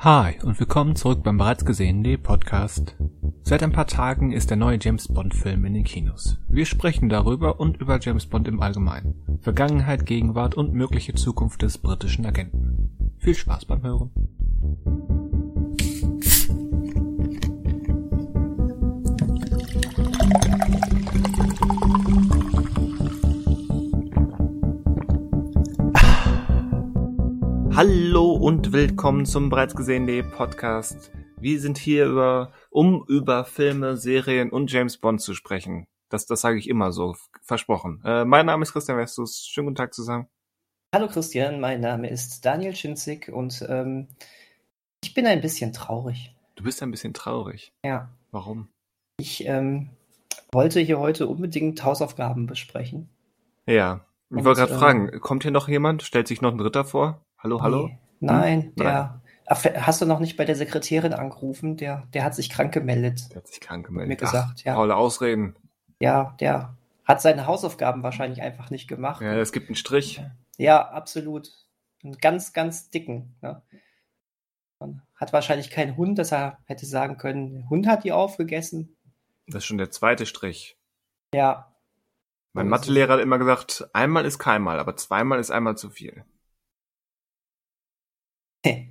Hi und willkommen zurück beim bereits gesehenen Podcast. Seit ein paar Tagen ist der neue James Bond Film in den Kinos. Wir sprechen darüber und über James Bond im Allgemeinen. Vergangenheit, Gegenwart und mögliche Zukunft des britischen Agenten. Viel Spaß beim Hören. Hallo und willkommen zum bereits gesehenen Podcast. Wir sind hier über, um über Filme, Serien und James Bond zu sprechen. Das, das sage ich immer so, versprochen. Äh, mein Name ist Christian Westus. Schönen guten Tag zusammen. Hallo Christian, mein Name ist Daniel Schinzig und ähm, ich bin ein bisschen traurig. Du bist ein bisschen traurig. Ja. Warum? Ich ähm, wollte hier heute unbedingt Hausaufgaben besprechen. Ja. Ich wollte gerade äh, fragen, kommt hier noch jemand? Stellt sich noch ein Dritter vor? Hallo, hallo? Nee, nein, hm? der. Ach, hast du noch nicht bei der Sekretärin angerufen? Der, der hat sich krank gemeldet. Der hat sich krank gemeldet. Mir gesagt, ja. Faule Ausreden. Ja, der hat seine Hausaufgaben wahrscheinlich einfach nicht gemacht. Ja, es gibt einen Strich. Ja, absolut. Einen ganz, ganz dicken. Ne? Man hat wahrscheinlich keinen Hund, dass er hätte sagen können, der Hund hat die aufgegessen. Das ist schon der zweite Strich. Ja. Mein Mathelehrer hat immer gesagt, einmal ist keinmal, aber zweimal ist einmal zu viel.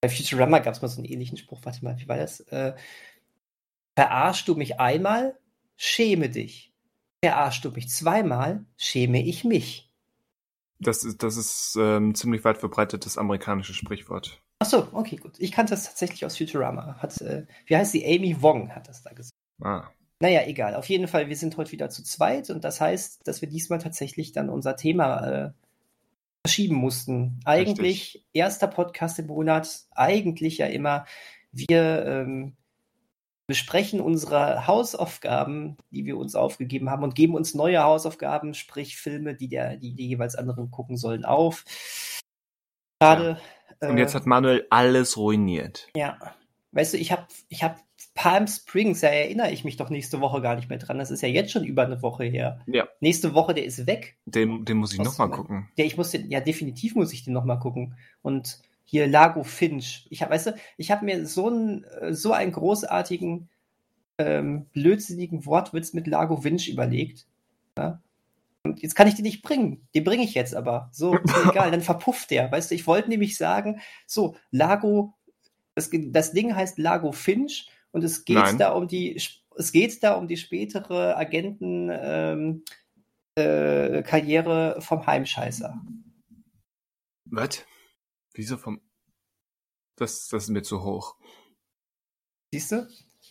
Bei Futurama gab es mal so einen ähnlichen Spruch. Warte mal, wie war das? Äh, verarschst du mich einmal, schäme dich. Verarschst du mich zweimal, schäme ich mich. Das ist, das ist ähm, ziemlich weit verbreitetes amerikanisches Sprichwort. Ach so, okay, gut. Ich kannte das tatsächlich aus Futurama. Hat, äh, wie heißt sie? Amy Wong hat das da gesagt. Ah. Naja, egal. Auf jeden Fall, wir sind heute wieder zu zweit und das heißt, dass wir diesmal tatsächlich dann unser Thema äh, verschieben mussten. Eigentlich Richtig. erster Podcast im Monat, eigentlich ja immer. Wir ähm, besprechen unsere Hausaufgaben, die wir uns aufgegeben haben und geben uns neue Hausaufgaben, sprich Filme, die der, die, die jeweils anderen gucken sollen, auf. Gerade. Ja. Und äh, jetzt hat Manuel alles ruiniert. Ja. Weißt du, ich habe ich hab Palm Springs, da erinnere ich mich doch nächste Woche gar nicht mehr dran. Das ist ja jetzt schon über eine Woche her. Ja. Nächste Woche, der ist weg. Den, den muss ich nochmal gucken. Ja, ich muss den, ja, definitiv muss ich den nochmal gucken. Und hier Lago Finch. Ich habe, weißt du, ich habe mir so einen, so einen großartigen, ähm, blödsinnigen Wortwitz mit Lago Finch überlegt. Ja? Und jetzt kann ich den nicht bringen. Den bringe ich jetzt aber. So, egal, dann verpufft der. Weißt du, ich wollte nämlich sagen, so, Lago, das, das Ding heißt Lago Finch und es geht Nein. da um die, es geht da um die spätere Agenten ähm, äh, vom Heimscheißer. Was? Wieso vom? Das, das ist mir zu hoch. Siehst du?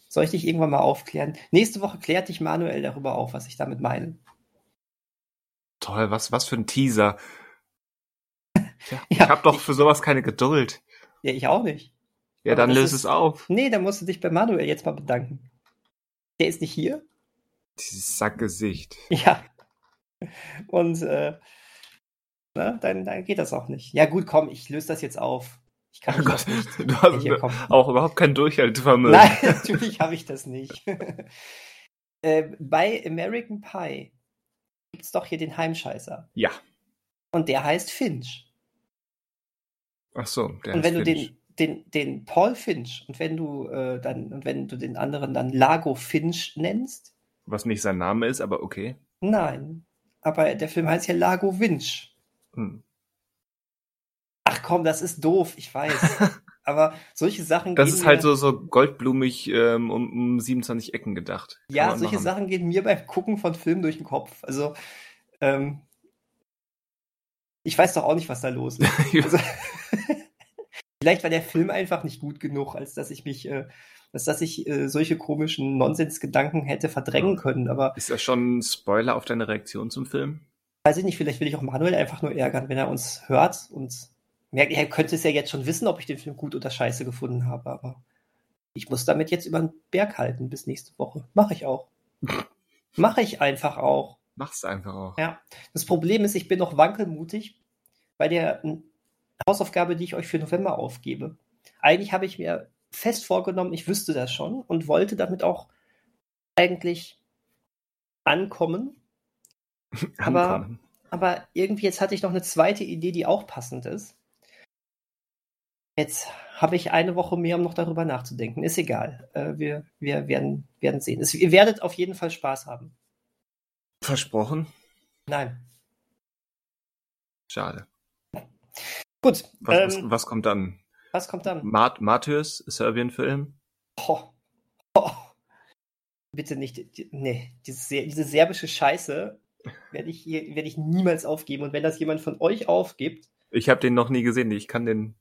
Soll ich dich irgendwann mal aufklären? Nächste Woche klärt dich Manuel darüber auf, was ich damit meine. Toll, was, was für ein Teaser. Ja, ich habe doch für sowas keine Geduld. Ja, ich auch nicht. Ja, dann löse es auf. Nee, dann musst du dich bei Manuel jetzt mal bedanken. Der ist nicht hier. Dieses Sackgesicht. Ja. Und äh, na, dann, dann geht das auch nicht. Ja, gut, komm, ich löse das jetzt auf. Ich kann oh Gott, nicht. Du hast hier, auch überhaupt kein Durchhaltevermögen. Nein, natürlich habe ich das nicht. äh, bei American Pie gibt es doch hier den Heimscheißer. Ja. Und der heißt Finch. Ach so, der Und wenn du Finch. den den, den Paul Finch und wenn du äh, dann und wenn du den anderen dann Lago Finch nennst. Was nicht sein Name ist, aber okay. Nein. Aber der Film heißt ja Lago Winch. Hm. Ach komm, das ist doof, ich weiß. aber solche Sachen Das ist halt so, so goldblumig ähm, um, um 27 Ecken gedacht. Kann ja, solche machen. Sachen gehen mir beim Gucken von Filmen durch den Kopf. Also, ähm, ich weiß doch auch nicht, was da los ist. also, Vielleicht war der Film einfach nicht gut genug, als dass ich mich, äh, als dass ich äh, solche komischen Nonsensgedanken hätte verdrängen können. Aber ist das schon ein Spoiler auf deine Reaktion zum Film? Weiß ich nicht, vielleicht will ich auch Manuel einfach nur ärgern, wenn er uns hört und merkt, er könnte es ja jetzt schon wissen, ob ich den Film gut oder scheiße gefunden habe, aber ich muss damit jetzt über den Berg halten bis nächste Woche. Mache ich auch. Mache ich einfach auch. Mach's einfach auch. Ja. Das Problem ist, ich bin noch wankelmutig, weil der Hausaufgabe, die ich euch für November aufgebe. Eigentlich habe ich mir fest vorgenommen, ich wüsste das schon und wollte damit auch eigentlich ankommen. aber, aber irgendwie jetzt hatte ich noch eine zweite Idee, die auch passend ist. Jetzt habe ich eine Woche mehr, um noch darüber nachzudenken. Ist egal. Äh, wir, wir werden, werden sehen. Es, ihr werdet auf jeden Fall Spaß haben. Versprochen? Nein. Schade. Gut. Was, ähm, was, was kommt dann? Was kommt dann? Mart Martyrs, Serbien-Film? Oh. oh. Bitte nicht. Nee, diese, diese serbische Scheiße werde ich, werd ich niemals aufgeben. Und wenn das jemand von euch aufgibt. Ich habe den noch nie gesehen. Ich kann den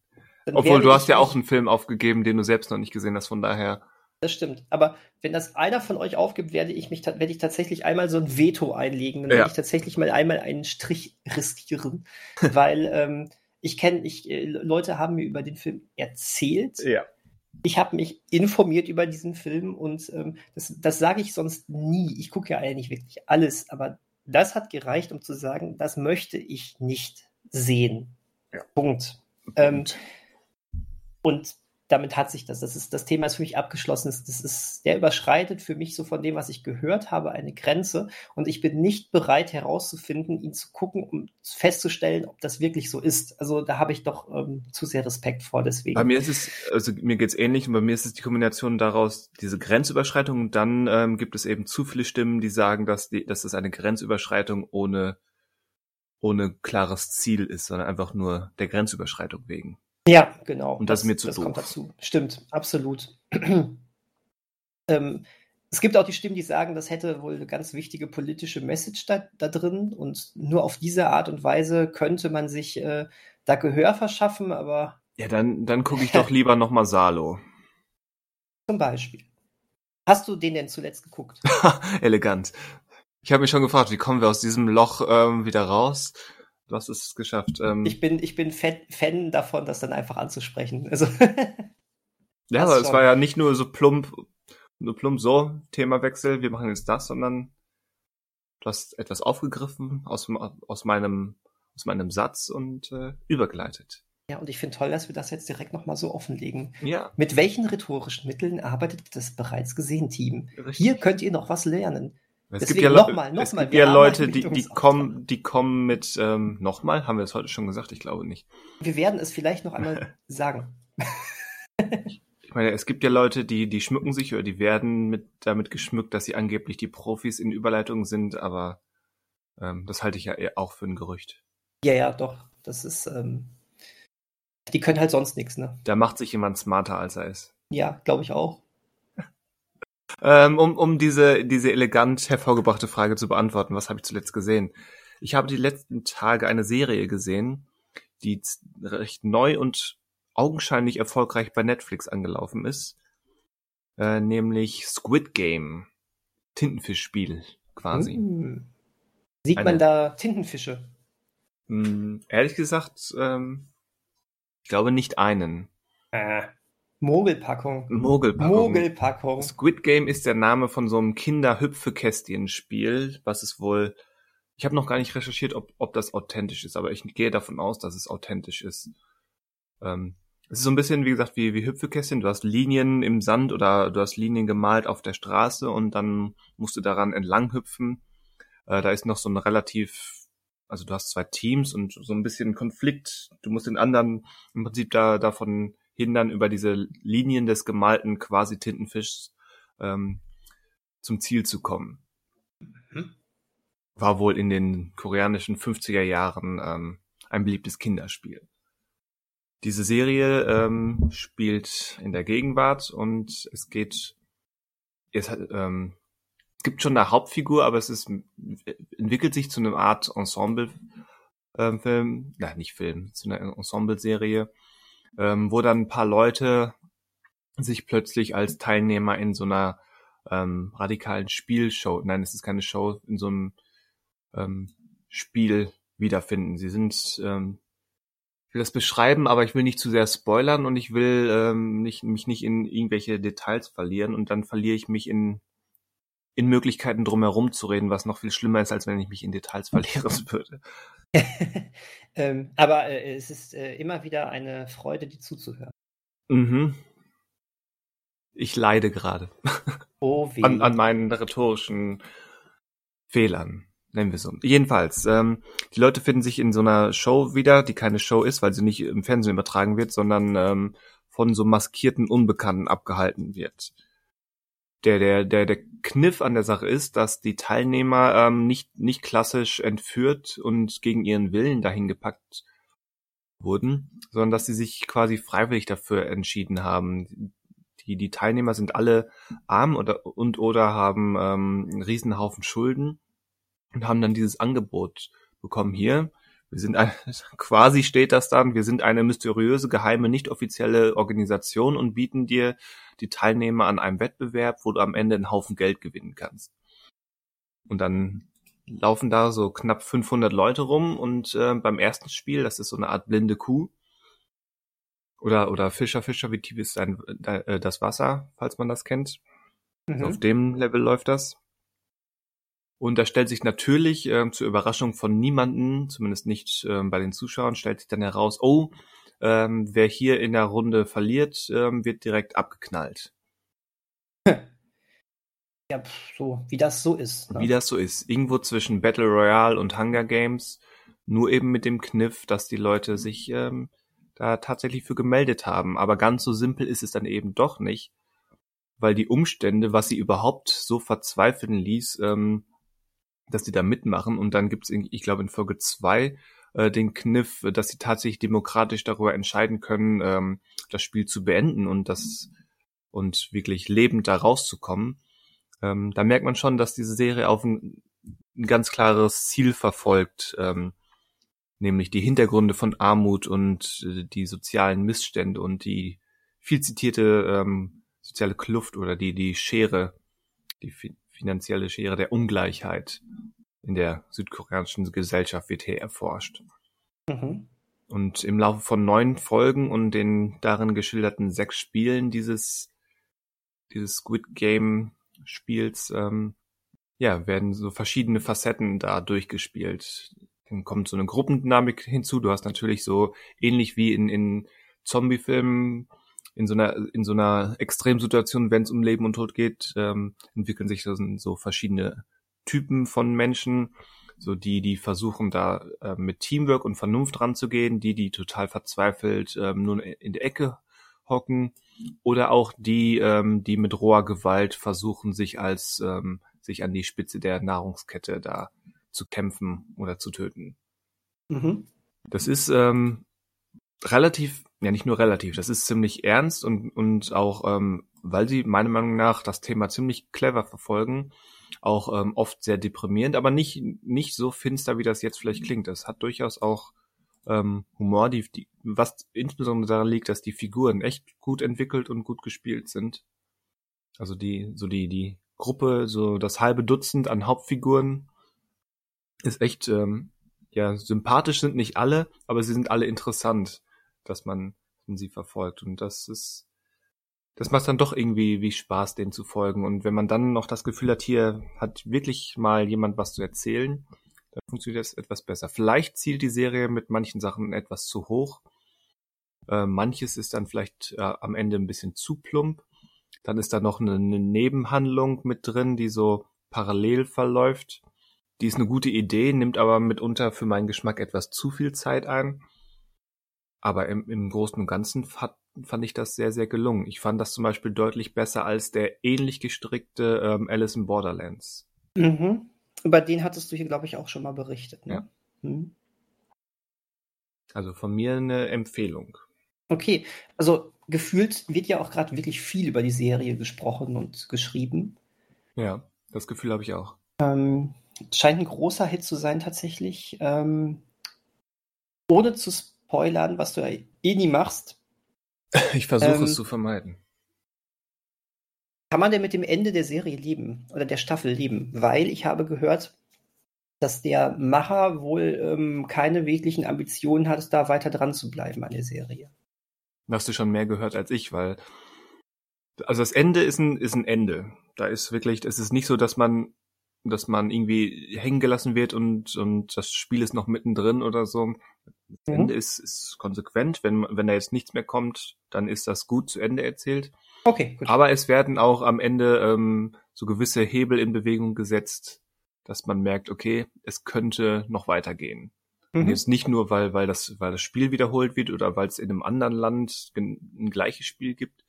obwohl, du hast ja auch einen Film aufgegeben, den du selbst noch nicht gesehen hast, von daher. Das stimmt. Aber wenn das einer von euch aufgibt, werde ich mich werde ich tatsächlich einmal so ein Veto einlegen. Dann ja. werde ich tatsächlich mal einmal einen Strich riskieren. weil ähm, ich kenne, ich, äh, Leute haben mir über den Film erzählt. Ja. Ich habe mich informiert über diesen Film und ähm, das, das sage ich sonst nie. Ich gucke ja eigentlich wirklich alles, aber das hat gereicht, um zu sagen, das möchte ich nicht sehen. Ja. Punkt. Punkt. Ähm, und damit hat sich das. Das, ist, das Thema ist für mich abgeschlossen. Das ist, der überschreitet für mich so von dem, was ich gehört habe, eine Grenze. Und ich bin nicht bereit herauszufinden, ihn zu gucken, um festzustellen, ob das wirklich so ist. Also da habe ich doch ähm, zu sehr Respekt vor. Deswegen. Bei mir ist es, also mir geht's ähnlich. Und bei mir ist es die Kombination daraus, diese Grenzüberschreitung. Und dann ähm, gibt es eben zu viele Stimmen, die sagen, dass, die, dass das eine Grenzüberschreitung ohne, ohne klares Ziel ist, sondern einfach nur der Grenzüberschreitung wegen. Ja, genau. Und das, das ist mir zu Das doof. kommt dazu. Stimmt, absolut. ähm, es gibt auch die Stimmen, die sagen, das hätte wohl eine ganz wichtige politische Message da, da drin und nur auf diese Art und Weise könnte man sich äh, da Gehör verschaffen, aber. Ja, dann, dann gucke ich doch lieber nochmal Salo. Zum Beispiel. Hast du den denn zuletzt geguckt? Elegant. Ich habe mich schon gefragt, wie kommen wir aus diesem Loch ähm, wieder raus? Du hast es geschafft. Ähm, ich bin, ich bin Fan davon, das dann einfach anzusprechen. Also, ja, aber es war ja nicht nur so plump, nur plump so, Themawechsel, wir machen jetzt das, sondern du hast etwas aufgegriffen aus, aus meinem, aus meinem Satz und äh, übergeleitet. Ja, und ich finde toll, dass wir das jetzt direkt nochmal so offenlegen. Ja. Mit welchen rhetorischen Mitteln arbeitet das bereits gesehen Team? Richtig. Hier könnt ihr noch was lernen. Es Deswegen gibt ja, nochmal, nochmal. Es gibt ja Leute, die, die kommen, die kommen mit, ähm, nochmal, haben wir es heute schon gesagt? Ich glaube nicht. Wir werden es vielleicht noch einmal sagen. ich meine, es gibt ja Leute, die, die schmücken sich oder die werden mit, damit geschmückt, dass sie angeblich die Profis in Überleitungen sind, aber ähm, das halte ich ja auch für ein Gerücht. Ja, ja, doch. Das ist, ähm, die können halt sonst nichts, ne? Da macht sich jemand smarter, als er ist. Ja, glaube ich auch. Ähm, um, um diese, diese elegant hervorgebrachte Frage zu beantworten, was habe ich zuletzt gesehen? Ich habe die letzten Tage eine Serie gesehen, die recht neu und augenscheinlich erfolgreich bei Netflix angelaufen ist, äh, nämlich Squid Game. Tintenfischspiel quasi. Mm. Sieht eine, man da Tintenfische? Mh, hm, ehrlich gesagt, ähm, ich glaube nicht einen. Äh. Mogelpackung. Mogelpackung. Mogelpackung. Squid Game ist der Name von so einem Kinder-Hüpfekästchen-Spiel, was es wohl. Ich habe noch gar nicht recherchiert, ob, ob das authentisch ist, aber ich gehe davon aus, dass es authentisch ist. Ähm, es ist so ein bisschen, wie gesagt, wie, wie Hüpfekästchen. Du hast Linien im Sand oder du hast Linien gemalt auf der Straße und dann musst du daran entlang hüpfen. Äh, da ist noch so ein relativ, also du hast zwei Teams und so ein bisschen Konflikt. Du musst den anderen im Prinzip da davon hindern, über diese Linien des gemalten quasi Tintenfischs ähm, zum Ziel zu kommen. Mhm. War wohl in den koreanischen 50er Jahren ähm, ein beliebtes Kinderspiel. Diese Serie ähm, spielt in der Gegenwart und es geht, es, hat, ähm, es gibt schon eine Hauptfigur, aber es ist entwickelt sich zu einer Art Ensemble-Film, ähm, na nicht Film, zu einer Ensemble-Serie, ähm, wo dann ein paar Leute sich plötzlich als Teilnehmer in so einer ähm, radikalen Spielshow, nein, es ist keine Show, in so einem ähm, Spiel wiederfinden. Sie sind, ähm, ich will das beschreiben, aber ich will nicht zu sehr spoilern und ich will ähm, nicht, mich nicht in irgendwelche Details verlieren und dann verliere ich mich in in Möglichkeiten drumherum zu reden, was noch viel schlimmer ist, als wenn ich mich in Details verlieren würde. ähm, aber äh, es ist äh, immer wieder eine Freude, dir zuzuhören. Mhm. Ich leide gerade. Oh, weh. An, an meinen rhetorischen Fehlern. Nennen wir so. Jedenfalls, ähm, die Leute finden sich in so einer Show wieder, die keine Show ist, weil sie nicht im Fernsehen übertragen wird, sondern ähm, von so maskierten Unbekannten abgehalten wird. Der, der, der, der Kniff an der Sache ist, dass die Teilnehmer ähm, nicht, nicht klassisch entführt und gegen ihren Willen dahin gepackt wurden, sondern dass sie sich quasi freiwillig dafür entschieden haben. Die, die Teilnehmer sind alle arm oder, und oder haben ähm, einen Riesenhaufen Schulden und haben dann dieses Angebot bekommen hier. Wir sind ein, quasi steht das dann, wir sind eine mysteriöse, geheime, nicht offizielle Organisation und bieten dir die Teilnehmer an einem Wettbewerb, wo du am Ende einen Haufen Geld gewinnen kannst. Und dann laufen da so knapp 500 Leute rum und äh, beim ersten Spiel, das ist so eine Art blinde Kuh, oder, oder Fischer, Fischer, wie tief ist ein, äh, das Wasser, falls man das kennt. Mhm. Auf dem Level läuft das. Und da stellt sich natürlich äh, zur Überraschung von niemanden, zumindest nicht äh, bei den Zuschauern, stellt sich dann heraus, oh, ähm, wer hier in der Runde verliert, ähm, wird direkt abgeknallt. Ja, so wie das so ist. Ne? Wie das so ist. Irgendwo zwischen Battle Royale und Hunger Games, nur eben mit dem Kniff, dass die Leute sich ähm, da tatsächlich für gemeldet haben. Aber ganz so simpel ist es dann eben doch nicht, weil die Umstände, was sie überhaupt so verzweifeln ließ, ähm, dass sie da mitmachen. Und dann gibt's, ich glaube, in Folge zwei äh, den Kniff, dass sie tatsächlich demokratisch darüber entscheiden können, ähm, das Spiel zu beenden und das und wirklich lebend da rauszukommen. Ähm, da merkt man schon, dass diese Serie auf ein, ein ganz klares Ziel verfolgt, ähm, nämlich die Hintergründe von Armut und äh, die sozialen Missstände und die viel zitierte ähm, soziale Kluft oder die die Schere, die finanzielle Schere der Ungleichheit in der südkoreanischen Gesellschaft wird hier erforscht. Mhm. Und im Laufe von neun Folgen und den darin geschilderten sechs Spielen dieses, dieses Squid Game Spiels, ähm, ja, werden so verschiedene Facetten da durchgespielt. Dann kommt so eine Gruppendynamik hinzu. Du hast natürlich so ähnlich wie in, in Zombie-Filmen in so einer in so einer Extremsituation, wenn es um Leben und Tod geht, ähm, entwickeln sich so, so verschiedene Typen von Menschen, so die die versuchen da äh, mit Teamwork und Vernunft ranzugehen, die die total verzweifelt ähm, nur in der Ecke hocken oder auch die ähm, die mit roher Gewalt versuchen sich als ähm, sich an die Spitze der Nahrungskette da zu kämpfen oder zu töten. Mhm. Das ist ähm, relativ ja nicht nur relativ, das ist ziemlich ernst und, und auch, ähm, weil sie meiner Meinung nach das Thema ziemlich clever verfolgen, auch ähm, oft sehr deprimierend, aber nicht, nicht so finster, wie das jetzt vielleicht klingt. Es hat durchaus auch ähm, Humor, die, die, was insbesondere daran liegt, dass die Figuren echt gut entwickelt und gut gespielt sind. Also die, so die, die Gruppe, so das halbe Dutzend an Hauptfiguren ist echt, ähm, ja, sympathisch sind nicht alle, aber sie sind alle interessant dass man sie verfolgt. Und das ist, das macht dann doch irgendwie wie Spaß, denen zu folgen. Und wenn man dann noch das Gefühl hat, hier hat wirklich mal jemand was zu erzählen, dann funktioniert das etwas besser. Vielleicht zielt die Serie mit manchen Sachen etwas zu hoch. Äh, manches ist dann vielleicht äh, am Ende ein bisschen zu plump. Dann ist da noch eine, eine Nebenhandlung mit drin, die so parallel verläuft. Die ist eine gute Idee, nimmt aber mitunter für meinen Geschmack etwas zu viel Zeit ein. Aber im, im Großen und Ganzen hat, fand ich das sehr, sehr gelungen. Ich fand das zum Beispiel deutlich besser als der ähnlich gestrickte ähm, Alice in Borderlands. Mhm. Über den hattest du hier, glaube ich, auch schon mal berichtet. Ne? Ja. Mhm. Also von mir eine Empfehlung. Okay, also gefühlt wird ja auch gerade wirklich viel über die Serie gesprochen und geschrieben. Ja, das Gefühl habe ich auch. Ähm, scheint ein großer Hit zu sein tatsächlich. Ähm, ohne zu spoilern, was du ja eh nie machst. Ich versuche ähm, es zu vermeiden. Kann man denn mit dem Ende der Serie leben oder der Staffel leben? Weil ich habe gehört, dass der Macher wohl ähm, keine wirklichen Ambitionen hat, da weiter dran zu bleiben an der Serie. hast du schon mehr gehört als ich, weil also das Ende ist ein, ist ein Ende. Da ist wirklich, es ist nicht so, dass man, dass man irgendwie hängen gelassen wird und, und das Spiel ist noch mittendrin oder so. Das mhm. Ende ist, ist konsequent. Wenn, wenn da jetzt nichts mehr kommt, dann ist das gut zu Ende erzählt. Okay, gut. Aber es werden auch am Ende ähm, so gewisse Hebel in Bewegung gesetzt, dass man merkt, okay, es könnte noch weitergehen. Und Mhm. jetzt nicht nur, weil, weil das, weil das Spiel wiederholt wird oder weil es in einem anderen Land ein gleiches Spiel gibt,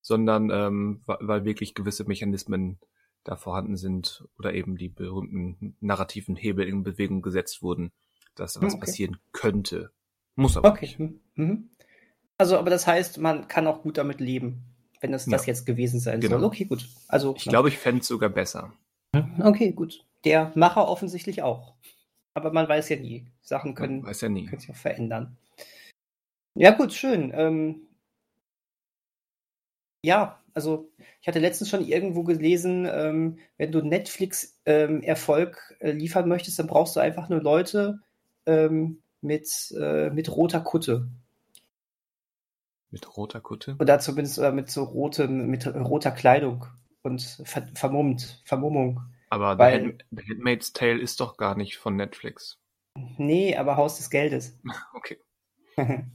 sondern ähm, weil wirklich gewisse Mechanismen da vorhanden sind oder eben die berühmten narrativen Hebel in Bewegung gesetzt wurden, dass da was Okay. passieren könnte. Muss aber Okay. nicht. Mhm. Mhm. Also, aber das heißt, man kann auch gut damit leben, wenn es das Ja. jetzt gewesen sein Genau. soll. Okay, gut. Also, Ich glaube, ich fände es sogar besser. okay, gut. Der Macher offensichtlich auch. Aber man weiß ja nie. Sachen können, Man weiß ja nie. können sich auch verändern. Ja, gut, schön. Ähm, ja, also ich hatte letztens schon irgendwo gelesen, ähm, wenn du Netflix-Erfolg äh, liefern möchtest, dann brauchst du einfach nur Leute ähm, mit, äh, mit roter Kutte. Mit roter Kutte. Oder zumindest oder mit so rotem, mit roter Kleidung und ver vermummt, Vermummung. Aber The, Weil- Hand, The Handmaid's Tale ist doch gar nicht von Netflix. Nee, aber Haus des Geldes. Okay.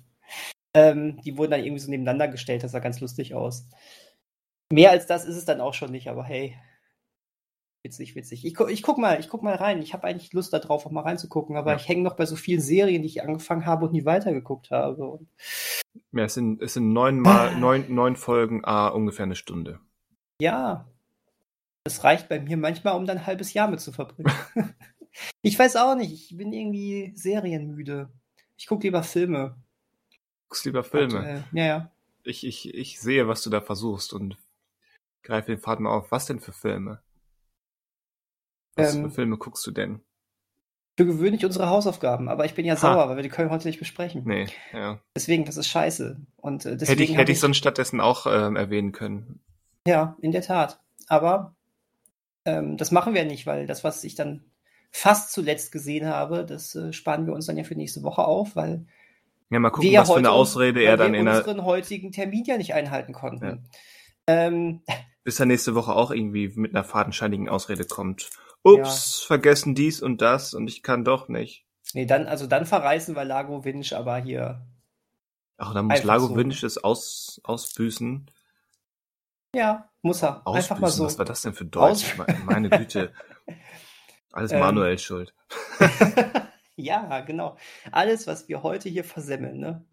ähm, die wurden dann irgendwie so nebeneinander gestellt, das sah ganz lustig aus. Mehr als das ist es dann auch schon nicht, aber hey. Witzig, witzig. Ich, gu ich guck mal, ich guck mal rein. Ich habe eigentlich Lust darauf, auch mal reinzugucken, aber Ja. ich hänge noch bei so vielen Serien, die ich angefangen habe und nie weitergeguckt habe. Ja, es sind, es sind neun, mal, neun, neun Folgen, ah, ungefähr eine Stunde. ja, das reicht bei mir manchmal, um dann ein halbes Jahr mit zu verbringen. ich weiß auch nicht, ich bin irgendwie serienmüde. Ich gucke lieber Filme. Guckst lieber Filme. Und, äh, ja, ja. Ich, ich, ich sehe, was du da versuchst und greife den Faden mal auf. Was denn für Filme? Was Ähm, für Filme guckst du denn? Für gewöhnlich unsere Hausaufgaben, aber ich bin ja Ha. sauer, weil wir die können heute nicht besprechen. Nee, ja. Deswegen, das ist scheiße. Und äh, deswegen Hätte ich, hätte ich sonst stattdessen auch ähm, erwähnen können. Ja, in der Tat. Aber ähm, das machen wir nicht, weil das, was ich dann fast zuletzt gesehen habe, das äh, sparen wir uns dann ja für nächste Woche auf, weil Ja, mal gucken, wir ja was für eine Ausrede er dann wir in der, unseren heutigen Termin ja nicht einhalten konnten. Ja. Ähm, bis er nächste Woche auch irgendwie mit einer fadenscheinigen Ausrede kommt. Ups, vergessen dies und das und ich kann doch nicht. nee, dann, also dann verreißen wir Lago Winch aber hier. Ach, dann muss Lago so. Winch es aus, ausbüßen. Ja, muss er. Ausbüßen, Einfach mal so. was war das denn für Deutsch? Aus- Me- Meine Güte. Alles Ähm, Manuel schuld. ja, genau. Alles, was wir heute hier versemmeln, ne?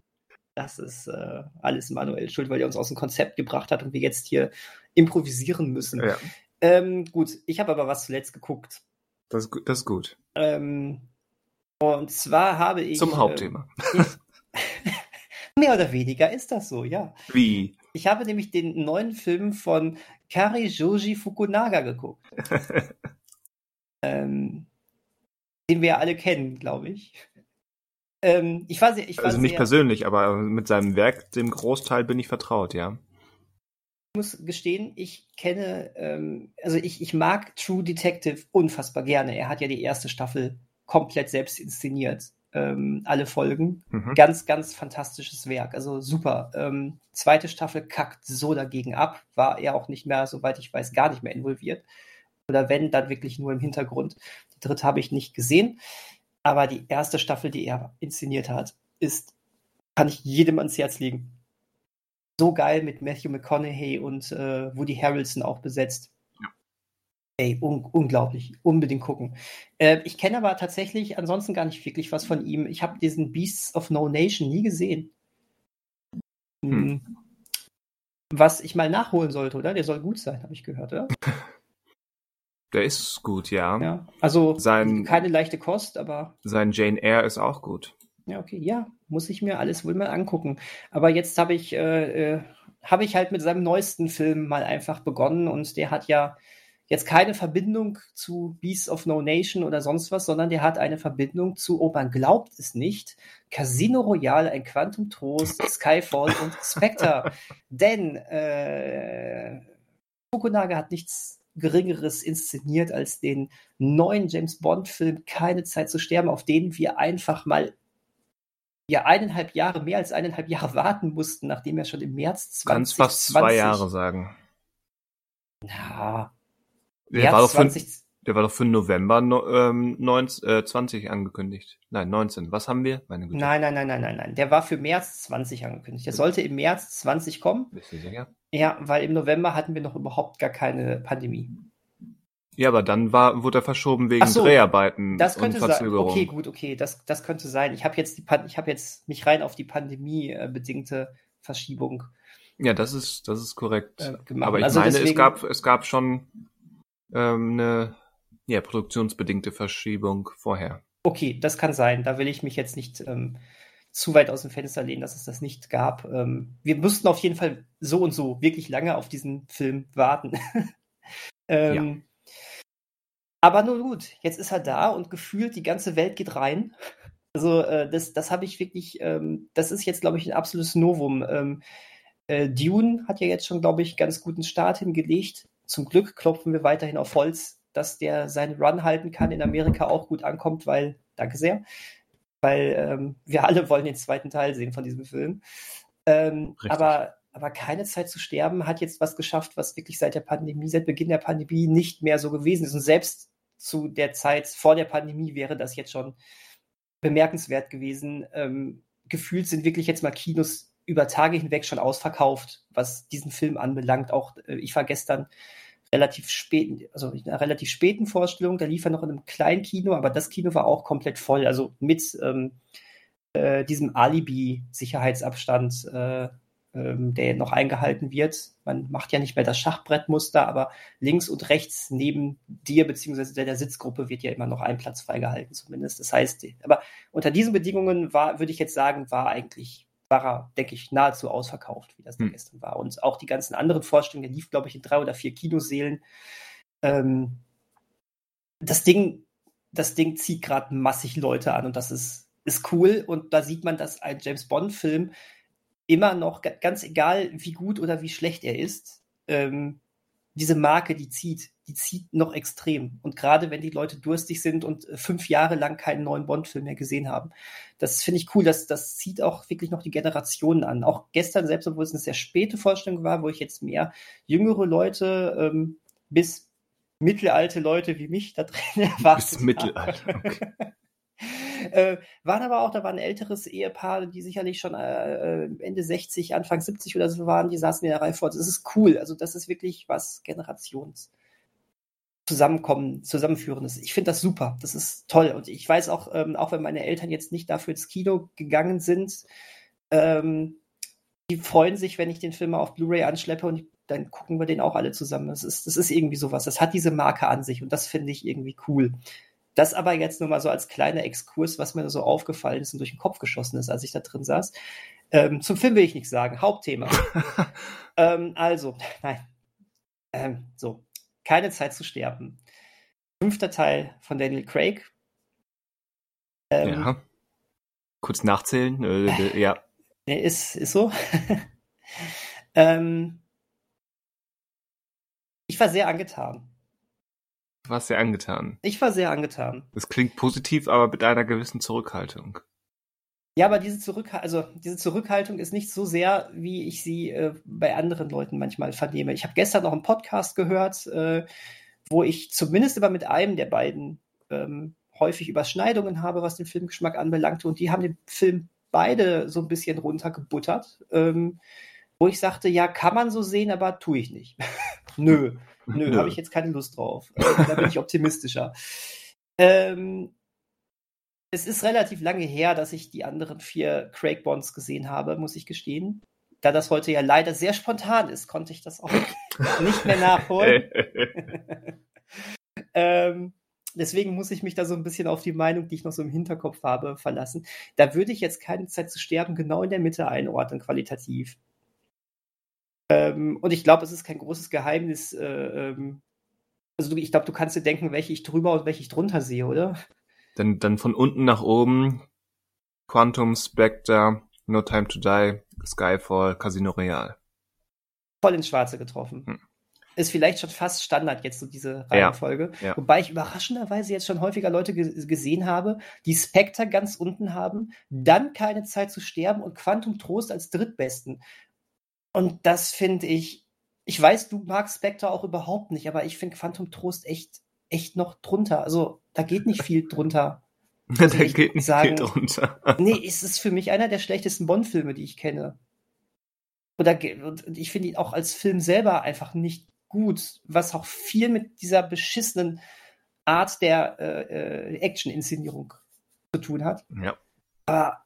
Das ist äh, alles manuell schuld, weil er uns aus dem Konzept gebracht hat und wir jetzt hier improvisieren müssen. Ja, Ähm, gut, ich habe aber was zuletzt geguckt. das, das ist gut. Ähm, und zwar habe ich. Zum Hauptthema. Ähm, mehr oder weniger ist das so, ja. Wie? Ich habe nämlich den neuen Film von Kari Joji Fukunaga geguckt. ähm, den wir ja alle kennen, glaube ich. Ähm, ich war sehr, ich war Also nicht sehr, persönlich, aber mit seinem Werk, dem Großteil bin ich vertraut, ja. Ich muss gestehen, ich kenne, ähm, also ich, ich mag True Detective unfassbar gerne. Er hat ja die erste Staffel komplett selbst inszeniert. Ähm, alle Folgen. Mhm. Ganz, ganz fantastisches Werk. Also super. Ähm, zweite Staffel kackt so dagegen ab. War er auch nicht mehr, soweit ich weiß, gar nicht mehr involviert. Oder wenn, dann wirklich nur im Hintergrund. Die dritte habe ich nicht gesehen. Aber die erste Staffel, die er inszeniert hat, ist, kann ich jedem ans Herz legen. So geil mit Matthew McConaughey und äh, Woody Harrelson auch besetzt. Ey, un unglaublich. Unbedingt gucken. Äh, ich kenne aber tatsächlich ansonsten gar nicht wirklich was von ihm. Ich habe diesen Beasts of No Nation nie gesehen. Hm. Hm. Was ich mal nachholen sollte, oder? Der soll gut sein, habe ich gehört, oder? Der ist gut, ja. Ja. Also Sein- keine leichte Kost, aber Sein Jane Eyre ist auch gut. Ja, okay, ja, muss ich mir alles wohl mal angucken. Aber jetzt habe ich, äh, äh, habe ich halt mit seinem neuesten Film mal einfach begonnen und der hat ja jetzt keine Verbindung zu Beasts of No Nation oder sonst was, sondern der hat eine Verbindung zu, oh, man glaubt es nicht, Casino Royale, ein Quantum Trost, Skyfall und Spectre. Denn äh, Fukunaga hat nichts Geringeres inszeniert als den neuen James Bond-Film Keine Zeit zu sterben, auf den wir einfach mal ja eineinhalb Jahre, mehr als eineinhalb Jahre warten mussten, nachdem er schon im März 2020... Kannst fast zwei Jahre sagen. Ja, Der, März war doch für, 20, der war doch für November no, ähm, 19, äh, 20 angekündigt. Nein, 19. Was haben wir? Meine Güte. Nein, nein, nein, nein, nein, nein. Der war für März 20 angekündigt. Der sollte im März 20 kommen. Bist du sicher? Ja, weil im November hatten wir noch überhaupt gar keine Pandemie. Ja, aber dann war, wurde er verschoben wegen so, Dreharbeiten Das und könnte sein. Verzögerung. Okay, gut, okay, das, das könnte sein. Ich habe jetzt die Pan ich habe jetzt mich rein auf die Pandemie äh, bedingte Verschiebung Ja, das ist, das ist korrekt. äh, gemacht. aber ich also meine, deswegen, es gab, es gab schon ähm, eine ja, produktionsbedingte Verschiebung vorher. Okay, das kann sein. Da will ich mich jetzt nicht ähm, zu weit aus dem Fenster lehnen, dass es das nicht gab. Ähm, wir mussten auf jeden Fall so und so wirklich lange auf diesen Film warten. ähm, Aber nun gut, jetzt ist er da und gefühlt die ganze Welt geht rein. Also äh, das, das habe ich wirklich, ähm, das ist jetzt, glaube ich, ein absolutes Novum. Ähm, äh, Dune hat ja jetzt schon, glaube ich, ganz guten Start hingelegt. Zum Glück klopfen wir weiterhin auf Holz, dass der seinen Run halten kann, in Amerika auch gut ankommt, weil, danke sehr, weil ähm, wir alle wollen den zweiten Teil sehen von diesem Film. Ähm, aber, aber keine Zeit zu sterben hat jetzt was geschafft, was wirklich seit der Pandemie, seit Beginn der Pandemie nicht mehr so gewesen ist. Und selbst zu der Zeit vor der Pandemie wäre das jetzt schon bemerkenswert gewesen. Ähm, gefühlt sind wirklich jetzt mal Kinos über Tage hinweg schon ausverkauft, was diesen Film anbelangt. Auch äh, ich war gestern relativ spät, also in einer relativ späten Vorstellung, da lief er noch in einem kleinen Kino, aber das Kino war auch komplett voll. Also mit ähm, äh, diesem Alibi-Sicherheitsabstand, äh, ähm, der noch eingehalten wird. Man macht ja nicht mehr das Schachbrettmuster, aber links und rechts neben dir beziehungsweise der, der Sitzgruppe wird ja immer noch ein Platz freigehalten zumindest. Das heißt, aber unter diesen Bedingungen war, würde ich jetzt sagen, war eigentlich war er, denke ich, nahezu ausverkauft, wie das da Hm. gestern war. Und auch die ganzen anderen Vorstellungen, der lief, glaube ich, in drei oder vier Kinosälen. Ähm, das Ding, das Ding zieht gerade massig Leute an und das ist, ist cool. Und da sieht man, dass ein James Bond-Film immer noch, ga- ganz egal wie gut oder wie schlecht er ist, ähm, diese Marke, die zieht, die zieht noch extrem. Und gerade wenn die Leute durstig sind und äh, fünf Jahre lang keinen neuen Bond-Film mehr gesehen haben, das finde ich cool. Das, das zieht auch wirklich noch die Generationen an. Auch gestern, selbst obwohl es eine sehr späte Vorstellung war, wo ich jetzt mehr jüngere Leute ähm, bis mittelalte Leute wie mich da drin erwartet Bis Mittelalter. Okay. äh, waren aber auch, da war ein älteres Ehepaar, die sicherlich schon äh, äh, Ende 60, Anfang 70 oder so waren, die saßen in der Reihe vor. Das ist cool. Also das ist wirklich was Generations zusammenkommen, zusammenführendes. Ich finde das super. Das ist toll. Und ich weiß auch, ähm, auch wenn meine Eltern jetzt nicht dafür ins Kino gegangen sind, ähm, die freuen sich, wenn ich den Film mal auf Blu-ray anschleppe und dann gucken wir den auch alle zusammen. Das ist, das ist irgendwie sowas. Das hat diese Marke an sich und das finde ich irgendwie cool. Das aber jetzt nur mal so als kleiner Exkurs, was mir so aufgefallen ist und durch den Kopf geschossen ist, als ich da drin saß. Ähm, zum Film will ich nichts sagen. Hauptthema. ähm, also, nein. Ähm, so, keine Zeit zu sterben. Fünfter Teil von Daniel Craig. Ähm, ja. Kurz nachzählen. Äh, d- ja. Nee, ist, ist so. ähm, ich war sehr angetan. Warst sehr angetan. Ich war sehr angetan. Das klingt positiv, aber mit einer gewissen Zurückhaltung. Ja, aber diese, Zurück also diese Zurückhaltung ist nicht so sehr, wie ich sie äh, bei anderen Leuten manchmal vernehme. Ich habe gestern noch einen Podcast gehört, äh, wo ich zumindest immer mit einem der beiden ähm, häufig Überschneidungen habe, was den Filmgeschmack anbelangte. Und die haben den Film beide so ein bisschen runtergebuttert, ähm, wo ich sagte, ja, kann man so sehen, aber tue ich nicht. Nö, nö, habe ich jetzt keine Lust drauf. Äh, da bin ich optimistischer. Ähm, es ist relativ lange her, dass ich die anderen vier Craig Bonds gesehen habe, muss ich gestehen. Da das heute ja leider sehr spontan ist, konnte ich das auch nicht mehr nachholen. ähm, deswegen muss ich mich da so ein bisschen auf die Meinung, die ich noch so im Hinterkopf habe, verlassen. Da würde ich jetzt keine Zeit zu sterben genau in der Mitte einordnen, qualitativ. Ähm, und ich glaube, es ist kein großes Geheimnis. Äh, ähm, also ich glaube, du kannst dir denken, welche ich drüber und welche ich drunter sehe, oder? dann, dann von unten nach oben. Quantum, Spectre, No Time to Die, Skyfall, Casino Royale. voll ins Schwarze getroffen. Hm. Ist vielleicht schon fast Standard jetzt so diese Ja, Reihenfolge. ja. Wobei ich überraschenderweise jetzt schon häufiger Leute ge gesehen habe, die Spectre ganz unten haben, dann keine Zeit zu sterben und Quantum Trost als drittbesten. Und das finde ich, ich weiß, du magst Spectre auch überhaupt nicht, aber ich finde Quantum Trost echt, echt noch drunter. Also da geht nicht viel drunter. da geht nicht sagen- viel drunter. Nee, es ist für mich einer der schlechtesten Bond-Filme, die ich kenne. Oder und ich finde ihn auch als Film selber einfach nicht gut, was auch viel mit dieser beschissenen Art der äh, äh Action-Inszenierung zu tun hat. Ja. Aber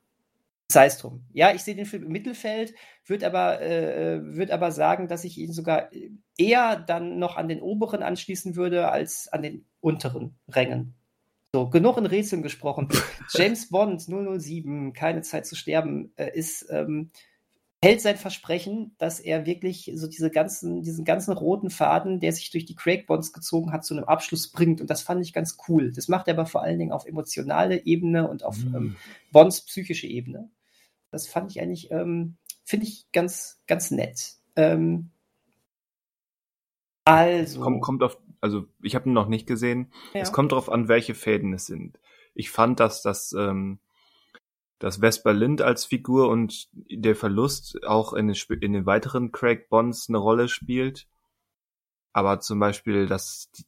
sei es drum. Ja, ich sehe den Film im Mittelfeld, würde aber, äh, würd aber sagen, dass ich ihn sogar eher dann noch an den oberen anschließen würde als an den unteren Rängen. So, genug in Rätseln gesprochen. James Bond 007, keine Zeit zu sterben, äh, ist, ähm, hält sein Versprechen, dass er wirklich so diese ganzen, diesen ganzen roten Faden, der sich durch die Craig Bonds gezogen hat, zu einem Abschluss bringt. Und das fand ich ganz cool. Das macht er aber vor allen Dingen auf emotionale Ebene und auf mm. ähm, Bonds psychische Ebene. Das fand ich eigentlich, ähm, finde ich ganz, ganz nett. Ähm, also. Kommt, kommt auf, also ich habe ihn noch nicht gesehen. Ja. Es kommt darauf an, welche Fäden es sind. Ich fand, dass das, ähm, dass Vesper Lind als Figur und der Verlust auch in den, in den weiteren Craig Bonds eine Rolle spielt. Aber zum Beispiel, dass die,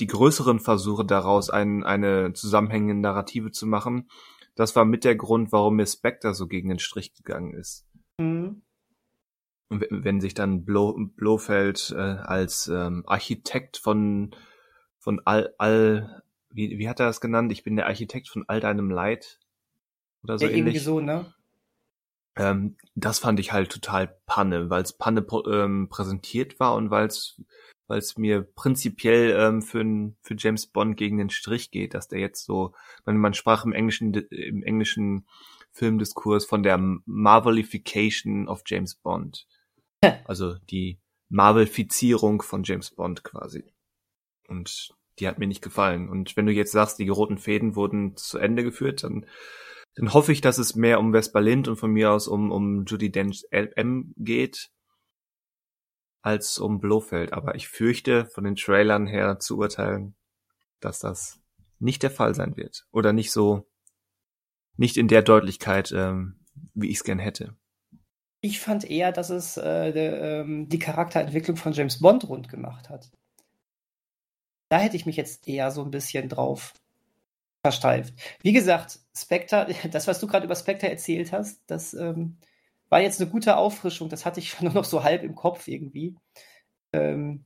die größeren Versuche daraus, ein, eine zusammenhängende Narrative zu machen, das war mit der Grund, warum mir Spectre so gegen den Strich gegangen ist. Mhm. Und wenn sich dann Blo Blofeld äh, als ähm, Architekt von von all, all wie, wie hat er das genannt? Ich bin der Architekt von all deinem Leid oder so ja, ähnlich. Irgendwie so, ne? Ähm, das fand ich halt total Panne, weil es Panne ähm, präsentiert war und weil es weil es mir prinzipiell ähm, für, für James Bond gegen den Strich geht, dass der jetzt so, man, man sprach im englischen, im englischen Filmdiskurs von der Marvelification of James Bond. also die Marvelfizierung von James Bond quasi. Und die hat mir nicht gefallen. Und wenn du jetzt sagst, die roten Fäden wurden zu Ende geführt, dann, dann hoffe ich, dass es mehr um Vespa Lind und von mir aus um, um Judy Dench LM geht als um Blofeld. Aber ich fürchte, von den Trailern her zu urteilen, dass das nicht der Fall sein wird. Oder nicht so, nicht in der Deutlichkeit, ähm, wie ich es gern hätte. Ich fand eher, dass es äh, de, ähm, die Charakterentwicklung von James Bond rund gemacht hat. Da hätte ich mich jetzt eher so ein bisschen drauf versteift. Wie gesagt, Spectre, das, was du gerade über Spectre erzählt hast, das ähm, war jetzt eine gute Auffrischung. Das hatte ich nur noch so halb im Kopf irgendwie. Ähm,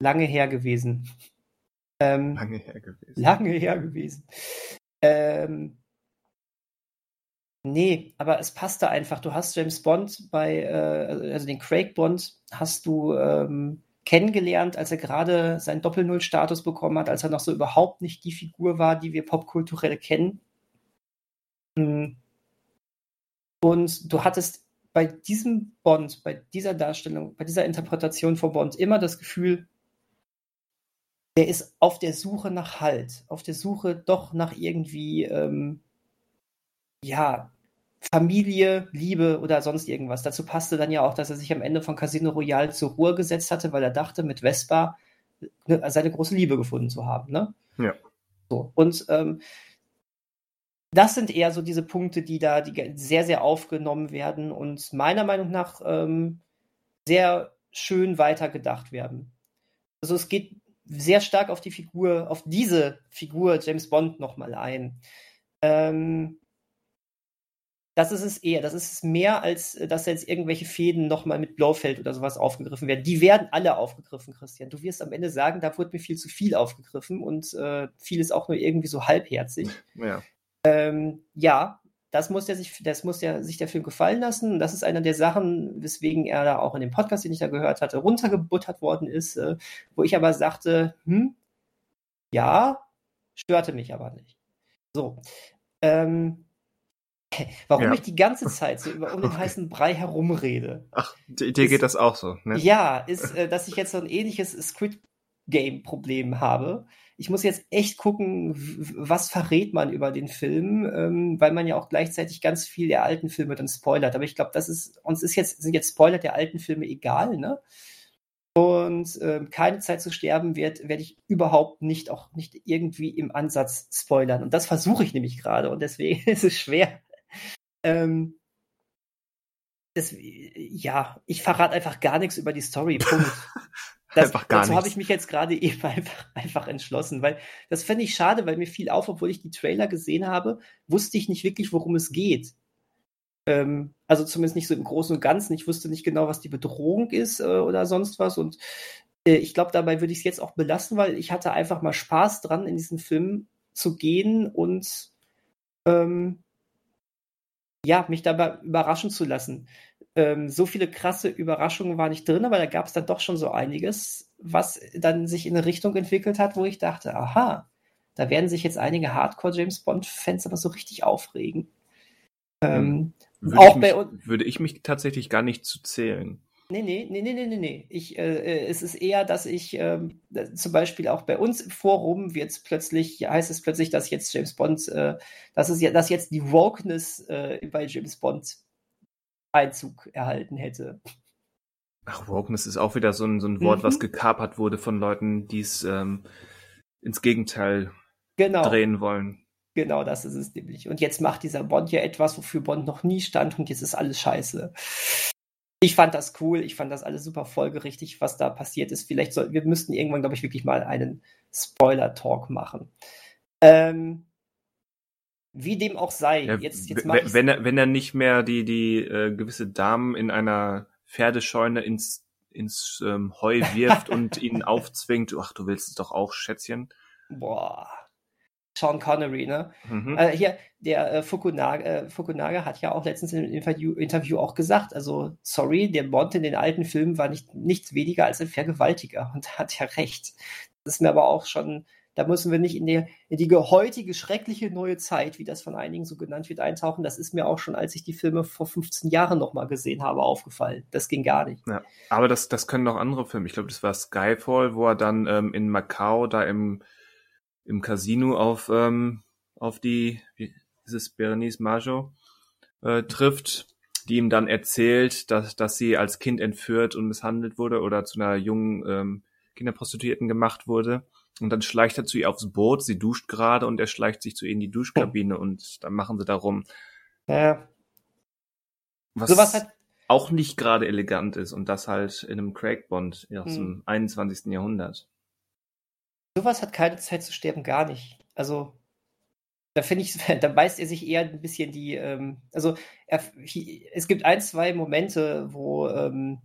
lange her gewesen. Ähm, lange her gewesen. Lange her gewesen. Ähm, nee, aber es passte einfach. Du hast James Bond bei, äh, also den Craig Bond hast du ähm, kennengelernt, als er gerade seinen Doppel-Null-Status bekommen hat, als er noch so überhaupt nicht die Figur war, die wir popkulturell kennen. Hm. Und du hattest bei diesem Bond, bei dieser Darstellung, bei dieser Interpretation von Bond immer das Gefühl, der ist auf der Suche nach Halt, auf der Suche doch nach irgendwie, ähm, ja, Familie, Liebe oder sonst irgendwas. Dazu passte dann ja auch, dass er sich am Ende von Casino Royale zur Ruhe gesetzt hatte, weil er dachte, mit Vespa ne, seine große Liebe gefunden zu haben. Ne? Ja. So. Und ähm, das sind eher so diese Punkte, die da die sehr, sehr aufgenommen werden und meiner Meinung nach ähm, sehr schön weitergedacht werden. Also es geht sehr stark auf die Figur, auf diese Figur James Bond nochmal ein. Ähm, das ist es eher. Das ist es mehr, als dass jetzt irgendwelche Fäden nochmal mit Blaufeld oder sowas aufgegriffen werden. Die werden alle aufgegriffen, Christian. Du wirst am Ende sagen, da wurde mir viel zu viel aufgegriffen und äh, vieles auch nur irgendwie so halbherzig. Ja. Ähm, ja, das muss der sich, das muss der, sich der Film gefallen lassen. Und das ist einer der Sachen, weswegen er da auch in dem Podcast, den ich da gehört hatte, runtergebuttert worden ist, äh, wo ich aber sagte, hm, ja, störte mich aber nicht. So. Ähm, warum ja. ich die ganze Zeit so über um den heißen Brei herumrede. Ach, dir geht das auch so, ne? Ja, ist, äh, dass ich jetzt so ein ähnliches Squid Game Problem habe ich muss jetzt echt gucken, was verrät man über den Film, ähm, weil man ja auch gleichzeitig ganz viel der alten Filme dann spoilert. Aber ich glaube, das ist, uns ist jetzt, sind jetzt Spoiler der alten Filme egal, ne? Und ähm, keine Zeit zu sterben wird, werde ich überhaupt nicht, auch nicht irgendwie im Ansatz spoilern. Und das versuche ich nämlich gerade und deswegen ist es schwer. Ähm, das, ja, ich verrate einfach gar nichts über die Story. Punkt. Das, einfach gar dazu habe ich mich jetzt gerade eben einfach, einfach entschlossen, weil das fände ich schade, weil mir fiel auf, obwohl ich die Trailer gesehen habe, wusste ich nicht wirklich, worum es geht. Ähm, Also zumindest nicht so im Großen und Ganzen. Ich wusste nicht genau, was die Bedrohung ist äh, oder sonst was. Und äh, ich glaube, dabei würde ich es jetzt auch belassen, weil ich hatte einfach mal Spaß dran, in diesen Film zu gehen und ähm, ja, mich dabei überraschen zu lassen. Ähm, so viele krasse Überraschungen waren nicht drin, aber da gab es dann doch schon so einiges, was dann sich in eine Richtung entwickelt hat, wo ich dachte, aha, da werden sich jetzt einige Hardcore-James Bond-Fans aber so richtig aufregen. Ähm, würde, auch ich mich, bei, würde ich mich tatsächlich gar nicht zu zählen. Nee, nee, nee, nee, nee, nee. Ich, äh, äh, es ist eher, dass ich ähm, zum Beispiel auch bei uns im Forum wird plötzlich, heißt es plötzlich, dass jetzt James Bond, äh, dass es dass jetzt die Wokeness äh, bei James Bond Einzug erhalten hätte. Ach, Wokeness ist auch wieder so ein, so ein Wort, mhm. was gekapert wurde von Leuten, die es ähm, ins Gegenteil genau. drehen wollen. Genau, das ist es nämlich. Und jetzt macht dieser Bond ja etwas, wofür Bond noch nie stand und jetzt ist alles scheiße. Ich fand das cool, ich fand das alles super folgerichtig, was da passiert ist. Vielleicht soll, wir müssten irgendwann, glaube ich, wirklich mal einen Spoiler-Talk machen. Ähm, wie dem auch sei. Ja, jetzt, jetzt wenn, er, wenn er nicht mehr die, die äh, gewisse Damen in einer Pferdescheune ins, ins ähm, Heu wirft und ihn aufzwingt, ach, du willst es doch auch, Schätzchen. Boah. Sean Connery, ne? Mhm. Äh, hier, der äh, Fukunaga, äh, Fukunaga hat ja auch letztens im Interview, Interview auch gesagt, also sorry, der Bond in den alten Filmen war nicht, nichts weniger als ein Vergewaltiger und hat ja recht. Das ist mir aber auch schon, da müssen wir nicht in, der, in die heutige schreckliche neue Zeit, wie das von einigen so genannt wird, eintauchen. Das ist mir auch schon, als ich die Filme vor 15 Jahren nochmal gesehen habe, aufgefallen. Das ging gar nicht. Ja, aber das, das können noch andere Filme. Ich glaube, das war Skyfall, wo er dann ähm, in Macau da im im Casino auf, ähm, auf die, wie ist es, Berenice Majo, äh, trifft, die ihm dann erzählt, dass, dass sie als Kind entführt und misshandelt wurde oder zu einer jungen ähm, Kinderprostituierten gemacht wurde. Und dann schleicht er zu ihr aufs Boot, sie duscht gerade und er schleicht sich zu ihr in die Duschkabine und dann machen sie darum. Ja. Was Sowas hat auch nicht gerade elegant ist und das halt in einem Craig Bond aus hm. dem 21. Jahrhundert sowas hat keine Zeit zu sterben, gar nicht. Also, da finde ich, da beißt er sich eher ein bisschen die, ähm, also er, es gibt ein, zwei Momente, wo ähm,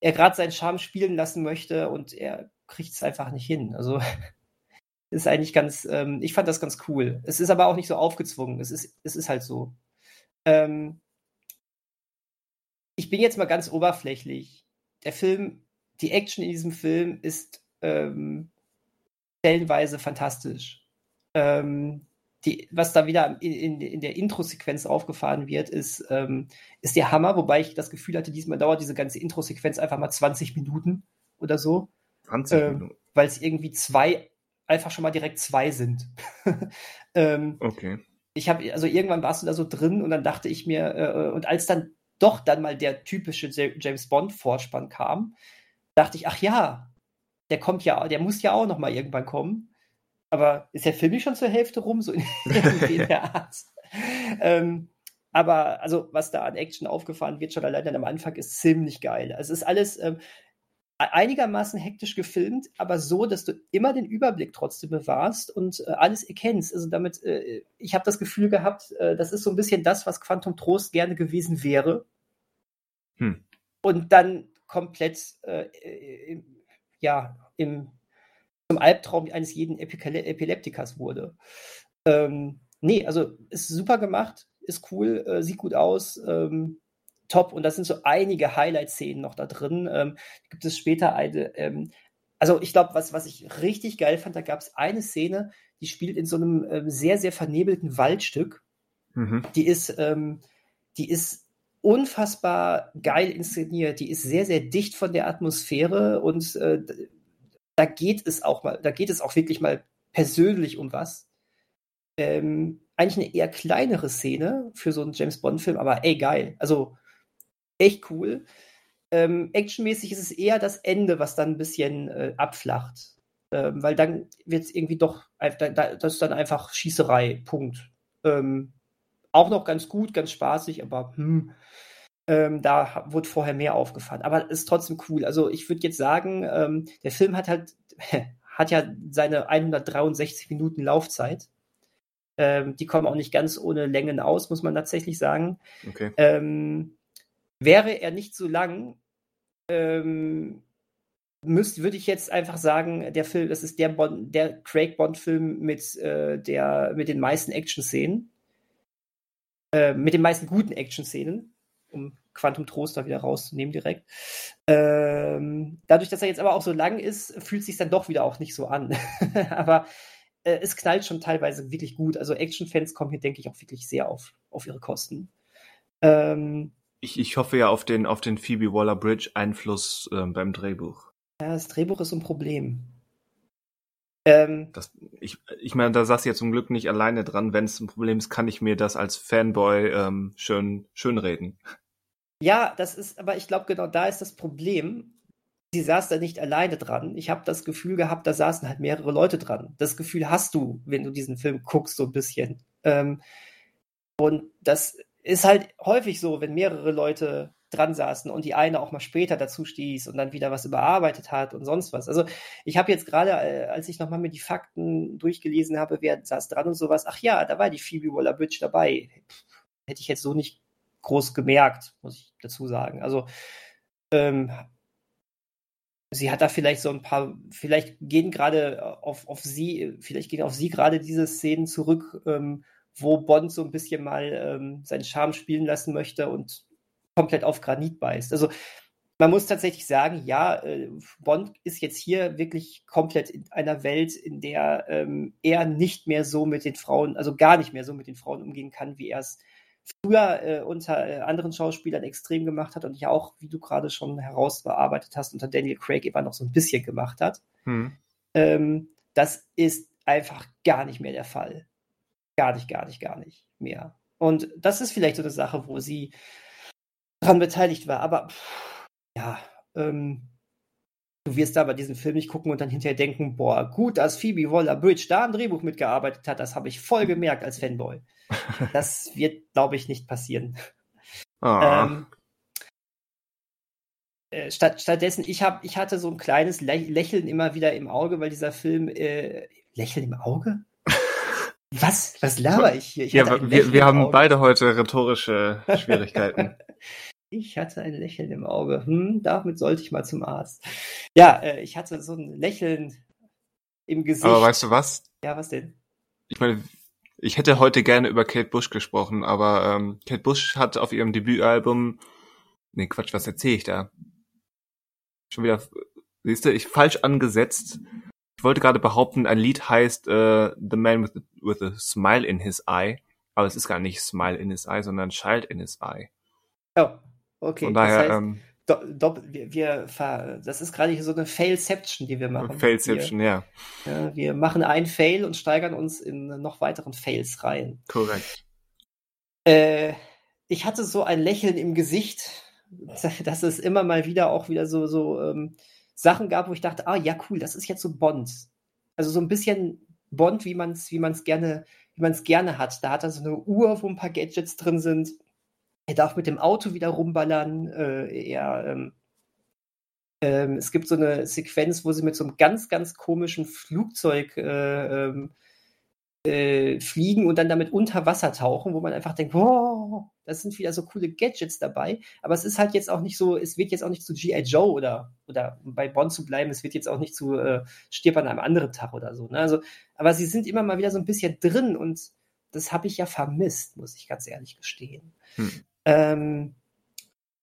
er gerade seinen Charme spielen lassen möchte und er kriegt es einfach nicht hin. Also ist eigentlich ganz, ähm, ich fand das ganz cool. Es ist aber auch nicht so aufgezwungen. Es ist, es ist halt so. Ähm, ich bin jetzt mal ganz oberflächlich. Der Film, die Action in diesem Film ist ähm, stellenweise fantastisch. Ähm, die, was da wieder in, in, in der Intro-Sequenz aufgefahren wird, ist, ähm, ist der Hammer, wobei ich das Gefühl hatte, diesmal dauert diese ganze Intro-Sequenz einfach mal 20 Minuten oder so. 20 ähm, Minuten. Weil es irgendwie zwei, einfach schon mal direkt zwei sind. ähm, okay. Ich habe, also irgendwann warst du da so drin und dann dachte ich mir, äh, und als dann doch dann mal der typische James Bond-Vorspann kam, dachte ich, ach ja, der kommt ja, der muss ja auch noch mal irgendwann kommen. Aber ist der Film nicht schon zur Hälfte rum, so in, in der Art? Ähm, aber also, was da an Action aufgefahren wird, schon allein am Anfang, ist ziemlich geil. Also, es ist alles ähm, einigermaßen hektisch gefilmt, aber so, dass du immer den Überblick trotzdem bewahrst und äh, alles erkennst. Also damit, äh, ich habe das Gefühl gehabt, äh, das ist so ein bisschen das, was Quantum Trost gerne gewesen wäre. Hm. Und dann komplett äh, äh ja, im, zum Albtraum eines jeden Epikale Epileptikers wurde. Ähm, nee, also ist super gemacht, ist cool, äh, sieht gut aus, ähm, top. Und das sind so einige Highlight-Szenen noch da drin. Ähm, gibt es später eine, ähm, also ich glaube, was, was ich richtig geil fand, da gab es eine Szene, die spielt in so einem ähm, sehr, sehr vernebelten Waldstück. Mhm. Die ist, ähm, die ist unfassbar geil inszeniert. Die ist sehr, sehr dicht von der Atmosphäre und äh, da geht es auch mal, da geht es auch wirklich mal persönlich um was. Ähm, eigentlich eine eher kleinere Szene für so einen James Bond-Film, aber ey, geil. Also echt cool. Ähm, actionmäßig ist es eher das Ende, was dann ein bisschen äh, abflacht. Ähm, weil dann wird es irgendwie doch, das ist dann einfach Schießerei, Punkt. Ähm, auch noch ganz gut, ganz spaßig, aber hm, ähm, da wurde vorher mehr aufgefahren. Aber ist trotzdem cool. Also ich würde jetzt sagen, ähm, der Film hat halt, hat ja seine 163 Minuten Laufzeit. Ähm, die kommen auch nicht ganz ohne Längen aus, muss man tatsächlich sagen. Okay. Ähm, wäre er nicht so lang, ähm, müsste, würde ich jetzt einfach sagen, der Film, das ist der Bond, der Craig Bond-Film mit, äh, der, mit den meisten Action-Szenen. Äh, mit den meisten guten Action-Szenen, um Quantum Trost da wieder rauszunehmen direkt. Ähm, dadurch, dass er jetzt aber auch so lang ist, fühlt sich dann doch wieder auch nicht so an. aber äh, es knallt schon teilweise wirklich gut. Also Action-Fans kommen hier, denke ich, auch wirklich sehr auf, auf ihre Kosten. Ähm, ich, ich hoffe ja auf den, auf den Phoebe Waller-Bridge Einfluss äh, beim Drehbuch. Ja, das Drehbuch ist ein Problem. Ähm, das, ich, ich meine, da saß ja zum Glück nicht alleine dran. Wenn es ein Problem ist, kann ich mir das als Fanboy ähm, schön, schön reden. Ja, das ist, aber ich glaube, genau da ist das Problem. Sie saß da nicht alleine dran. Ich habe das Gefühl gehabt, da saßen halt mehrere Leute dran. Das Gefühl hast du, wenn du diesen Film guckst, so ein bisschen. Ähm, und das ist halt häufig so, wenn mehrere Leute dran saßen und die eine auch mal später dazu stieß und dann wieder was überarbeitet hat und sonst was. Also ich habe jetzt gerade, äh, als ich nochmal mir die Fakten durchgelesen habe, wer saß dran und sowas, ach ja, da war die Phoebe Waller-Bridge dabei. Hätte ich jetzt so nicht groß gemerkt, muss ich dazu sagen. Also ähm, sie hat da vielleicht so ein paar, vielleicht gehen gerade auf, auf sie, vielleicht gehen auf sie gerade diese Szenen zurück, ähm, wo Bond so ein bisschen mal ähm, seinen Charme spielen lassen möchte und komplett auf Granit beißt. Also man muss tatsächlich sagen, ja, äh, Bond ist jetzt hier wirklich komplett in einer Welt, in der ähm, er nicht mehr so mit den Frauen, also gar nicht mehr so mit den Frauen umgehen kann, wie er es früher äh, unter äh, anderen Schauspielern extrem gemacht hat und ja auch, wie du gerade schon herausbearbeitet hast, unter Daniel Craig immer noch so ein bisschen gemacht hat. Hm. Ähm, das ist einfach gar nicht mehr der Fall. Gar nicht, gar nicht, gar nicht mehr. Und das ist vielleicht so eine Sache, wo sie daran beteiligt war. Aber pff, ja, ähm, du wirst aber diesen Film nicht gucken und dann hinterher denken, boah, gut, dass Phoebe Waller-Bridge da am Drehbuch mitgearbeitet hat, das habe ich voll gemerkt als Fanboy. das wird, glaube ich, nicht passieren. Ah. Ähm, äh, statt, stattdessen, ich, hab, ich hatte so ein kleines Lächeln immer wieder im Auge, weil dieser Film, äh, Lächeln im Auge? Was? Was laber ich hier? Ich ja, wir, wir haben beide heute rhetorische Schwierigkeiten. Ich hatte ein Lächeln im Auge. Hm, damit sollte ich mal zum Arzt. Ja, äh, ich hatte so ein Lächeln im Gesicht. Aber weißt du was? Ja, was denn? Ich meine, ich hätte heute gerne über Kate Bush gesprochen, aber ähm, Kate Bush hat auf ihrem Debütalbum. Nee, Quatsch, was erzähle ich da? Schon wieder, siehst du, ich falsch angesetzt. Ich wollte gerade behaupten, ein Lied heißt äh, The Man with, the, with a Smile in His Eye, aber es ist gar nicht Smile in His Eye, sondern Child in His Eye. Oh, Okay, Von daher, das heißt, ähm, do, do, wir, wir, das ist gerade hier so eine Failception, die wir machen. Failception, wir, ja. ja. Wir machen einen Fail und steigern uns in noch weiteren Fails rein. Korrekt. Äh, ich hatte so ein Lächeln im Gesicht, dass es immer mal wieder auch wieder so, so ähm, Sachen gab, wo ich dachte, ah ja, cool, das ist jetzt so Bond. Also so ein bisschen Bond, wie man es wie man's gerne, wie man's gerne hat. Da hat er so eine Uhr, wo ein paar Gadgets drin sind. Er darf mit dem Auto wieder rumballern. Äh, er, ähm, ähm, es gibt so eine Sequenz, wo sie mit so einem ganz, ganz komischen Flugzeug äh, ähm, äh, fliegen und dann damit unter Wasser tauchen, wo man einfach denkt, wow, das sind wieder so coole Gadgets dabei. Aber es ist halt jetzt auch nicht so, es wird jetzt auch nicht zu G.I. Joe oder, oder bei Bond zu bleiben, es wird jetzt auch nicht zu äh, Stirb an einem anderen Tag oder so. Ne? Also, aber sie sind immer mal wieder so ein bisschen drin und das habe ich ja vermisst, muss ich ganz ehrlich gestehen. Hm. Ähm,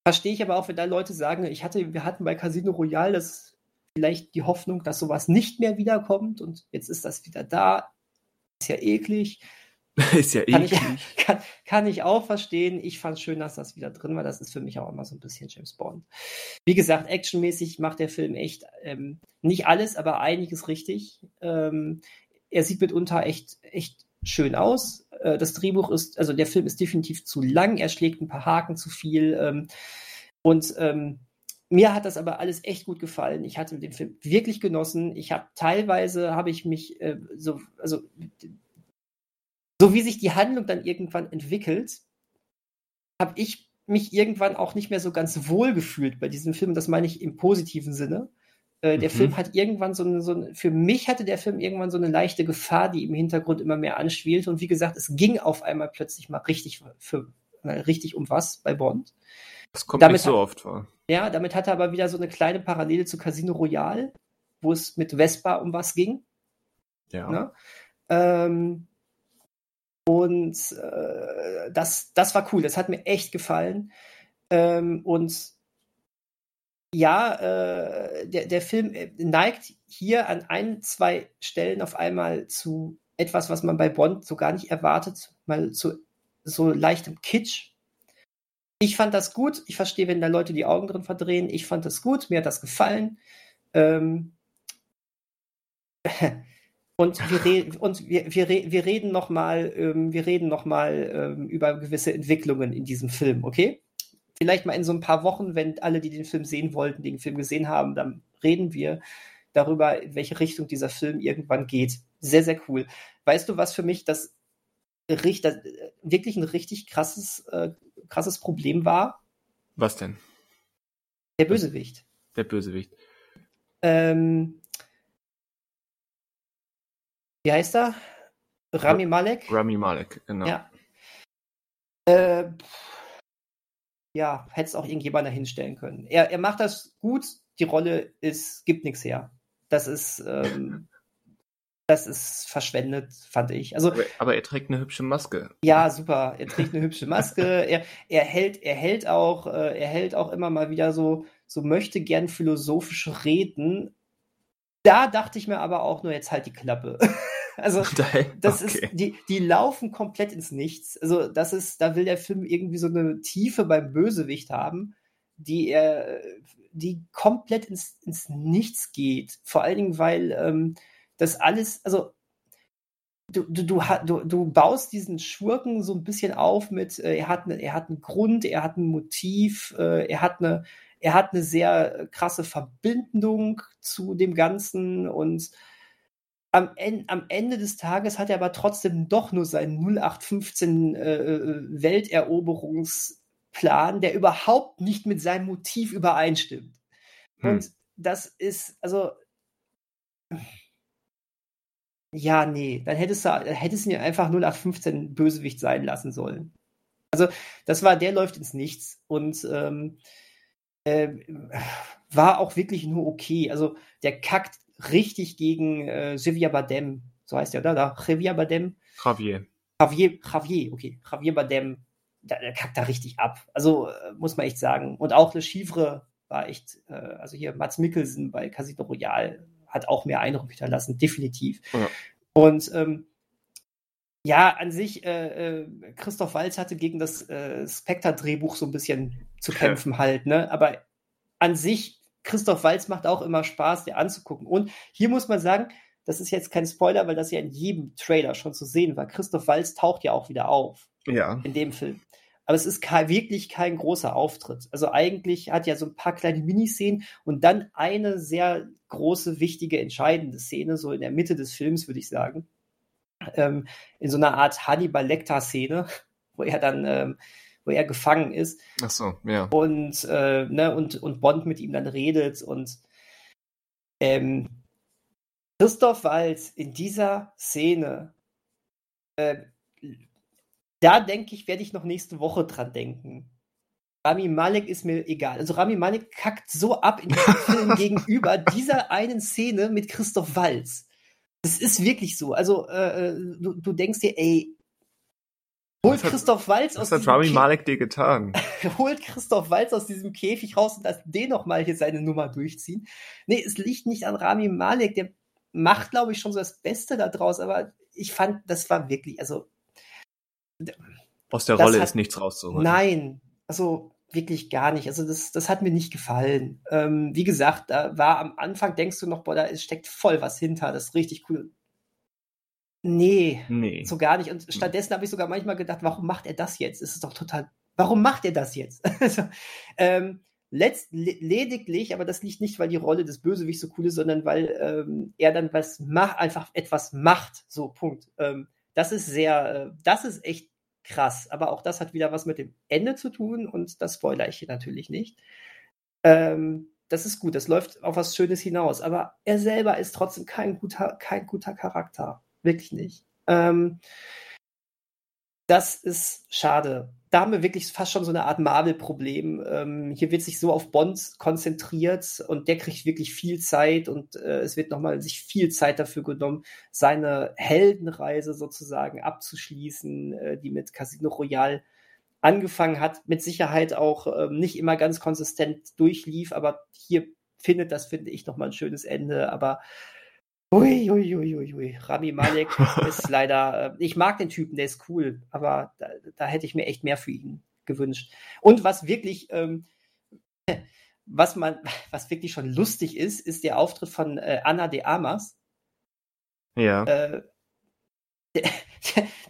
verstehe ich aber auch, wenn da Leute sagen, ich hatte, wir hatten bei Casino Royale das vielleicht die Hoffnung, dass sowas nicht mehr wiederkommt und jetzt ist das wieder da. Ist ja eklig. ist ja kann eklig. Ich, kann, kann, ich auch verstehen. Ich fand es schön, dass das wieder drin war. Das ist für mich auch immer so ein bisschen James Bond. Wie gesagt, actionmäßig macht der Film echt ähm, nicht alles, aber einiges richtig. Ähm, er sieht mitunter echt, echt schön aus. Äh, das Drehbuch ist, also der Film ist definitiv zu lang, er schlägt ein paar Haken zu viel. Ähm, und ähm, mir hat das aber alles echt gut gefallen. Ich hatte den Film wirklich genossen. Ich habe teilweise habe ich mich äh, so, also so wie sich die Handlung dann irgendwann entwickelt, habe ich mich irgendwann auch nicht mehr so ganz wohl gefühlt bei diesem Film. Das meine ich im positiven Sinne. Äh, der mhm. Film hat irgendwann so eine, so eine, für mich hatte der Film irgendwann so eine leichte Gefahr, die im Hintergrund immer mehr anspielte. Und wie gesagt, es ging auf einmal plötzlich mal richtig für, mal richtig um was bei Bond. Das kommt damit nicht so hat, oft vor. Ja, damit hatte er aber wieder so eine kleine Parallele zu Casino Royale, wo es mit Vespa um was ging. Ja. Ne? Ähm, und äh, das, das war cool, das hat mir echt gefallen. Ähm, und ja, äh, der, der Film äh, neigt hier an ein, zwei Stellen auf einmal zu etwas, was man bei Bond so gar nicht erwartet, mal zu so leichtem Kitsch. Ich fand das gut. Ich verstehe, wenn da Leute die Augen drin verdrehen. Ich fand das gut. Mir hat das gefallen. Ähm und wir, re und wir, wir, re wir reden noch mal, ähm, wir reden noch mal ähm, über gewisse Entwicklungen in diesem Film, okay? vielleicht mal in so ein paar Wochen, wenn alle, die den Film sehen wollten, den Film gesehen haben, dann reden wir darüber, in welche Richtung dieser Film irgendwann geht. Sehr, sehr cool. Weißt du, was für mich das, das wirklich ein richtig krasses, äh, krasses Problem war? Was denn? Der Bösewicht. Der Bösewicht. Ähm, wie heißt er? Rami Malek? Rami Malek, genau. Ja. Äh, ja, hätte es auch irgendjemand da hinstellen können. Er, er macht das gut, die Rolle ist, gibt nichts her. Das ist, ähm, das ist verschwendet, fand ich. Also, aber, aber, er trägt eine hübsche Maske. Ja, super. Er trägt eine hübsche Maske. er, er hält, er hält auch, äh, er hält auch immer mal wieder so, so möchte gern philosophische Reden. Da dachte ich mir aber auch nur jetzt halt die Klappe. Also das okay. ist, die, die laufen komplett ins Nichts. Also das ist, da will der Film irgendwie so eine Tiefe beim Bösewicht haben, die er, die komplett ins, ins Nichts geht. Vor allen Dingen, weil ähm, das alles, also du, du, du, du, baust diesen Schurken so ein bisschen auf mit, äh, er, hat ne, er hat einen Grund, er hat ein Motiv, äh, er hat eine, er hat eine sehr krasse Verbindung zu dem Ganzen und am, en am Ende des Tages hat er aber trotzdem doch nur seinen 0815 äh, äh, Welteroberungsplan, der überhaupt nicht mit seinem Motiv übereinstimmt. Hm. Und das ist, also, ja, nee, dann hättest du, hättest du ihn einfach 0815 Bösewicht sein lassen sollen. Also, das war, der läuft ins Nichts und ähm, äh, war auch wirklich nur okay. Also, der kackt richtig gegen äh, Javier Badem, so heißt der, oder? Da, Javier Badem. Javier. Javier, Javier, okay. Javier Badem, der, der kackt da richtig ab. Also äh, muss man echt sagen. Und auch Le Chivre war echt, äh, also hier Mats Mikkelsen bei Casino Royale hat auch mehr Eindruck hinterlassen, definitiv. Ja. Und ähm, ja, an sich, äh, äh, Christoph Walz hatte gegen das äh, Spectre-Drehbuch so ein bisschen zu kämpfen halt, ne? Aber an sich Christoph Walz macht auch immer Spaß, dir anzugucken. Und hier muss man sagen, das ist jetzt kein Spoiler, weil das ja in jedem Trailer schon zu sehen war. Christoph Walz taucht ja auch wieder auf. Ja. In dem Film. Aber es ist kein, wirklich kein großer Auftritt. Also eigentlich hat ja so ein paar kleine Miniszenen und dann eine sehr große, wichtige, entscheidende Szene, so in der Mitte des Films, würde ich sagen. Ähm, in so einer Art Hannibal Lecter-Szene, wo er dann ähm, wo er gefangen ist. Ach so, ja. Und, äh, ne, und, und Bond mit ihm dann redet und ähm, Christoph Walz in dieser Szene, äh, da denke ich, werde ich noch nächste Woche dran denken. Rami Malek ist mir egal. Also Rami Malek kackt so ab in diesem Film gegenüber dieser einen Szene mit Christoph Walz. Das ist wirklich so. Also äh, äh du, du denkst dir, ey, Holt Christoph Walz aus hat Rami Malek dir getan? Holt Christoph Walz aus diesem Käfig raus und lass den nochmal hier seine Nummer durchziehen. Nee, es liegt nicht an Rami Malek, der macht, glaube ich, schon so das Beste da draus, aber ich fand, das war wirklich, also. Aus der Rolle hat, ist nichts rauszuholen. Nein, also wirklich gar nicht. Also das, das hat mir nicht gefallen. Ähm, wie gesagt, da war am Anfang, denkst du noch, boah, da steckt voll was hinter, das ist richtig cool. Nee, nee, so gar nicht. Und stattdessen habe ich sogar manchmal gedacht, warum macht er das jetzt? Es ist doch total, warum macht er das jetzt? also, ähm, letzt, lediglich, aber das liegt nicht, weil die Rolle des Bösewichts so cool ist, sondern weil ähm, er dann was macht, einfach etwas macht. So, Punkt. Ähm, das ist sehr, äh, das ist echt krass. Aber auch das hat wieder was mit dem Ende zu tun und das spoilere ich hier natürlich nicht. Ähm, das ist gut, das läuft auf was Schönes hinaus. Aber er selber ist trotzdem kein guter, kein guter Charakter. Wirklich nicht. Ähm, das ist schade. Da haben wir wirklich fast schon so eine Art Marvel-Problem. Ähm, hier wird sich so auf Bond konzentriert und der kriegt wirklich viel Zeit und äh, es wird nochmal sich viel Zeit dafür genommen, seine Heldenreise sozusagen abzuschließen, äh, die mit Casino Royale angefangen hat, mit Sicherheit auch ähm, nicht immer ganz konsistent durchlief, aber hier findet das, finde ich, nochmal ein schönes Ende. Aber Ui, ui, ui, ui, ui. Rami Malek ist leider, äh, ich mag den Typen, der ist cool, aber da, da, hätte ich mir echt mehr für ihn gewünscht. Und was wirklich, ähm, was man, was wirklich schon lustig ist, ist der Auftritt von äh, Anna de Amas. Ja. Äh,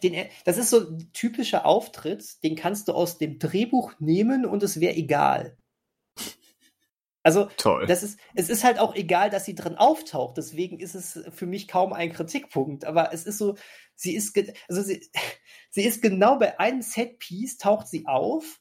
den, das ist so ein typischer Auftritt, den kannst du aus dem Drehbuch nehmen und es wäre egal. Also, Toll. das ist, es ist halt auch egal, dass sie drin auftaucht. Deswegen ist es für mich kaum ein Kritikpunkt. Aber es ist so, sie ist, also sie, sie ist genau bei einem Setpiece taucht sie auf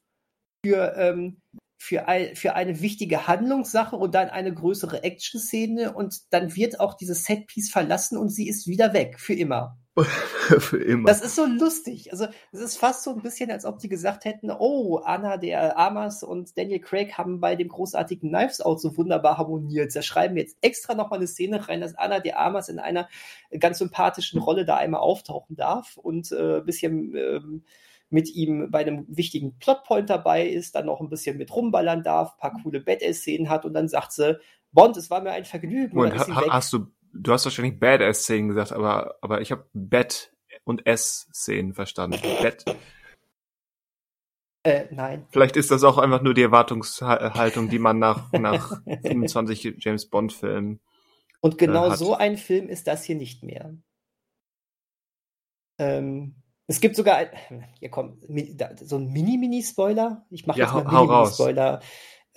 für, ähm, für, ein, für eine wichtige Handlungssache und dann eine größere Action-Szene und dann wird auch dieses Setpiece verlassen und sie ist wieder weg, für immer. für immer. Das ist so lustig. Also, es ist fast so ein bisschen, als ob die gesagt hätten, oh, Anna der Amas und Daniel Craig haben bei dem großartigen Knives Out so wunderbar harmoniert. Da schreiben wir jetzt extra nochmal eine Szene rein, dass Anna der Amas in einer ganz sympathischen Rolle da einmal auftauchen darf und äh, ein bisschen ähm, mit ihm bei einem wichtigen Plotpoint dabei ist, dann noch ein bisschen mit rumballern darf, ein paar coole Badass-Szenen hat und dann sagt sie, Bond, es war mir ein Vergnügen. Und ha hast du du hast wahrscheinlich Badass-Szenen gesagt, aber, aber ich habe Bad und S-Szenen verstanden. Bad. Äh, nein. Vielleicht ist das auch einfach nur die Erwartungshaltung, die man nach, nach 25 James Bond-Filmen. Und genau äh, so ein Film ist das hier nicht mehr. Ähm, es gibt sogar, ja komm, so ein Mini-Mini-Spoiler. Ich mache ja, jetzt mal Mini-Mini-Spoiler.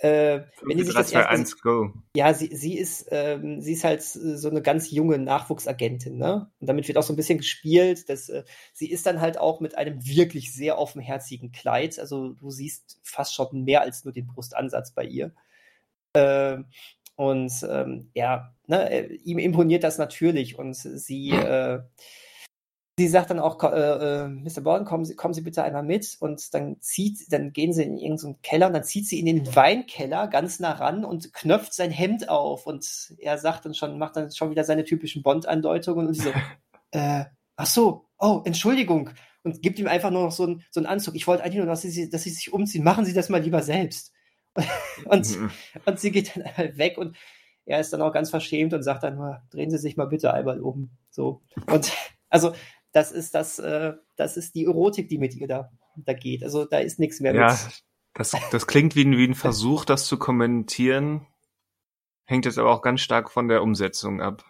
Äh, wenn die sich 3, das 2, 1, go. Ja, sie, sie ist, ähm, sie ist halt so eine ganz junge Nachwuchsagentin, ne? Und damit wird auch so ein bisschen gespielt, dass äh, sie ist dann halt auch mit einem wirklich sehr offenherzigen Kleid. Also du siehst fast schon mehr als nur den Brustansatz bei ihr. Äh, und ähm, ja, ne, äh, ihm imponiert das natürlich und sie äh, sie sagt dann auch, äh, äh, Mr. Borden, kommen Sie, kommen Sie bitte einmal mit und dann zieht, dann gehen sie in irgendeinen Keller und dann zieht sie in den Weinkeller ganz nah ran und knöpft sein Hemd auf und er sagt dann schon, macht dann schon wieder seine typischen Bond-Andeutungen und sie so, äh, ach so, oh, Entschuldigung und gibt ihm einfach nur noch so, ein, so einen Anzug. Ich wollte eigentlich nur, dass sie, dass sie sich umziehen. Machen Sie das mal lieber selbst. und, mhm. und sie geht dann halt weg und er ist dann auch ganz verschämt und sagt dann nur, drehen Sie sich mal bitte einmal um. So. Und also das ist das, äh, das ist die Erotik, die mit ihr da, da geht. Also da ist nichts mehr ja, mit. Das, das klingt wie ein, wie ein Versuch, das zu kommentieren. Hängt jetzt aber auch ganz stark von der Umsetzung ab.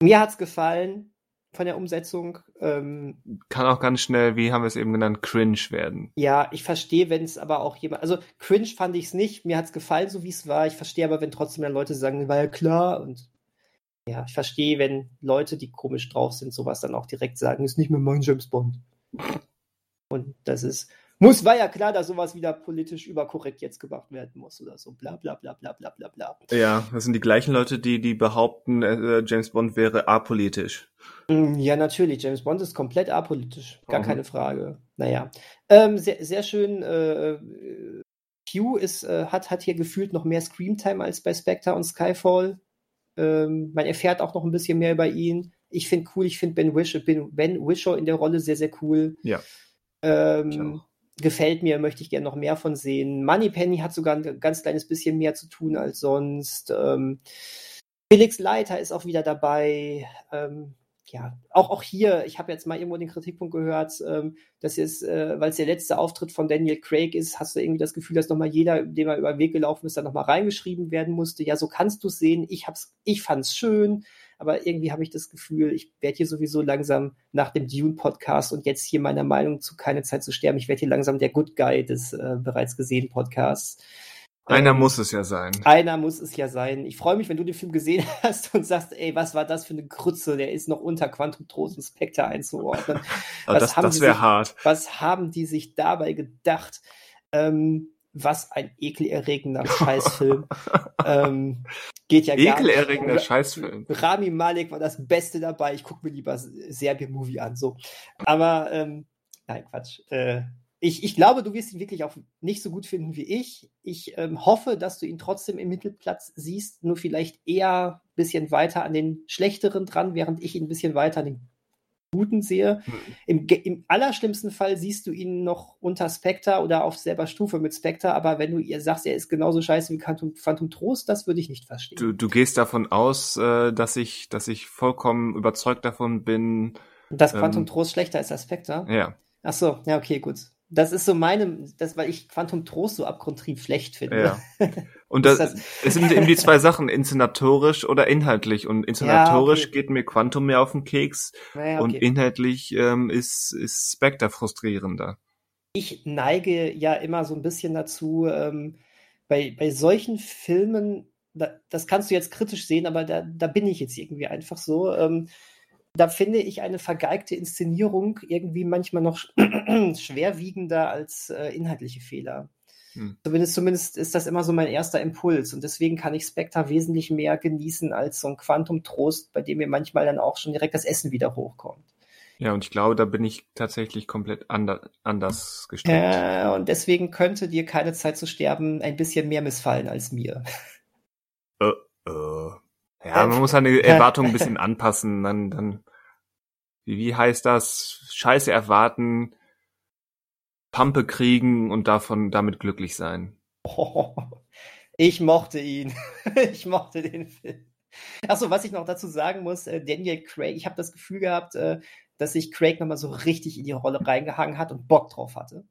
Mir hat's gefallen von der Umsetzung. Ähm, Kann auch ganz schnell, wie haben wir es eben genannt, cringe werden. Ja, ich verstehe, wenn es aber auch jemand, also cringe fand ich es nicht, mir hat's gefallen, so wie es war. Ich verstehe aber, wenn trotzdem dann Leute sagen, war ja klar und ja, ich verstehe, wenn Leute, die komisch drauf sind, sowas dann auch direkt sagen, ist nicht mehr mein James Bond. Und das ist, muss, war ja klar, dass sowas wieder politisch überkorrekt jetzt gemacht werden muss oder so, bla bla bla bla bla bla bla. Ja, das sind die gleichen Leute, die, die behaupten, äh, James Bond wäre apolitisch. Mm, ja, natürlich, James Bond ist komplett apolitisch, gar mhm. keine Frage. Naja, ähm, sehr, sehr schön, äh, Q ist, äh, hat, hat hier gefühlt noch mehr Screamtime als bei Spectre und Skyfall. Ähm, man erfährt auch noch ein bisschen mehr über ihn. Ich finde cool, ich finde Ben, Wish, ben, ben Wishaw in der Rolle sehr, sehr cool. Ja. Ähm, gefällt mir, möchte ich gerne noch mehr von sehen. Moneypenny hat sogar ein ganz kleines bisschen mehr zu tun als sonst. Ähm, Felix Leiter ist auch wieder dabei. Ähm, ja, auch, auch hier, ich habe jetzt mal irgendwo den Kritikpunkt gehört, ähm, dass jetzt, äh, weil es der letzte Auftritt von Daniel Craig ist, hast du irgendwie das Gefühl, dass nochmal jeder, dem er über den Weg gelaufen ist, dann nochmal reingeschrieben werden musste. Ja, so kannst du es sehen. Ich hab's, ich fand's schön, aber irgendwie habe ich das Gefühl, ich werde hier sowieso langsam nach dem Dune-Podcast und jetzt hier meiner Meinung zu keine Zeit zu sterben, ich werde hier langsam der Good Guy des äh, bereits gesehenen Podcasts. Einer ähm, muss es ja sein. Einer muss es ja sein. Ich freue mich, wenn du den Film gesehen hast und sagst, ey, was war das für eine Krütze? Der ist noch unter Quantum Trost Spectre einzuordnen. das das wäre hart. Was haben die sich dabei gedacht? Ähm, was ein ekelerregender Scheißfilm. ähm, geht ja gar Ekelerregender nicht. Scheißfilm. Rami Malek war das Beste dabei. Ich gucke mir lieber Serbien-Movie an. So. Aber ähm, nein, Quatsch. Äh, ich, ich glaube, du wirst ihn wirklich auch nicht so gut finden wie ich. Ich ähm, hoffe, dass du ihn trotzdem im Mittelplatz siehst, nur vielleicht eher ein bisschen weiter an den schlechteren dran, während ich ihn ein bisschen weiter an den guten sehe. Hm. Im, Im allerschlimmsten Fall siehst du ihn noch unter Spectre oder auf selber Stufe mit Spectre, aber wenn du ihr sagst, er ist genauso scheiße wie Phantom, Phantom Trost, das würde ich nicht verstehen. Du, du gehst davon aus, äh, dass ich, dass ich vollkommen überzeugt davon bin. Dass Phantom ähm, Trost schlechter ist als Spectre? Ja. Ach so, ja, okay, gut. Das ist so meine, das, weil ich Quantum Trost so abgrundtrieb schlecht finde. Ja. Und das, das- es sind eben die zwei Sachen, inszenatorisch oder inhaltlich. Und inszenatorisch okay. geht mir Quantum mehr auf den Keks Naja, und okay. inhaltlich ähm, ist, ist Spectre frustrierender. ich neige ja immer so ein bisschen dazu, ähm, bei, bei solchen Filmen, da, das kannst du jetzt kritisch sehen, aber da, da bin ich jetzt irgendwie einfach so. Ähm, da finde ich eine vergeigte Inszenierung irgendwie manchmal noch schwerwiegender als äh, inhaltliche Fehler. Hm. Zumindest, zumindest ist das immer so mein erster Impuls und deswegen kann ich Spectre wesentlich mehr genießen als so ein Quantum Trost, bei dem mir manchmal dann auch schon direkt das Essen wieder hochkommt. Ja, und ich glaube, da bin ich tatsächlich komplett ander, anders gestrickt. Äh, und deswegen könnte dir keine Zeit zu sterben ein bisschen mehr missfallen als mir. Äh, ja, man muss seine Erwartungen ein bisschen anpassen. Dann, dann, wie, heißt das? Scheiße erwarten, Pampe kriegen und davon damit glücklich sein. Oh, ich mochte ihn. ich mochte den Film. Achso, was ich noch dazu sagen muss, äh, Daniel Craig, ich habe das Gefühl gehabt, äh, dass sich Craig nochmal so richtig in die Rolle reingehangen hat und Bock drauf hatte.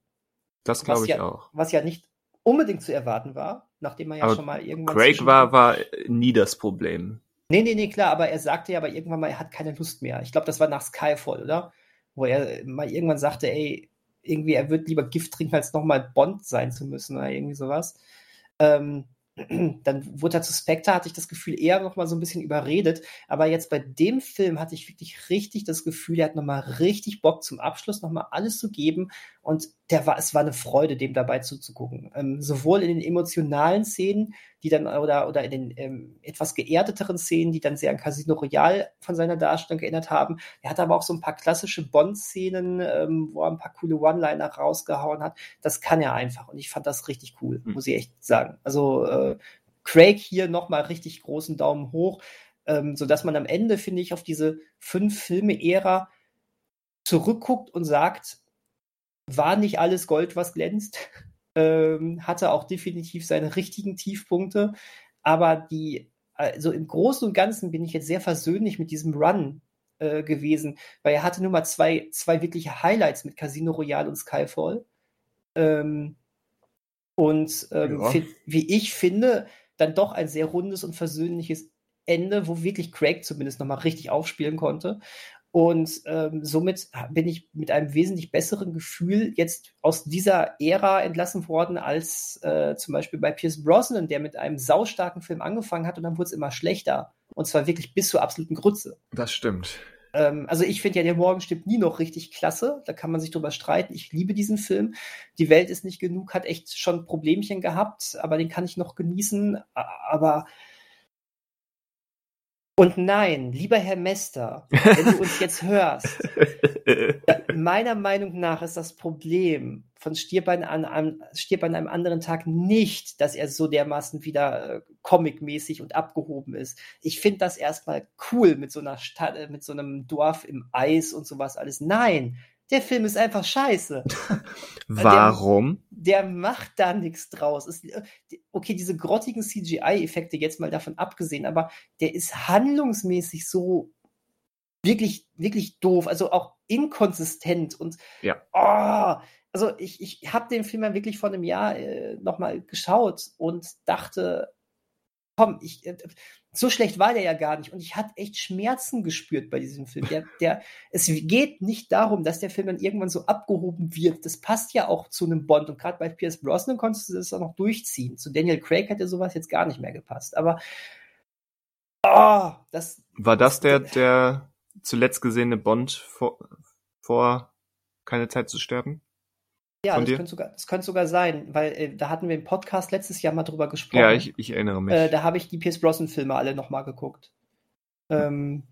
Das glaube ich ja- auch. Was ja nicht unbedingt zu erwarten war, nachdem er ja Aber schon mal irgendwann. Craig war, war nie das Problem. Nee, nee, nee, klar, aber er sagte ja aber irgendwann mal, er hat keine Lust mehr. Ich glaube, das war nach Skyfall, oder? Wo er mal irgendwann sagte, ey, irgendwie, er wird lieber Gift trinken, als nochmal Bond sein zu müssen oder irgendwie sowas. Ähm, dann wurde er zu Spectre, hatte ich das Gefühl, eher nochmal so ein bisschen überredet. Aber jetzt bei dem Film hatte ich wirklich richtig das Gefühl, er hat nochmal richtig Bock zum Abschluss nochmal alles zu geben. Und der war, es war eine Freude, dem dabei zuzugucken. Ähm, sowohl in den emotionalen Szenen, die dann, oder, oder in den ähm, etwas geerdeteren Szenen, die dann sehr an Casino Royale von seiner Darstellung erinnert haben. Er hat aber auch so ein paar klassische Bond-Szenen, ähm, wo er ein paar coole One-Liner rausgehauen hat. Das kann er einfach. Und ich fand das richtig cool, Mhm. muss ich echt sagen. Also äh, Craig hier nochmal richtig großen Daumen hoch, ähm, sodass man am Ende, finde ich, auf diese fünf Filme-Ära zurückguckt und sagt, war nicht alles Gold, was glänzt, ähm, hatte auch definitiv seine richtigen Tiefpunkte, aber die, also im Großen und Ganzen bin ich jetzt sehr versöhnlich mit diesem Run äh, gewesen, weil er hatte nur mal zwei, zwei wirkliche Highlights mit Casino Royale und Skyfall. Ähm, und ähm, Ja. wie ich finde, dann doch ein sehr rundes und versöhnliches Ende, wo wirklich Craig zumindest nochmal richtig aufspielen konnte. Und ähm, somit bin ich mit einem wesentlich besseren Gefühl jetzt aus dieser Ära entlassen worden, als äh, zum Beispiel bei Pierce Brosnan, der mit einem saustarken Film angefangen hat und dann wurde es immer schlechter. Und zwar wirklich bis zur absoluten Grütze. Das stimmt. Ähm, also ich finde ja, der Morgen stimmt nie noch richtig klasse. Da kann man sich drüber streiten. Ich liebe diesen Film. Die Welt ist nicht genug, hat echt schon Problemchen gehabt, aber den kann ich noch genießen. Aber und nein, lieber Herr Mester, wenn du uns jetzt hörst, meiner Meinung nach ist das Problem von Stirb an, an, an einem anderen Tag nicht, dass er so dermaßen wieder äh, comicmäßig und abgehoben ist. Ich finde das erstmal cool mit so einer Stadt, äh, mit so einem Dorf im Eis und sowas alles. Nein, der Film ist einfach scheiße. Warum? Der macht da nichts draus. Äh, okay, diese grottigen CGI-Effekte jetzt mal davon abgesehen, aber der ist handlungsmäßig so wirklich, wirklich doof, also auch inkonsistent und Ja. oh, also ich, ich habe den Film ja wirklich vor einem Jahr äh, nochmal geschaut und dachte, komm, ich, äh, so schlecht war der ja gar nicht und ich hatte echt Schmerzen gespürt bei diesem Film. Der, der, es geht nicht darum, dass der Film dann irgendwann so abgehoben wird. Das passt ja auch zu einem Bond und gerade bei Pierce Brosnan konntest du das auch noch durchziehen. Zu Daniel Craig hätte sowas jetzt gar nicht mehr gepasst. Aber oh, das, War das der, der zuletzt gesehene Bond vor, vor keine Zeit zu sterben? Ja, Von das dir? könnte, sogar, das könnte sogar sein, weil äh, da hatten wir im Podcast letztes Jahr mal drüber gesprochen. Ja, ich, ich erinnere mich. Äh, da habe ich die Pierce Brosnan Filme alle nochmal geguckt. Ähm,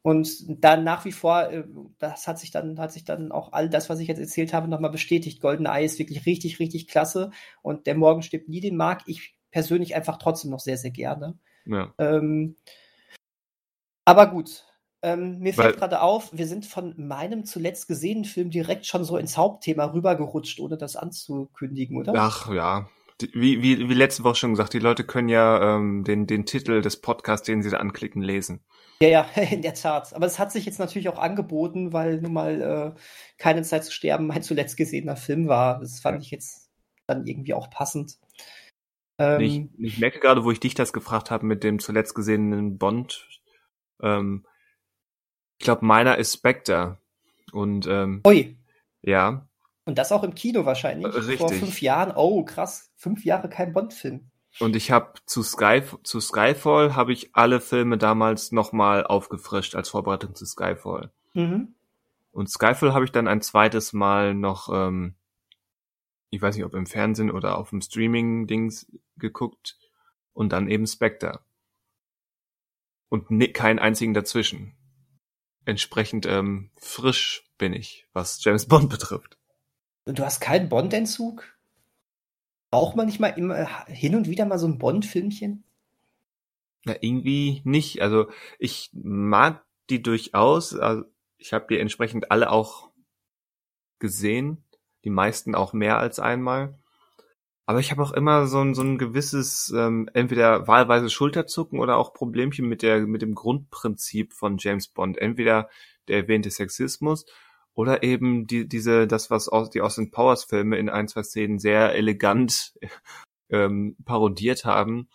und dann nach wie vor, äh, das hat sich dann, hat sich dann auch all das, was ich jetzt erzählt habe, nochmal bestätigt. Golden Eye ist wirklich richtig, richtig klasse. Und der Morgen stirbt nie, den mag ich persönlich einfach trotzdem noch sehr, sehr gerne. ja. Ähm, aber gut. Ähm, mir fällt gerade auf, wir sind von meinem zuletzt gesehenen Film direkt schon so ins Hauptthema rübergerutscht, ohne das anzukündigen, oder? Ach ja. Wie, wie, wie letzte Woche schon gesagt, die Leute können ja ähm, den, den Titel des Podcasts, den sie da anklicken, lesen. Ja, ja, in der Tat. Aber es hat sich jetzt natürlich auch angeboten, weil nun mal äh, keine Zeit zu sterben mein zuletzt gesehener Film war. Das fand Ja. ich jetzt dann irgendwie auch passend. Ähm, ich, ich merke gerade, wo ich dich das gefragt habe mit dem zuletzt gesehenen Bond. Ähm, ich glaube, meiner ist Spectre. Und ähm, ui, ja, und das auch im Kino wahrscheinlich. Äh, Vor richtig. fünf Jahren. Oh, krass. Fünf Jahre kein Bond-Film. und ich habe zu Sky zu Skyfall habe ich alle Filme damals nochmal aufgefrischt als Vorbereitung zu Skyfall. Mhm. Und Skyfall habe ich dann ein zweites Mal noch, ähm, ich weiß nicht, ob im Fernsehen oder auf dem Streaming-Dings geguckt und dann eben Spectre. Und ne, keinen einzigen dazwischen. Entsprechend ähm, frisch bin ich, was James Bond betrifft. Und du hast keinen Bond-Entzug? Braucht man nicht mal immer hin und wieder mal so ein Bond-Filmchen? Na, irgendwie nicht. Also ich mag die durchaus. Also ich habe die entsprechend alle auch gesehen. Die meisten auch mehr als einmal. Aber ich habe auch immer so ein, so ein gewisses, ähm, entweder wahlweise Schulterzucken oder auch Problemchen mit der, mit dem Grundprinzip von James Bond. Entweder der erwähnte Sexismus oder eben die, diese, das, was aus, die Austin Powers Filme in ein, zwei Szenen sehr elegant ähm, parodiert haben.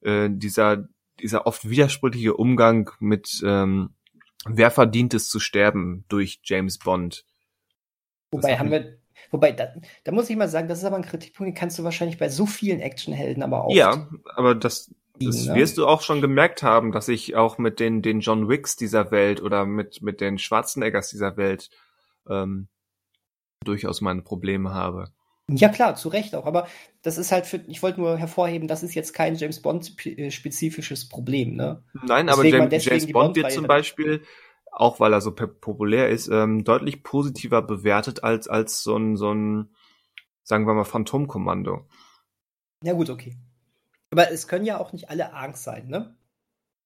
Äh, dieser, dieser oft widersprüchliche Umgang mit, ähm, wer verdient es zu sterben durch James Bond. Wobei haben wir, wobei, da, da muss ich mal sagen, das ist aber ein Kritikpunkt, den kannst du wahrscheinlich bei so vielen Actionhelden aber auch. Ja, aber das, das ne? wirst du auch schon gemerkt haben, dass ich auch mit den, den John Wicks dieser Welt oder mit, mit den Schwarzeneggers dieser Welt ähm, durchaus meine Probleme habe. Ja, klar, zu Recht auch. Aber das ist halt für, ich wollte nur hervorheben, das ist jetzt kein James Bond-spezifisches Problem, ne? Nein, aber Deswegen man James, James Bond wird zum Beispiel, auch weil er so populär ist, ähm, deutlich positiver bewertet als, als so ein, so ein, sagen wir mal, Phantomkommando. Ja, gut, okay. Aber es können ja auch nicht alle Angst sein, ne?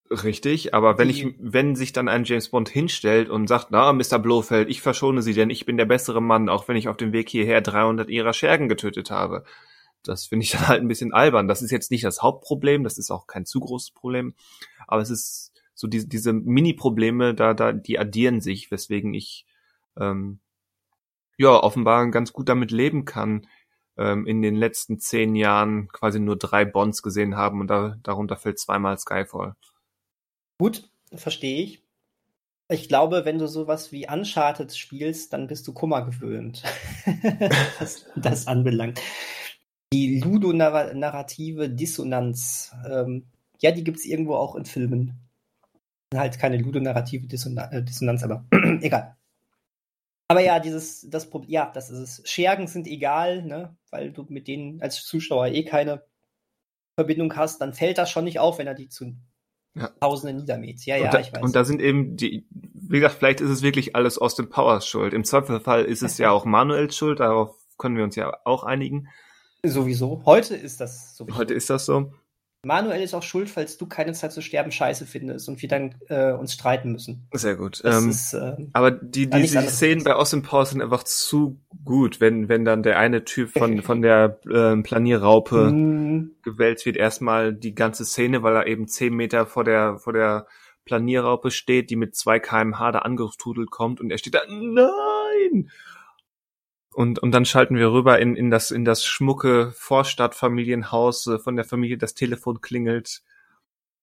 Richtig, aber wenn ich, wenn sich dann ein James Bond hinstellt und sagt, na, Mr. Blofeld, ich verschone Sie, denn ich bin der bessere Mann, auch wenn ich auf dem Weg hierher 300 ihrer Schergen getötet habe. Das finde ich dann halt ein bisschen albern. Das ist jetzt nicht das Hauptproblem, das ist auch kein zu großes Problem, aber es ist so diese, diese Mini-Probleme, da, da, die addieren sich, weswegen ich, ähm, ja, offenbar ganz gut damit leben kann, ähm, in den letzten zehn Jahren quasi nur drei Bonds gesehen haben und da, darunter fällt zweimal Skyfall. Gut, verstehe ich. Ich glaube, wenn du sowas wie Uncharted spielst, dann bist du Kummer gewöhnt. was das anbelangt. Die ludonarrative Dissonanz, ähm, ja, die gibt's irgendwo auch in Filmen. Halt keine ludonarrative Dissona äh, Dissonanz, aber egal. Aber ja, dieses, das Problem, ja, das ist es. Schergen sind egal, ne, weil du mit denen als Zuschauer eh keine Verbindung hast, dann fällt das schon nicht auf, wenn er die zu Ja. Tausende niedermäht. Ja, ja, und, da, ich weiß. und da sind eben die, wie gesagt, vielleicht ist es wirklich alles Austin Powers Schuld. Im Zweifelsfall ist es ja auch Manuels Schuld, darauf können wir uns ja auch einigen. Sowieso. Heute ist das sowieso. Heute ist das so. Manuel ist auch schuld, falls du keine Zeit zu sterben scheiße findest und wir dann äh, uns streiten müssen. Sehr gut. Ähm, ist, äh, aber die, die, die. Szenen bei Austin Powers sind einfach zu gut, wenn, wenn dann der eine Typ von, von der ähm, Planierraupe mh, gewälzt wird. Erstmal die ganze Szene, weil er eben zehn Meter vor der, vor der Planierraupe steht, die mit zwei kmh da angetrudelt kommt und er steht da, nein! Und, und dann schalten wir rüber in, in das, in das schmucke Vorstadtfamilienhaus äh, von der Familie, das Telefon klingelt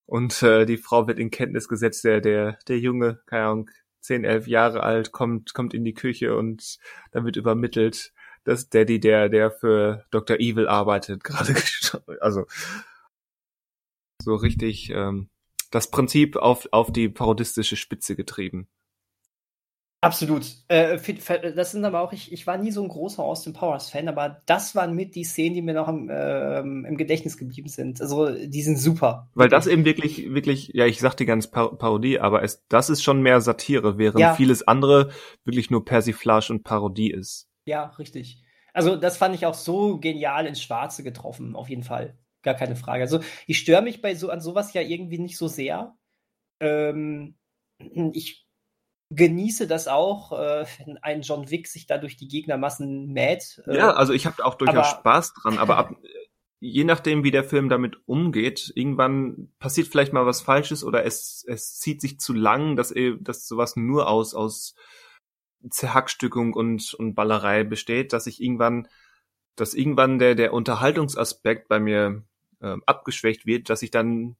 und äh, die Frau wird in Kenntnis gesetzt, der, der, der Junge, keine Ahnung, zehn, elf Jahre alt, kommt, kommt in die Küche und dann wird übermittelt, dass Daddy, der, der für Dr. Evil arbeitet, gerade also so richtig ähm, das Prinzip auf, auf die parodistische Spitze getrieben. Absolut. Äh, das sind aber auch, ich, ich war nie so ein großer Austin Powers-Fan, aber das waren mit die Szenen, die mir noch im, äh, im Gedächtnis geblieben sind. Also die sind super. Weil das eben wirklich, wirklich, ja, ich sagte ganz Parodie, aber es, das ist schon mehr Satire, während ja. vieles andere wirklich nur Persiflage und Parodie ist. Ja, richtig. Also das fand ich auch so genial ins Schwarze getroffen, auf jeden Fall. Gar keine Frage. Also ich störe mich bei so an sowas ja irgendwie nicht so sehr. Ähm, ich genieße das auch, äh, wenn ein John Wick sich da durch die Gegnermassen mäht. Äh, ja, also ich habe auch durchaus aber, Spaß dran, aber ab, je nachdem, wie der Film damit umgeht, irgendwann passiert vielleicht mal was Falsches oder es, es zieht sich zu lang, dass, dass sowas nur aus, aus Zerhackstückung und, und Ballerei besteht, dass ich irgendwann, dass irgendwann der, der Unterhaltungsaspekt bei mir äh, abgeschwächt wird, dass ich dann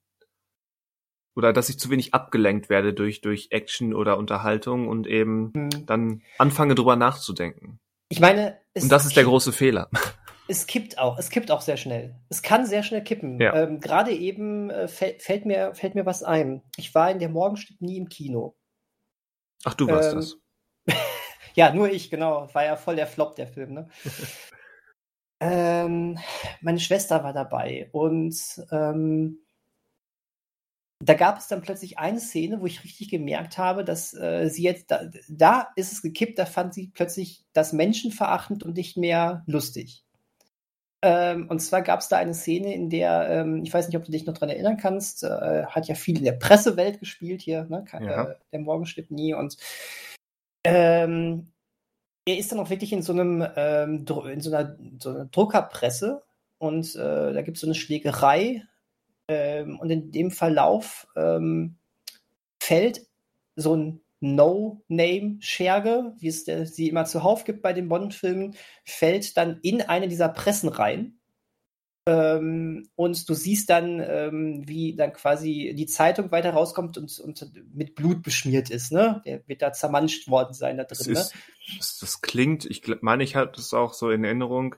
oder dass ich zu wenig abgelenkt werde durch, durch Action oder Unterhaltung und eben hm. dann anfange drüber nachzudenken. Ich meine, und das ist der große Fehler. Es kippt auch, es kippt auch sehr schnell. Es kann sehr schnell kippen. Ja. Ähm, Gerade eben äh, fällt, fällt, mir, fällt mir was ein. Ich war in der Morgenstück nie im Kino. Ach, du warst ähm, das. ja, nur ich, genau. War ja voll der Flop, der Film, ne? ähm, meine Schwester war dabei und ähm, da gab es dann plötzlich eine Szene, wo ich richtig gemerkt habe, dass äh, sie jetzt, da, da ist es gekippt, da fand sie plötzlich das menschenverachtend und nicht mehr lustig. Ähm, und zwar gab es da eine Szene, in der, ähm, ich weiß nicht, ob du dich noch dran erinnern kannst, äh, hat ja viel in der Pressewelt gespielt hier, ne? Ja. Äh, der Morgenstück nie. Und ähm, er ist dann auch wirklich in so einem, ähm, in so einer, so einer Druckerpresse und äh, da gibt es so eine Schlägerei ähm, und in dem Verlauf ähm, fällt so ein No-Name-Scherge, wie es der, sie immer zuhauf gibt bei den Bond-Filmen, fällt dann in eine dieser Pressen rein. Ähm, und du siehst dann, ähm, wie dann quasi die Zeitung weiter rauskommt und, und mit Blut beschmiert ist. Ne? Der wird da zermanscht worden sein da drin. Das, ist, ne? das, das klingt, ich meine, ich hatte es auch so in Erinnerung,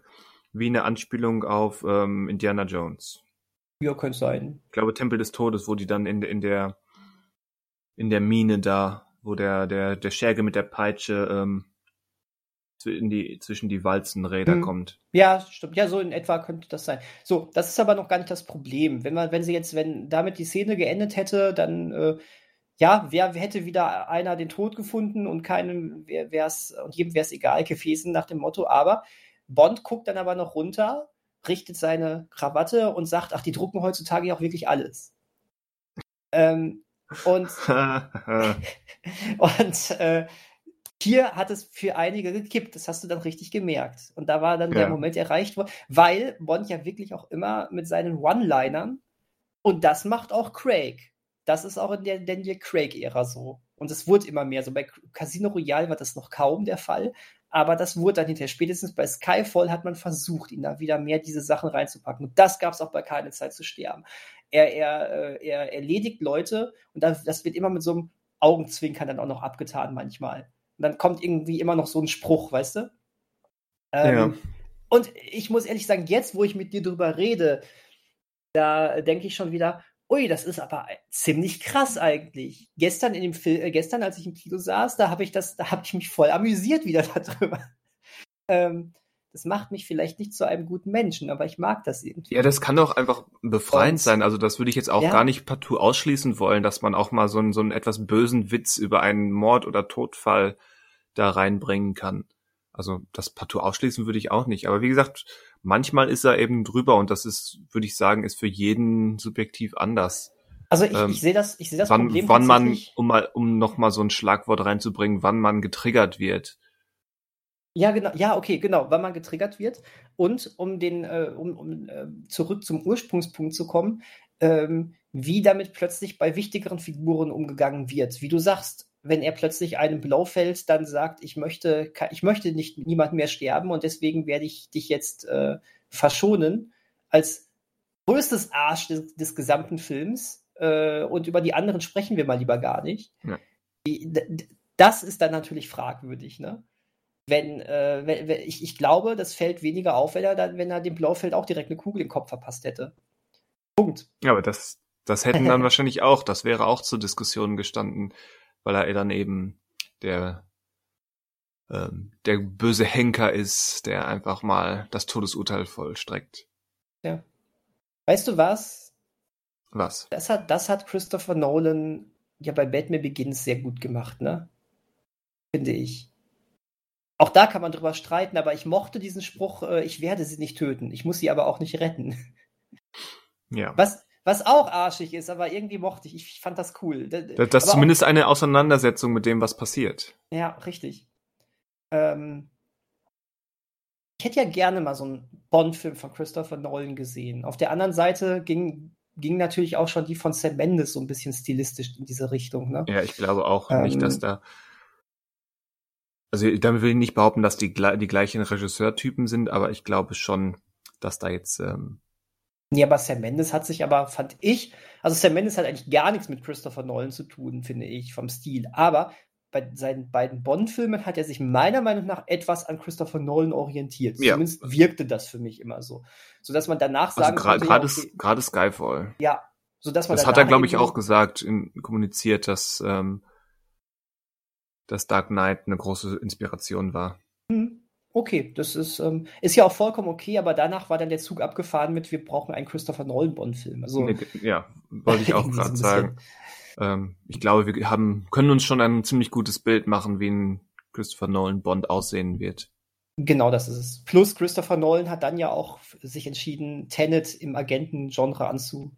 wie eine Anspielung auf ähm, Indiana Jones. Ja, könnte sein. Ich glaube, Tempel des Todes, wo die dann in, in der in der Mine da, wo der, der, der Scherge mit der Peitsche ähm, in die, zwischen die Walzenräder hm. kommt. Ja, stimmt. Ja, so in etwa könnte das sein. So, das ist aber noch gar nicht das Problem. Wenn man, wenn sie jetzt, wenn damit die Szene geendet hätte, dann äh, ja, wer hätte wieder einer den Tod gefunden und keinem wäre es und jedem wäre es egal gewesen nach dem Motto. Aber Bond guckt dann aber noch runter richtet seine Krawatte und sagt, ach, die drucken heutzutage ja auch wirklich alles. Ähm, und und äh, hier hat es für einige gekippt, das hast du dann richtig gemerkt. Und da war dann ja. der Moment erreicht worden, weil Bond ja wirklich auch immer mit seinen One-Linern, und das macht auch Craig. Das ist auch in der Daniel Craig-Ära so. Und es wurde immer mehr so. Bei Casino Royale war das noch kaum der Fall, aber das wurde dann hinterher. Spätestens bei Skyfall hat man versucht, ihn da wieder mehr diese Sachen reinzupacken. Und das gab es auch bei Keine Zeit zu sterben. Er, er, äh, er erledigt Leute und das wird immer mit so einem Augenzwinkern dann auch noch abgetan manchmal. Und dann kommt irgendwie immer noch so ein Spruch, weißt du? Ähm, ja. Und ich muss ehrlich sagen, jetzt, wo ich mit dir drüber rede, da denke ich schon wieder, ui, das ist aber ziemlich krass eigentlich. Gestern in dem Film, äh, gestern, als ich im Kino saß, da habe ich das, da habe ich mich voll amüsiert wieder darüber. Ähm, das macht mich vielleicht nicht zu einem guten Menschen, aber ich mag das irgendwie. Ja, das kann doch einfach befreiend Und, sein. Also das würde ich jetzt auch ja. gar nicht partout ausschließen wollen, dass man auch mal so einen, so einen etwas bösen Witz über einen Mord oder Todfall da reinbringen kann. Also das partout ausschließen würde ich auch nicht. Aber wie gesagt, manchmal ist er eben drüber und das ist, würde ich sagen, ist für jeden subjektiv anders. Also ich, ähm, ich sehe das, ich sehe das wann, Problem wann man, um mal, um noch mal so ein Schlagwort reinzubringen, wann man getriggert wird. Ja, genau, ja, okay, genau, wann man getriggert wird. Und um den, äh, um, um äh, zurück zum Ursprungspunkt zu kommen, ähm, wie damit plötzlich bei wichtigeren Figuren umgegangen wird. Wie du sagst, wenn er plötzlich einem Blaufeld dann sagt, ich möchte, ich möchte nicht niemand mehr sterben und deswegen werde ich dich jetzt äh, verschonen, als größtes Arsch des, des gesamten Films äh, und über die anderen sprechen wir mal lieber gar nicht. Ja. Das ist dann natürlich fragwürdig, ne? Wenn, äh, wenn, wenn ich, ich glaube, das fällt weniger auf, wenn er, dann, wenn er dem Blaufeld auch direkt eine Kugel im Kopf verpasst hätte. Punkt. Ja, aber das, das hätten dann wahrscheinlich auch, das wäre auch zur Diskussion gestanden weil er dann eben der ähm, der böse Henker ist, der einfach mal das Todesurteil vollstreckt. Ja. Weißt du was? Was? Das hat, das hat Christopher Nolan ja bei Batman Begins sehr gut gemacht, ne? Finde ich. Auch da kann man drüber streiten, aber ich mochte diesen Spruch, äh, ich werde sie nicht töten, ich muss sie aber auch nicht retten. Ja. Was, was auch arschig ist, aber irgendwie mochte ich, ich fand das cool. Das, das ist zumindest auch, eine Auseinandersetzung mit dem, was passiert. Ja, richtig. Ähm, ich hätte ja gerne mal so einen Bond-Film von Christopher Nolan gesehen. Auf der anderen Seite ging, ging natürlich auch schon die von Sam Mendes so ein bisschen stilistisch in diese Richtung. Ne? Ja, ich glaube auch ähm, nicht, dass da. Also damit will ich nicht behaupten, dass die, die gleichen Regisseurtypen sind, aber ich glaube schon, dass da jetzt. Ähm ja, aber Sam Mendes hat sich aber, fand ich, also Sam Mendes hat eigentlich gar nichts mit Christopher Nolan zu tun, finde ich, vom Stil. Aber bei seinen beiden Bond-Filmen hat er sich meiner Meinung nach etwas an Christopher Nolan orientiert. Ja. Zumindest wirkte das für mich immer so. Sodass man danach also sagen also konnte, gerade ja, okay, gerade Skyfall. Ja, so dass man Das hat er, glaube ich, auch gesagt, in, kommuniziert, dass, ähm, dass Dark Knight eine große Inspiration war. Mhm. Okay, das ist, ähm, ist ja auch vollkommen okay, aber danach war dann der Zug abgefahren mit, wir brauchen einen Christopher Nolan-Bond-Film. Also, nee, ja, wollte ich auch gerade sagen ähm, ich glaube, wir haben, können uns schon ein ziemlich gutes Bild machen, wie ein Christopher Nolan Bond aussehen wird. Genau, das ist es. Plus Christopher Nolan hat dann ja auch sich entschieden, Tenet im Agenten-Genre anzu,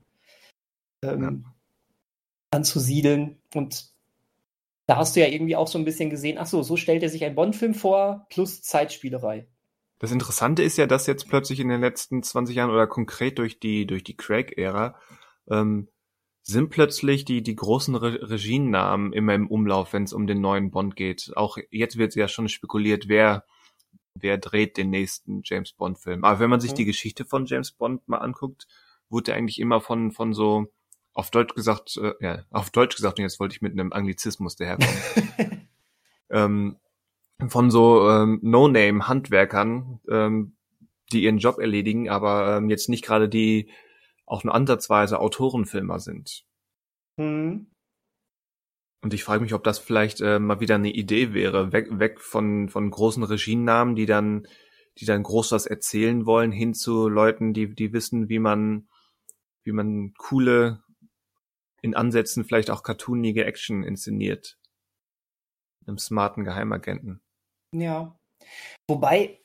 ähm, ja. anzusiedeln. Und da hast du ja irgendwie auch so ein bisschen gesehen, ach so, so stellt er sich einen Bond-Film vor, plus Zeitspielerei. Das Interessante ist ja, dass jetzt plötzlich in den letzten 20 Jahren oder konkret durch die, durch die Craig-Ära ähm, sind plötzlich die, die großen Re Regienamen immer im Umlauf, wenn es um den neuen Bond geht. Auch jetzt wird ja schon spekuliert, wer, wer dreht den nächsten James Bond Film. Aber wenn man sich mhm. die Geschichte von James Bond mal anguckt, wurde er eigentlich immer von, von so, auf Deutsch gesagt, äh, ja, auf Deutsch gesagt, und jetzt wollte ich mit einem Anglizismus daherkommen, ähm, von so ähm, No-Name-Handwerkern, ähm, die ihren Job erledigen, aber ähm, jetzt nicht gerade die auch nur ansatzweise Autorenfilmer sind. Mhm. Und ich frage mich, ob das vielleicht äh, mal wieder eine Idee wäre, weg, weg von, von großen Regienamen, die dann, die dann groß was erzählen wollen, hin zu Leuten, die, die wissen, wie man, wie man coole, in Ansätzen vielleicht auch cartoonige Action inszeniert. Einem smarten Geheimagenten. Ja. Wobei,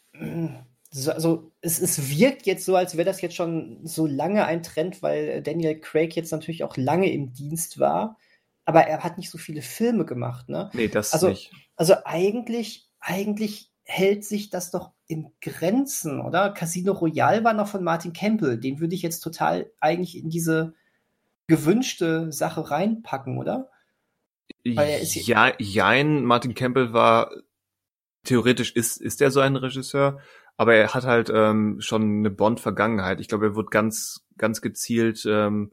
so, also es, es wirkt jetzt so, als wäre das jetzt schon so lange ein Trend, weil Daniel Craig jetzt natürlich auch lange im Dienst war, aber er hat nicht so viele Filme gemacht, ne? Nee, das also, nicht. Also eigentlich, eigentlich hält sich das doch in Grenzen, oder? Casino Royale war noch von Martin Campbell, den würde ich jetzt total eigentlich in diese gewünschte Sache reinpacken, oder? ja, jein, Martin Campbell war theoretisch ist, ist er so ein Regisseur, aber er hat halt ähm, schon eine Bond-Vergangenheit. Ich glaube, er wird ganz, ganz gezielt ähm,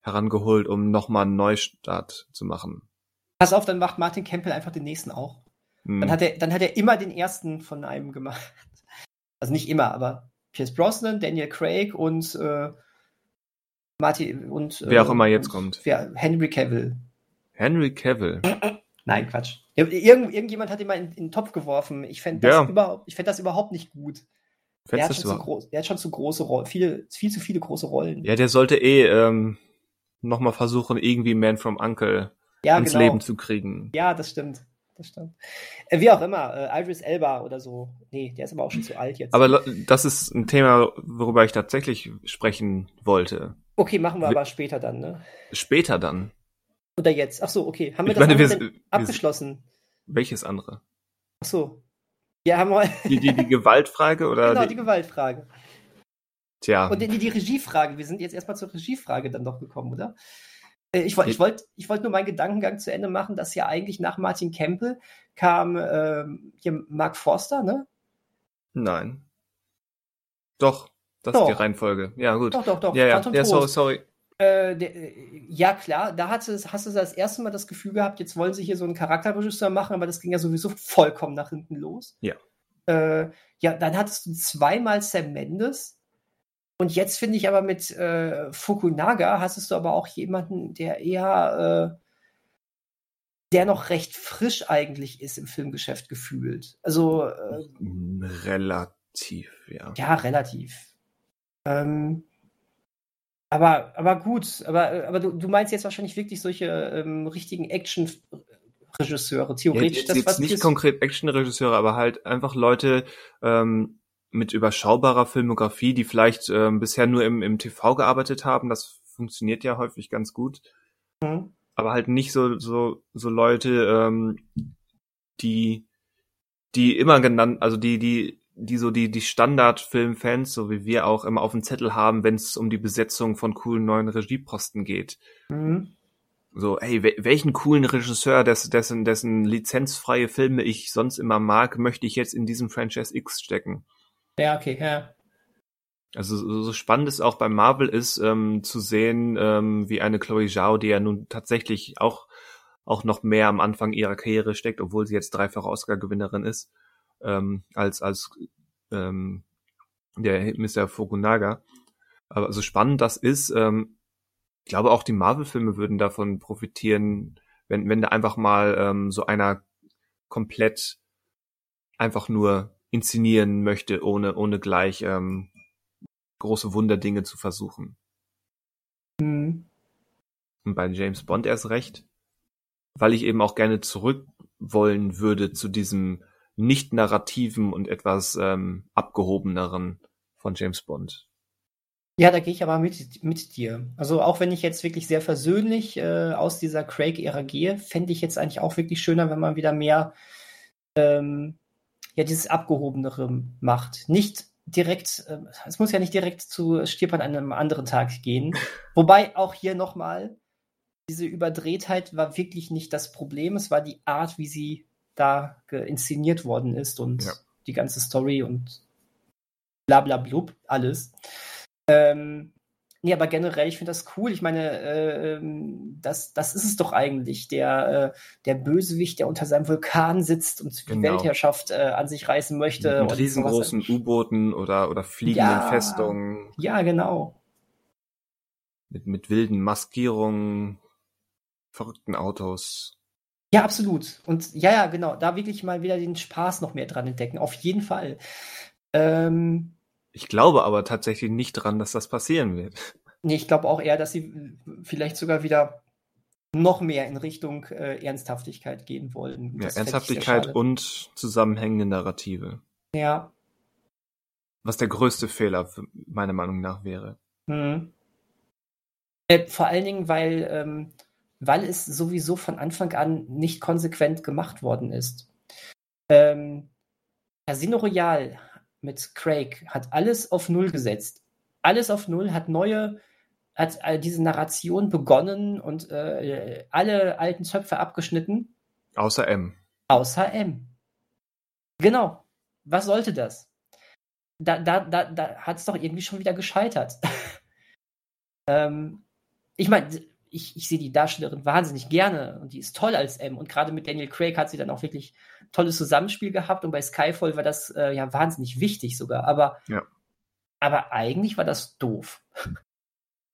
herangeholt, um nochmal einen Neustart zu machen. Pass auf, dann macht Martin Campbell einfach den nächsten auch. Hm. Dann, hat er, dann hat er immer den ersten von einem gemacht. Also nicht immer, aber Pierce Brosnan, Daniel Craig und äh, Martin und wer auch äh, immer jetzt kommt. Wer, Henry Cavill. Henry Cavill. Nein, Quatsch. Irgend, irgendjemand hat ihn mal in, in den Topf geworfen. Ich fände das, ja. überhaupt, fänd das überhaupt nicht gut. Der hat, schon zu groß, der hat schon zu große Rollen, viel, viel zu viele große Rollen. Ja, der sollte eh ähm, nochmal versuchen, irgendwie Man from Uncle ja, ins genau. Leben zu kriegen. Ja, das stimmt. Das stimmt. Äh, wie auch immer, äh, Iris Elba oder so. Nee, der ist aber auch schon zu alt jetzt. Aber das ist ein Thema, worüber ich tatsächlich sprechen wollte. Okay, machen wir aber später dann, ne? Später dann. Oder jetzt? Ach so, okay. Haben wir ich das meine, wir, abgeschlossen? welches andere? Ach so. Ja, haben wir. Die, die, die Gewaltfrage oder? Genau, die, die Gewaltfrage. Tja. Und die, die Regiefrage. Wir sind jetzt erstmal zur Regiefrage dann doch gekommen, oder? Äh, ich wollte ich wollt, ich wollt nur meinen Gedankengang zu Ende machen, dass ja eigentlich nach Martin Campbell kam ähm, hier Mark Forster, ne? Nein. Doch, das doch. ist die Reihenfolge. Ja, gut. Doch, doch, doch. Ja, ja, ja sorry, sorry. Äh, der, äh, ja, klar, da hast du, hast du das erste Mal das Gefühl gehabt, jetzt wollen sie hier so einen Charakterregisseur machen, aber das ging ja sowieso vollkommen nach hinten los. Ja. Äh, ja, dann hattest du zweimal Sam Mendes. Und jetzt finde ich aber mit äh, Fukunaga hast du aber auch jemanden, der eher, äh, der noch recht frisch eigentlich ist im Filmgeschäft gefühlt. Also äh, relativ, ja. Ja, relativ. Ähm, aber, aber gut, aber, aber du, du meinst jetzt wahrscheinlich wirklich solche ähm, richtigen Action-Regisseure, theoretisch. Ja, jetzt, das, jetzt nicht konkret Action-Regisseure, aber halt einfach Leute ähm, mit überschaubarer Filmografie, die vielleicht ähm, bisher nur im, im TV gearbeitet haben. Das funktioniert ja häufig ganz gut. Mhm aber halt nicht so so so Leute, ähm, die die immer genannt, also die die die so die die Standardfilmfans, so wie wir auch immer auf dem Zettel haben, wenn es um die Besetzung von coolen neuen Regieposten geht. Mhm. So, hey, welchen coolen Regisseur, dessen, dessen, dessen lizenzfreie Filme ich sonst immer mag, möchte ich jetzt in diesem Franchise X stecken? Ja, okay, ja. Also so, spannend es auch bei Marvel ist, ähm, zu sehen, ähm, wie eine Chloe Zhao, die ja nun tatsächlich auch auch noch mehr am Anfang ihrer Karriere steckt, obwohl sie jetzt dreifache Oscar-Gewinnerin ist, ähm, als als ähm, der Mr. Fukunaga. Aber so spannend das ist, ähm, ich glaube auch die Marvel-Filme würden davon profitieren, wenn wenn da einfach mal ähm, so einer komplett einfach nur inszenieren möchte, ohne ohne gleich ähm, große Wunderdinge zu versuchen. Mhm. Und bei James Bond erst recht, weil ich eben auch gerne zurück wollen würde zu diesem nicht narrativen und etwas ähm, abgehobeneren von James Bond. Ja, da gehe ich aber mit, mit dir. Also auch wenn ich jetzt wirklich sehr versöhnlich äh, aus dieser Craig-Ära gehe, fände ich jetzt eigentlich auch wirklich schöner, wenn man wieder mehr ähm, ja dieses Abgehobenere macht. Nicht direkt, äh, es muss ja nicht direkt zu Stirb an einem anderen Tag gehen. Wobei auch hier nochmal, diese Überdrehtheit war wirklich nicht das Problem. Es war die Art, wie sie da inszeniert worden ist und ja. die ganze Story und bla bla blub, alles. Ähm, Nee, aber generell, ich finde das cool. Ich meine, äh, ähm, das, das ist es doch eigentlich. Der, äh, der Bösewicht, der unter seinem Vulkan sitzt und die genau. Weltherrschaft äh, an sich reißen möchte. Mit, mit riesengroßen U-Booten oder, oder fliegenden ja, Festungen. Ja, genau. Mit, mit wilden Maskierungen, verrückten Autos. Ja, absolut. Und ja, ja, genau. Da wirklich mal wieder den Spaß noch mehr dran entdecken. Auf jeden Fall. Ähm, ich glaube aber tatsächlich nicht dran, dass das passieren wird. Nee, ich glaube auch eher, dass sie vielleicht sogar wieder noch mehr in Richtung äh, Ernsthaftigkeit gehen wollen. Ja, Ernsthaftigkeit und zusammenhängende Narrative. Ja. Was der größte Fehler meiner Meinung nach wäre. Mhm. Äh, vor allen Dingen, weil, ähm, weil es sowieso von Anfang an nicht konsequent gemacht worden ist. Ähm, Casino Royale mit Craig hat alles auf Null gesetzt. Alles auf Null, hat neue, hat äh, diese Narration begonnen und äh, alle alten Zöpfe abgeschnitten. Außer M. Außer M. Genau. Was sollte das? Da, da, da, da hat es doch irgendwie schon wieder gescheitert. ähm, ich meine, ich, ich sehe die Darstellerin wahnsinnig gerne und die ist toll als M. Und gerade mit Daniel Craig hat sie dann auch wirklich tolles Zusammenspiel gehabt. Und bei Skyfall war das äh, ja wahnsinnig wichtig sogar. Aber, ja. aber eigentlich war das doof.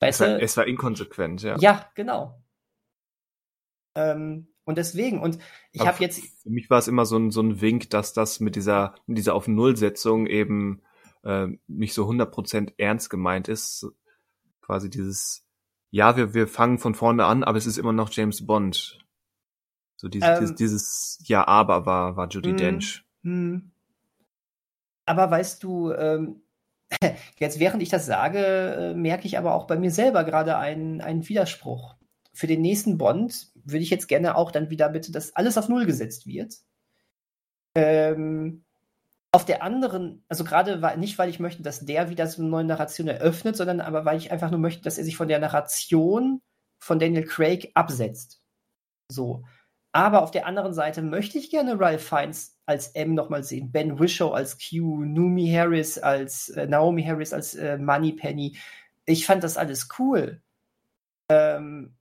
Weißt es, war, es war inkonsequent, ja. Ja, genau. Ähm, und deswegen, und ich habe jetzt. Für mich war es immer so ein, so ein Wink, dass das mit dieser, mit dieser auf Null-Setzung eben äh, nicht so 100% ernst gemeint ist. Quasi dieses ja, wir, wir fangen von vorne an, aber es ist immer noch James Bond. So dieses, ähm, dieses, dieses Ja, aber war, war Judy mh, Dench. Mh. Aber weißt du, ähm, jetzt während ich das sage, äh, merke ich aber auch bei mir selber gerade einen, einen Widerspruch. Für den nächsten Bond würde ich jetzt gerne auch dann wieder bitte, dass alles auf Null gesetzt wird. Ähm, auf der anderen, also gerade nicht, weil ich möchte, dass der wieder so eine neue Narration eröffnet, sondern aber weil ich einfach nur möchte, dass er sich von der Narration von Daniel Craig absetzt. So. Aber auf der anderen Seite möchte ich gerne Ralph Fiennes als M nochmal sehen, Ben Wishow als Q, Numi Harris als äh, Naomi Harris als äh, Money Penny. Ich fand das alles cool. Ähm,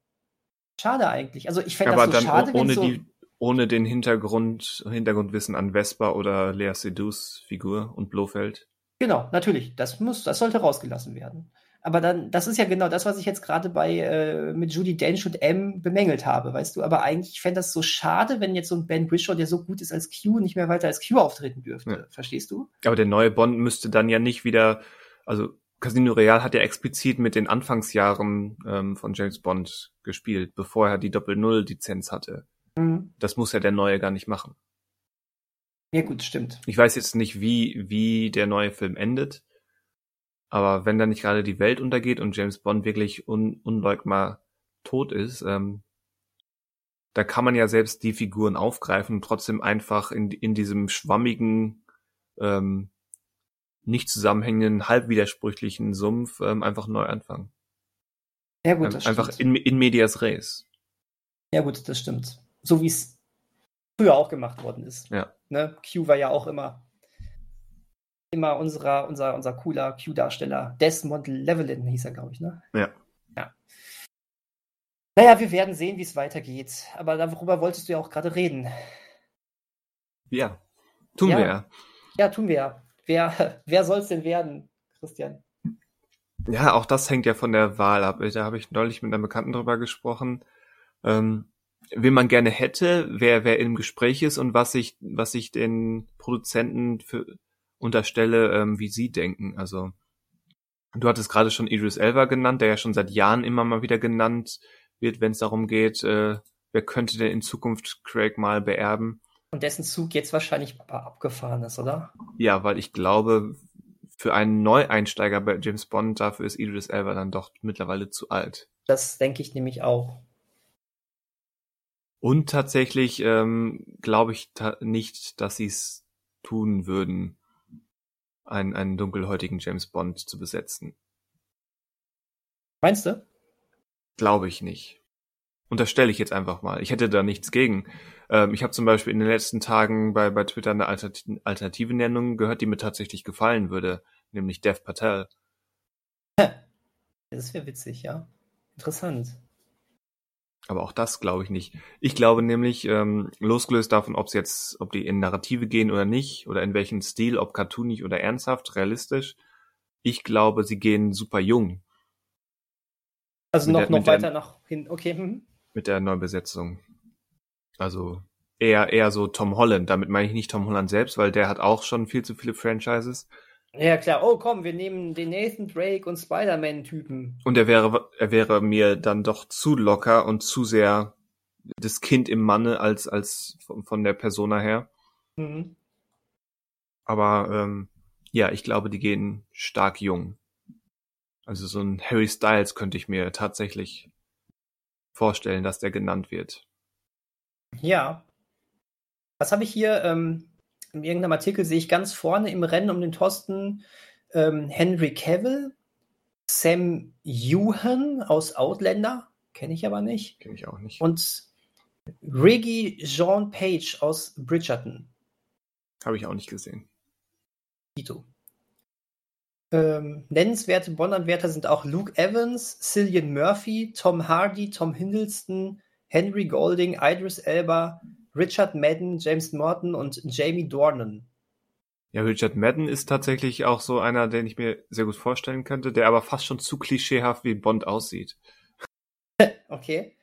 schade eigentlich. Also ich fände das so schade, ohne so, die ohne den Hintergrund, Hintergrundwissen an Vespa oder Lea Sedus Figur und Blofeld. Genau, natürlich. Das muss, das sollte rausgelassen werden. Aber dann, das ist ja genau das, was ich jetzt gerade bei äh, mit Judy Dench und M bemängelt habe, weißt du. Aber eigentlich fände das so schade, wenn jetzt so ein Ben Whishaw, der so gut ist als Q, nicht mehr weiter als Q auftreten dürfte. Ja. Verstehst du? Aber der neue Bond müsste dann ja nicht wieder, also Casino Real hat ja explizit mit den Anfangsjahren ähm, von James Bond gespielt, bevor er die Doppel-Null-Lizenz hatte. Mhm. Das muss ja der neue gar nicht machen. Ja, gut, stimmt. Ich weiß jetzt nicht, wie, wie der neue Film endet. Aber wenn da nicht gerade die Welt untergeht und James Bond wirklich un unleugbar tot ist, ähm, da kann man ja selbst die Figuren aufgreifen und trotzdem einfach in, in diesem schwammigen, ähm, nicht zusammenhängenden, halb widersprüchlichen Sumpf ähm, einfach neu anfangen. Ja gut, das Einfach stimmt. in, in medias res. Ja gut, das stimmt. So wie es früher auch gemacht worden ist. Ja. Ne? Q war ja auch immer immer unserer, unser, unser cooler Q-Darsteller. Desmond Llewellyn hieß er, glaube ich, ne? Ja. Ja. Naja, wir werden sehen, wie es weitergeht. Aber darüber wolltest du ja auch gerade reden. Ja, tun ja. wir ja. Ja, tun wir ja. Wer, wer soll es denn werden, Christian? Ja, auch das hängt ja von der Wahl ab. Da habe ich neulich mit einem Bekannten drüber gesprochen. Ähm, wen man gerne hätte, wer, wer im Gespräch ist und was ich, was ich den Produzenten für, unterstelle, ähm, wie sie denken. Also du hattest gerade schon Idris Elba genannt, der ja schon seit Jahren immer mal wieder genannt wird, wenn es darum geht, äh, wer könnte denn in Zukunft Craig mal beerben. Und dessen Zug jetzt wahrscheinlich abgefahren ist, oder? Ja, weil ich glaube, für einen Neueinsteiger bei James Bond, dafür ist Idris Elba dann doch mittlerweile zu alt. Das denke ich nämlich auch. Und tatsächlich ähm, glaube ich ta nicht, dass sie es tun würden einen, einen dunkelhäutigen James Bond zu besetzen. Meinst du? Glaube ich nicht. Unterstelle ich jetzt einfach mal. Ich hätte da nichts gegen. Ähm, ich habe zum Beispiel in den letzten Tagen bei, bei Twitter eine alternative Nennung gehört, die mir tatsächlich gefallen würde, nämlich Dev Patel. Das wäre witzig, ja. Interessant. Aber auch das glaube ich nicht. Ich glaube nämlich, ähm, losgelöst davon, ob es jetzt, ob die in Narrative gehen oder nicht, oder in welchem Stil, ob cartoonig oder ernsthaft, realistisch, ich glaube, sie gehen super jung. Also noch, der, noch weiter der, nach hin, okay. Hm. Mit der Neubesetzung. Also eher, eher so Tom Holland. Damit meine ich nicht Tom Holland selbst, weil der hat auch schon viel zu viele Franchises. Ja, klar. Oh, komm, wir nehmen den Nathan Drake und Spider-Man-Typen. Und er wäre, er wäre mir dann doch zu locker und zu sehr das Kind im Manne als, als von, der Persona her. Mhm. Aber ähm, ja, ich glaube, die gehen stark jung. Also so ein Harry Styles könnte ich mir tatsächlich vorstellen, dass der genannt wird. Ja. Was habe ich hier? Ähm, in irgendeinem Artikel sehe ich ganz vorne im Rennen um den Posten ähm, Henry Cavill, Sam Ewan aus Outlander, kenne ich aber nicht. Kenne ich auch nicht. Und Riggy Jean Page aus Bridgerton. Habe ich auch nicht gesehen. Tito. Ähm, nennenswerte Bond-Anwärter sind auch Luke Evans, Cillian Murphy, Tom Hardy, Tom Hiddleston, Henry Golding, Idris Elba, Richard Madden, James Morton und Jamie Dornan. Ja, Richard Madden ist tatsächlich auch so einer, den ich mir sehr gut vorstellen könnte, der aber fast schon zu klischeehaft wie Bond aussieht. okay.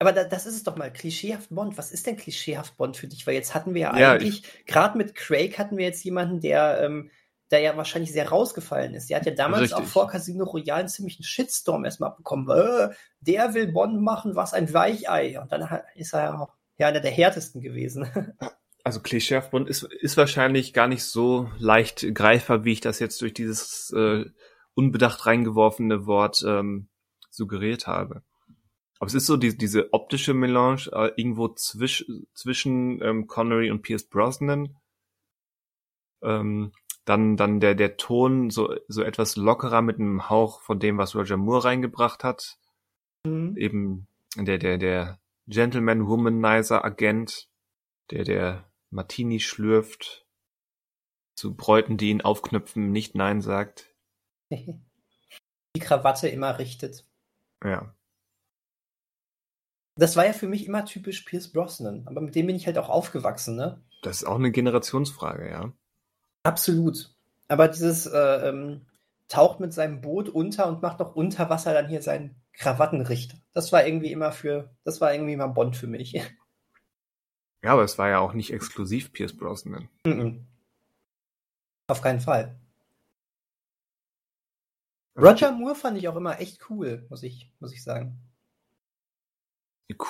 Aber da, das ist es doch mal, klischeehaft Bond. Was ist denn klischeehaft Bond für dich? Weil jetzt hatten wir ja, ja eigentlich, gerade mit Craig hatten wir jetzt jemanden, der, ähm, der ja wahrscheinlich sehr rausgefallen ist. Der hat ja damals Richtig. auch vor Casino Royale einen ziemlichen Shitstorm erstmal abbekommen. Äh, der will Bond machen, was ein Weichei. Und dann ist er ja auch ja, einer der härtesten gewesen. Also klischeehaft Bond ist, ist wahrscheinlich gar nicht so leicht greifbar, wie ich das jetzt durch dieses äh, unbedacht reingeworfene Wort ähm, suggeriert habe. Aber es ist so die, diese optische Melange äh, irgendwo zwisch, zwischen ähm, Connery und Pierce Brosnan. Ähm, dann, dann der, der Ton so, so etwas lockerer mit einem Hauch von dem, was Roger Moore reingebracht hat. Mhm. Eben der, der, der Gentleman Womanizer Agent, der, der Martini schlürft, zu Bräuten, die ihn aufknüpfen, nicht Nein sagt. Die Krawatte immer richtet. Ja. Das war ja für mich immer typisch Pierce Brosnan, aber mit dem bin ich halt auch aufgewachsen, ne? Das ist auch eine Generationsfrage, ja. Absolut. Aber dieses, äh, ähm, taucht mit seinem Boot unter und macht noch unter Wasser dann hier seinen Krawattenrichter. Das war irgendwie immer für, das war irgendwie immer Bond für mich. Ja, aber es war ja auch nicht exklusiv Pierce Brosnan. Mhm. Auf keinen Fall. Roger Moore fand ich auch immer echt cool, muss ich, muss ich sagen.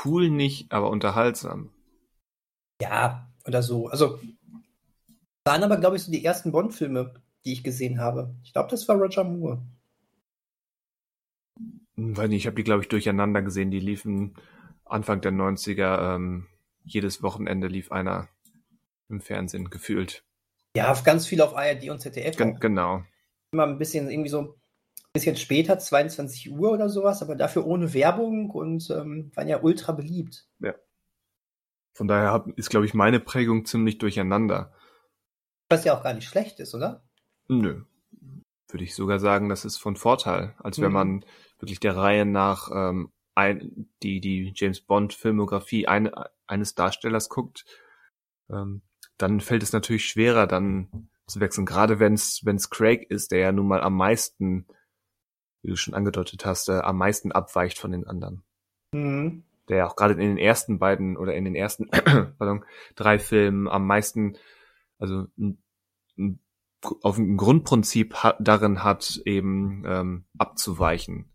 Cool nicht, aber unterhaltsam. Ja, oder so. Also, waren aber, glaube ich, so die ersten Bond-Filme, die ich gesehen habe. Ich glaube, das war Roger Moore. Weiß nicht, ich habe die, glaube ich, durcheinander gesehen. Die liefen Anfang der 90er. Ähm, jedes Wochenende lief einer im Fernsehen, gefühlt. Ja, ganz viel auf ARD und ZDF. Gen genau. Immer ein bisschen, irgendwie so ein bisschen später, 22 Uhr oder sowas, aber dafür ohne Werbung und ähm, waren ja ultra beliebt. Ja. Von daher hab, ist, glaube ich, meine Prägung ziemlich durcheinander. Was ja auch gar nicht schlecht ist, oder? Nö. Würde ich sogar sagen, das ist von Vorteil, als wenn Mhm. man wirklich der Reihe nach ähm, ein, die, die James Bond Filmografie ein, eines Darstellers guckt, ähm, dann fällt es natürlich schwerer, dann zu wechseln. Gerade wenn es wenn's Craig ist, der ja nun mal am meisten, wie du schon angedeutet hast, äh, am meisten abweicht von den anderen. Mhm. Der ja auch gerade in den ersten beiden oder in den ersten pardon, drei Filmen am meisten, also ein, ein, auf ein Grundprinzip ha darin hat, eben ähm, abzuweichen.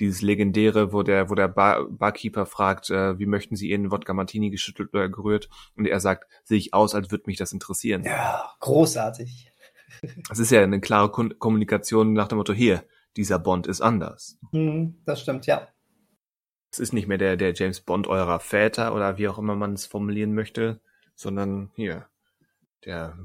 Dieses legendäre, wo der, wo der Bar Barkeeper fragt, äh, wie möchten Sie Ihren Wodka Martini geschüttelt oder gerührt? Und er sagt, sehe ich aus, als würde mich das interessieren. Ja, großartig. Das ist ja eine klare Kon Kommunikation nach dem Motto, hier, dieser Bond ist anders. Mhm, das stimmt, ja. Es ist nicht mehr der, der James Bond eurer Väter oder wie auch immer man es formulieren möchte, sondern hier, der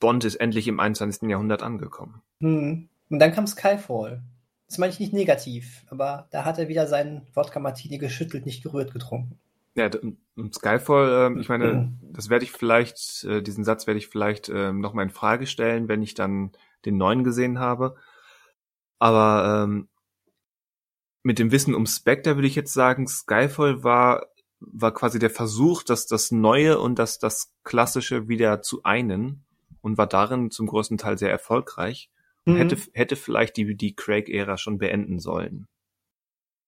Bond ist endlich im 21. Jahrhundert angekommen. Mhm. Und dann kam Skyfall. Das meine ich nicht negativ, aber da hat er wieder seinen Wodka Martini geschüttelt, nicht gerührt getrunken. Ja, Skyfall, ähm, ich meine, Mhm. das werde ich vielleicht, äh, diesen Satz werde ich vielleicht ähm, nochmal in Frage stellen, wenn ich dann den neuen gesehen habe. Aber ähm, mit dem Wissen um Spectre würde ich jetzt sagen, Skyfall war, war quasi der Versuch, dass das Neue und das, das Klassische wieder zu einen und war darin zum größten Teil sehr erfolgreich. Und Mhm. hätte, hätte vielleicht die, die Craig-Ära schon beenden sollen.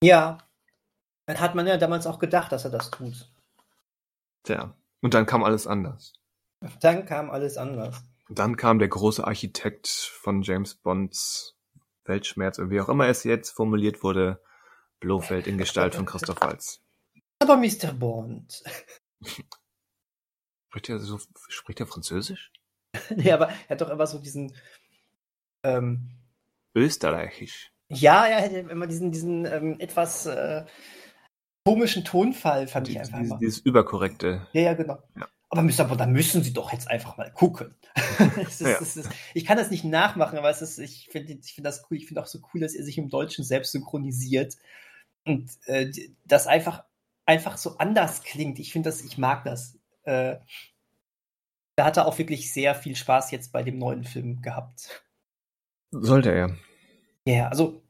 Ja. Dann hat man ja damals auch gedacht, dass er das tut. Tja. Und dann kam alles anders. Dann kam alles anders. Dann kam der große Architekt von James Bonds Weltschmerz, wie auch immer es jetzt formuliert wurde, Blofeld in Gestalt von Christoph Waltz. Aber Mr. Bond. Spricht er so, spricht er Französisch? nee, aber er hat doch immer so diesen. Ähm, Österreichisch. ja, er hätte immer diesen, diesen ähm, etwas äh, komischen Tonfall, fand ich Dieses, einfach dieses, immer. dieses überkorrekte. Ja, ja, genau. Ja. Aber Mr. Bond, da müssen Sie doch jetzt einfach mal gucken. ist, Ja. ist, ich kann das nicht nachmachen, aber ist, ich finde ich finde das cool. Ich finde auch so cool, dass er sich im Deutschen selbst synchronisiert und äh, das einfach, einfach so anders klingt. Ich finde das, ich mag das. Äh, da hat er auch wirklich sehr viel Spaß jetzt bei dem neuen Film gehabt. Sollte er. Ja, also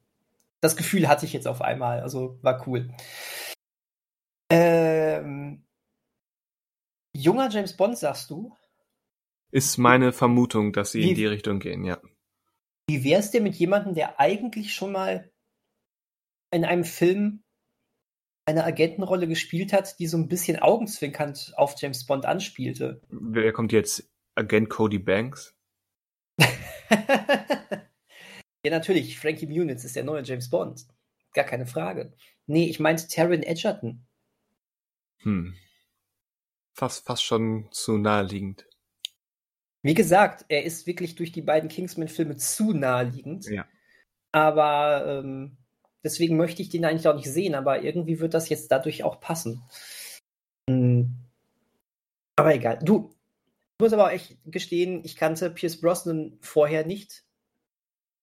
das Gefühl hatte ich jetzt auf einmal. Also war cool. Ähm, junger James Bond, sagst du? Ist meine Vermutung, dass sie Wie- in die Richtung gehen, ja. Wie wär's dir mit jemandem, der eigentlich schon mal in einem Film eine Agentenrolle gespielt hat, die so ein bisschen augenzwinkernd auf James Bond anspielte? Wer kommt jetzt? Agent Cody Banks? ja, natürlich. Frankie Muniz ist der neue James Bond. Gar keine Frage. Nee, ich meinte Taron Edgerton. Hm. Fast, fast schon zu naheliegend. Wie gesagt, er ist wirklich durch die beiden Kingsman-Filme zu naheliegend. Ja. Aber ähm, deswegen möchte ich den eigentlich auch nicht sehen, aber irgendwie wird das jetzt dadurch auch passen. Hm. Aber egal. Du, ich muss aber auch echt gestehen, ich kannte Pierce Brosnan vorher nicht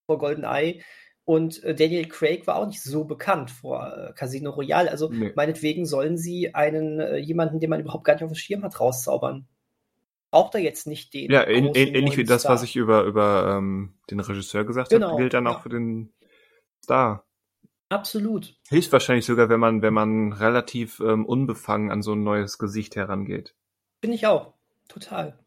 vor GoldenEye und äh, Daniel Craig war auch nicht so bekannt vor äh, Casino Royale. Also Nee. meinetwegen sollen sie einen äh, jemanden, den man überhaupt gar nicht auf dem Schirm hat, rauszaubern. Braucht er jetzt nicht den. Ja, ähnlich wie das, Star. was ich über, über ähm, den Regisseur gesagt Genau, habe, gilt dann auch ja. für den Star. Absolut. Hilft wahrscheinlich sogar, wenn man, wenn man relativ ähm, unbefangen an so ein neues Gesicht herangeht. Bin ich auch. Total.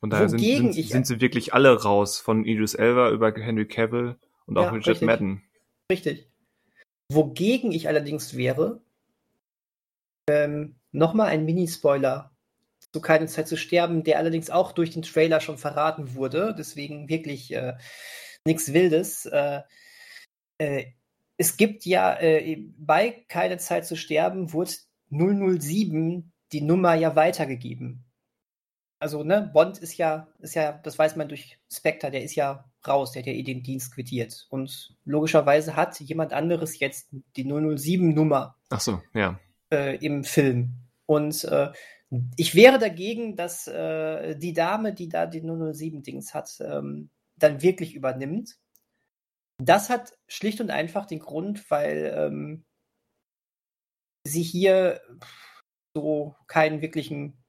Von daher sind, Wogegen sind, ich- sind sie wirklich alle raus, von Idris Elba über Henry Cavill über Henry Cavill und auch Ja, Richard richtig. Madden. Richtig. Wogegen ich allerdings wäre, ähm, nochmal ein Mini-Spoiler zu Keine Zeit zu sterben, der allerdings auch durch den Trailer schon verraten wurde, deswegen wirklich äh, nichts Wildes. Äh, äh, es gibt ja äh, bei Keine Zeit zu sterben, wurde 007 die Nummer ja weitergegeben. Also, ne, Bond ist ja, ist ja, das weiß man durch Spectre, der ist ja raus, der hat ja eh den Dienst quittiert. Und logischerweise hat jemand anderes jetzt die 007-Nummer Ach so, ja. äh, im Film. Und äh, ich wäre dagegen, dass äh, die Dame, die da die 007-Dings hat, ähm, dann wirklich übernimmt. Das hat schlicht und einfach den Grund, weil ähm, sie hier so keinen wirklichen,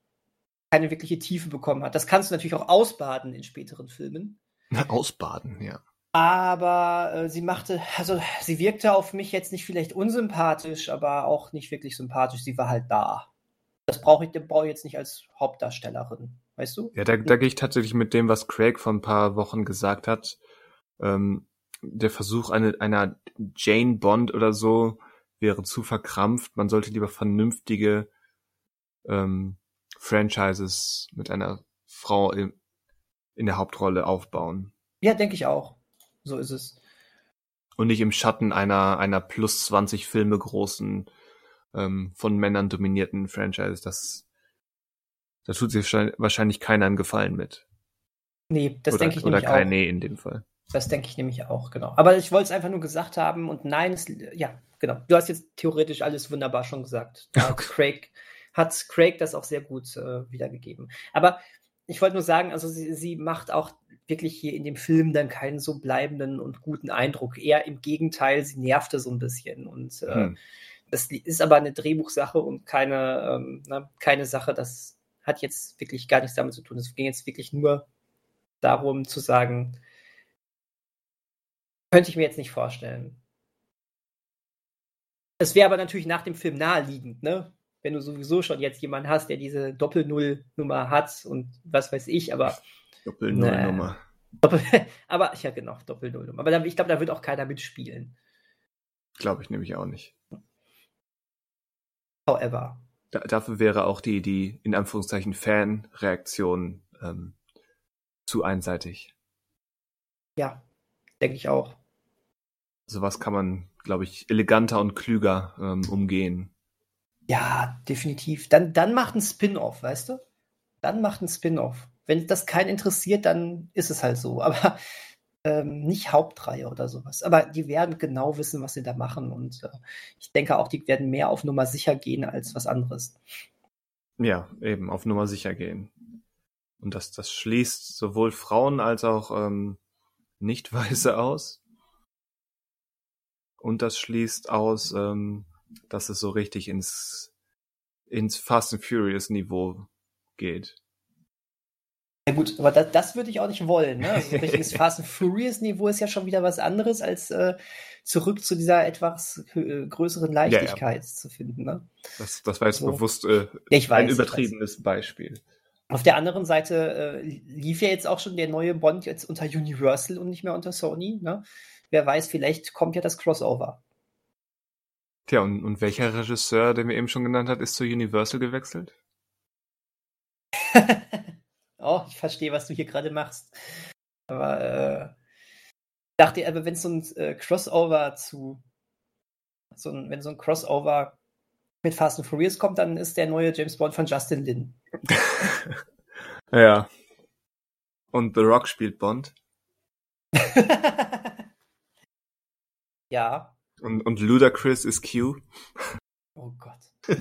keine wirkliche Tiefe bekommen hat. Das kannst du natürlich auch ausbaden in späteren Filmen. Ausbaden, ja. Aber äh, sie machte, also sie wirkte auf mich jetzt nicht vielleicht unsympathisch, aber auch nicht wirklich sympathisch. Sie war halt da. Das brauche ich, brauche ich jetzt nicht als Hauptdarstellerin, weißt du? Ja, da, da gehe ich tatsächlich mit dem, was Craig vor ein paar Wochen gesagt hat. Ähm, der Versuch eine, einer Jane Bond oder so wäre zu verkrampft. Man sollte lieber vernünftige ähm, Franchises mit einer Frau in, in der Hauptrolle aufbauen. Ja, denke ich auch. So ist es. Und nicht im Schatten einer, einer plus 20 Filme großen, ähm, von Männern dominierten Franchise. Das, da tut sich wahrscheinlich- keiner einen Gefallen mit. Nee, das oder denke ich oder nämlich kein auch. Nee in dem Fall. Das denke ich nämlich auch, genau. Aber ich wollte es einfach nur gesagt haben und nein, es, ja, genau. Du hast jetzt theoretisch alles wunderbar schon gesagt. Hat Craig, hat Craig das auch sehr gut äh, wiedergegeben. Aber ich wollte nur sagen, also sie, sie macht auch wirklich hier in dem Film dann keinen so bleibenden und guten Eindruck. Eher im Gegenteil, sie nervte so ein bisschen. Und äh, Hm. das ist aber eine Drehbuchsache und keine, ähm, ne, keine Sache, das hat jetzt wirklich gar nichts damit zu tun. Es ging jetzt wirklich nur darum zu sagen, könnte ich mir jetzt nicht vorstellen. Es wäre aber natürlich nach dem Film naheliegend, ne? Wenn du sowieso schon jetzt jemanden hast, der diese Doppel-Null-Nummer hat und was weiß ich, aber Doppel-Null-Nummer. Doppel, aber ja genau, Doppel-Null-Nummer. Aber da, ich glaube, da wird auch keiner mitspielen. Glaube ich nämlich auch nicht. However. Da, dafür wäre auch die, die in Anführungszeichen Fan-Reaktion ähm, zu einseitig. Ja, denke ich auch. Sowas kann man, glaube ich, eleganter und klüger ähm, umgehen. Ja, definitiv. Dann, dann macht ein Spin-off, weißt du? Dann macht ein Spin-off. Wenn das keinen interessiert, dann ist es halt so. Aber ähm, nicht Hauptreihe oder sowas. Aber die werden genau wissen, was sie da machen. Und äh, ich denke auch, die werden mehr auf Nummer sicher gehen als was anderes. Ja, eben, auf Nummer sicher gehen. Und das, das schließt sowohl Frauen als auch ähm, Nicht-Weiße aus. Und das schließt aus, ähm, dass es so richtig ins, ins Fast and Furious Niveau geht. Ja gut, aber das, das würde ich auch nicht wollen. Ne? Also ein richtiges Fast and Furious Niveau ist ja schon wieder was anderes, als äh, zurück zu dieser etwas äh, größeren Leichtigkeit zu finden. Ne? Das, das war jetzt So. bewusst äh, Ich weiß, ein übertriebenes Beispiel. Auf der anderen Seite äh, lief ja jetzt auch schon der neue Bond jetzt unter Universal und nicht mehr unter Sony. Ne? Wer weiß, vielleicht kommt ja das Crossover. Tja, und, und welcher Regisseur, den wir eben schon genannt hat, ist zu Universal gewechselt? oh, ich verstehe, was du hier gerade machst. Aber äh, dachte, aber wenn so ein äh, Crossover zu so ein, wenn so ein Crossover mit Fast and Furious kommt, dann ist der neue James Bond von Justin Lin. Ja. Und The Rock spielt Bond. ja. Und, und Ludacris ist Q. Oh Gott.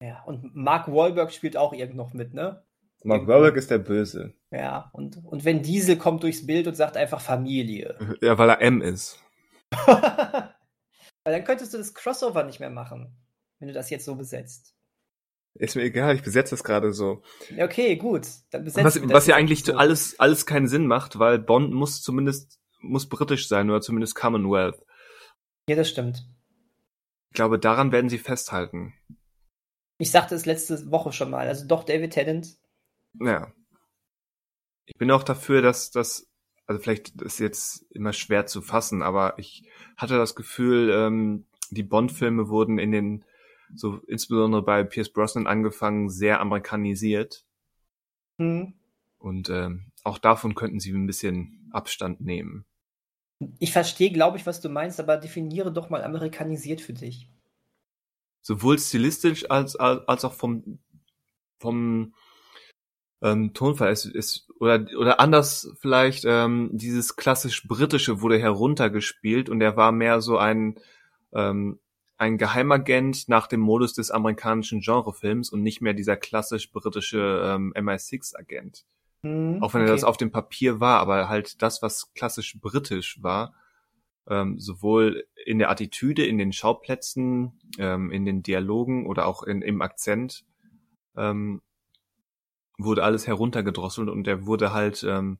ja, und Mark Wahlberg spielt auch irgend noch mit, ne? Mark Wahlberg ist der Böse. Ja, und, und wenn Diesel kommt durchs Bild und sagt einfach Familie. Ja, weil er M ist. Weil dann könntest du das Crossover nicht mehr machen, wenn du das jetzt so besetzt. Ist mir egal, ich besetze das gerade so. Ja, Okay, gut. Dann besetzen Was, das was ja eigentlich so. alles, alles keinen Sinn macht, weil Bond muss zumindest, muss britisch sein oder zumindest Commonwealth. Ja, das stimmt. Ich glaube, daran werden sie festhalten. Ich sagte es letzte Woche schon mal. Also doch David Tennant. Ja. Ich bin auch dafür, dass das, also vielleicht ist jetzt immer schwer zu fassen, aber ich hatte das Gefühl, ähm, die Bond-Filme wurden in den, so insbesondere bei Pierce Brosnan angefangen, sehr amerikanisiert. Mhm. Und ähm, auch davon könnten sie ein bisschen Abstand nehmen. Ich verstehe, glaube ich, was du meinst, aber definiere doch mal amerikanisiert für dich. Sowohl stilistisch als, als, als auch vom, vom ähm, Tonfall ist, ist oder oder anders vielleicht ähm, dieses klassisch britische wurde heruntergespielt und er war mehr so ein ähm, ein Geheimagent nach dem Modus des amerikanischen Genrefilms und nicht mehr dieser klassisch britische ähm, MI6-Agent. Hm, Auch wenn okay. er das auf dem Papier war, aber halt das, was klassisch britisch war, ähm, sowohl in der Attitüde, in den Schauplätzen, ähm, in den Dialogen oder auch in, im Akzent, ähm, wurde alles heruntergedrosselt und er wurde halt ähm,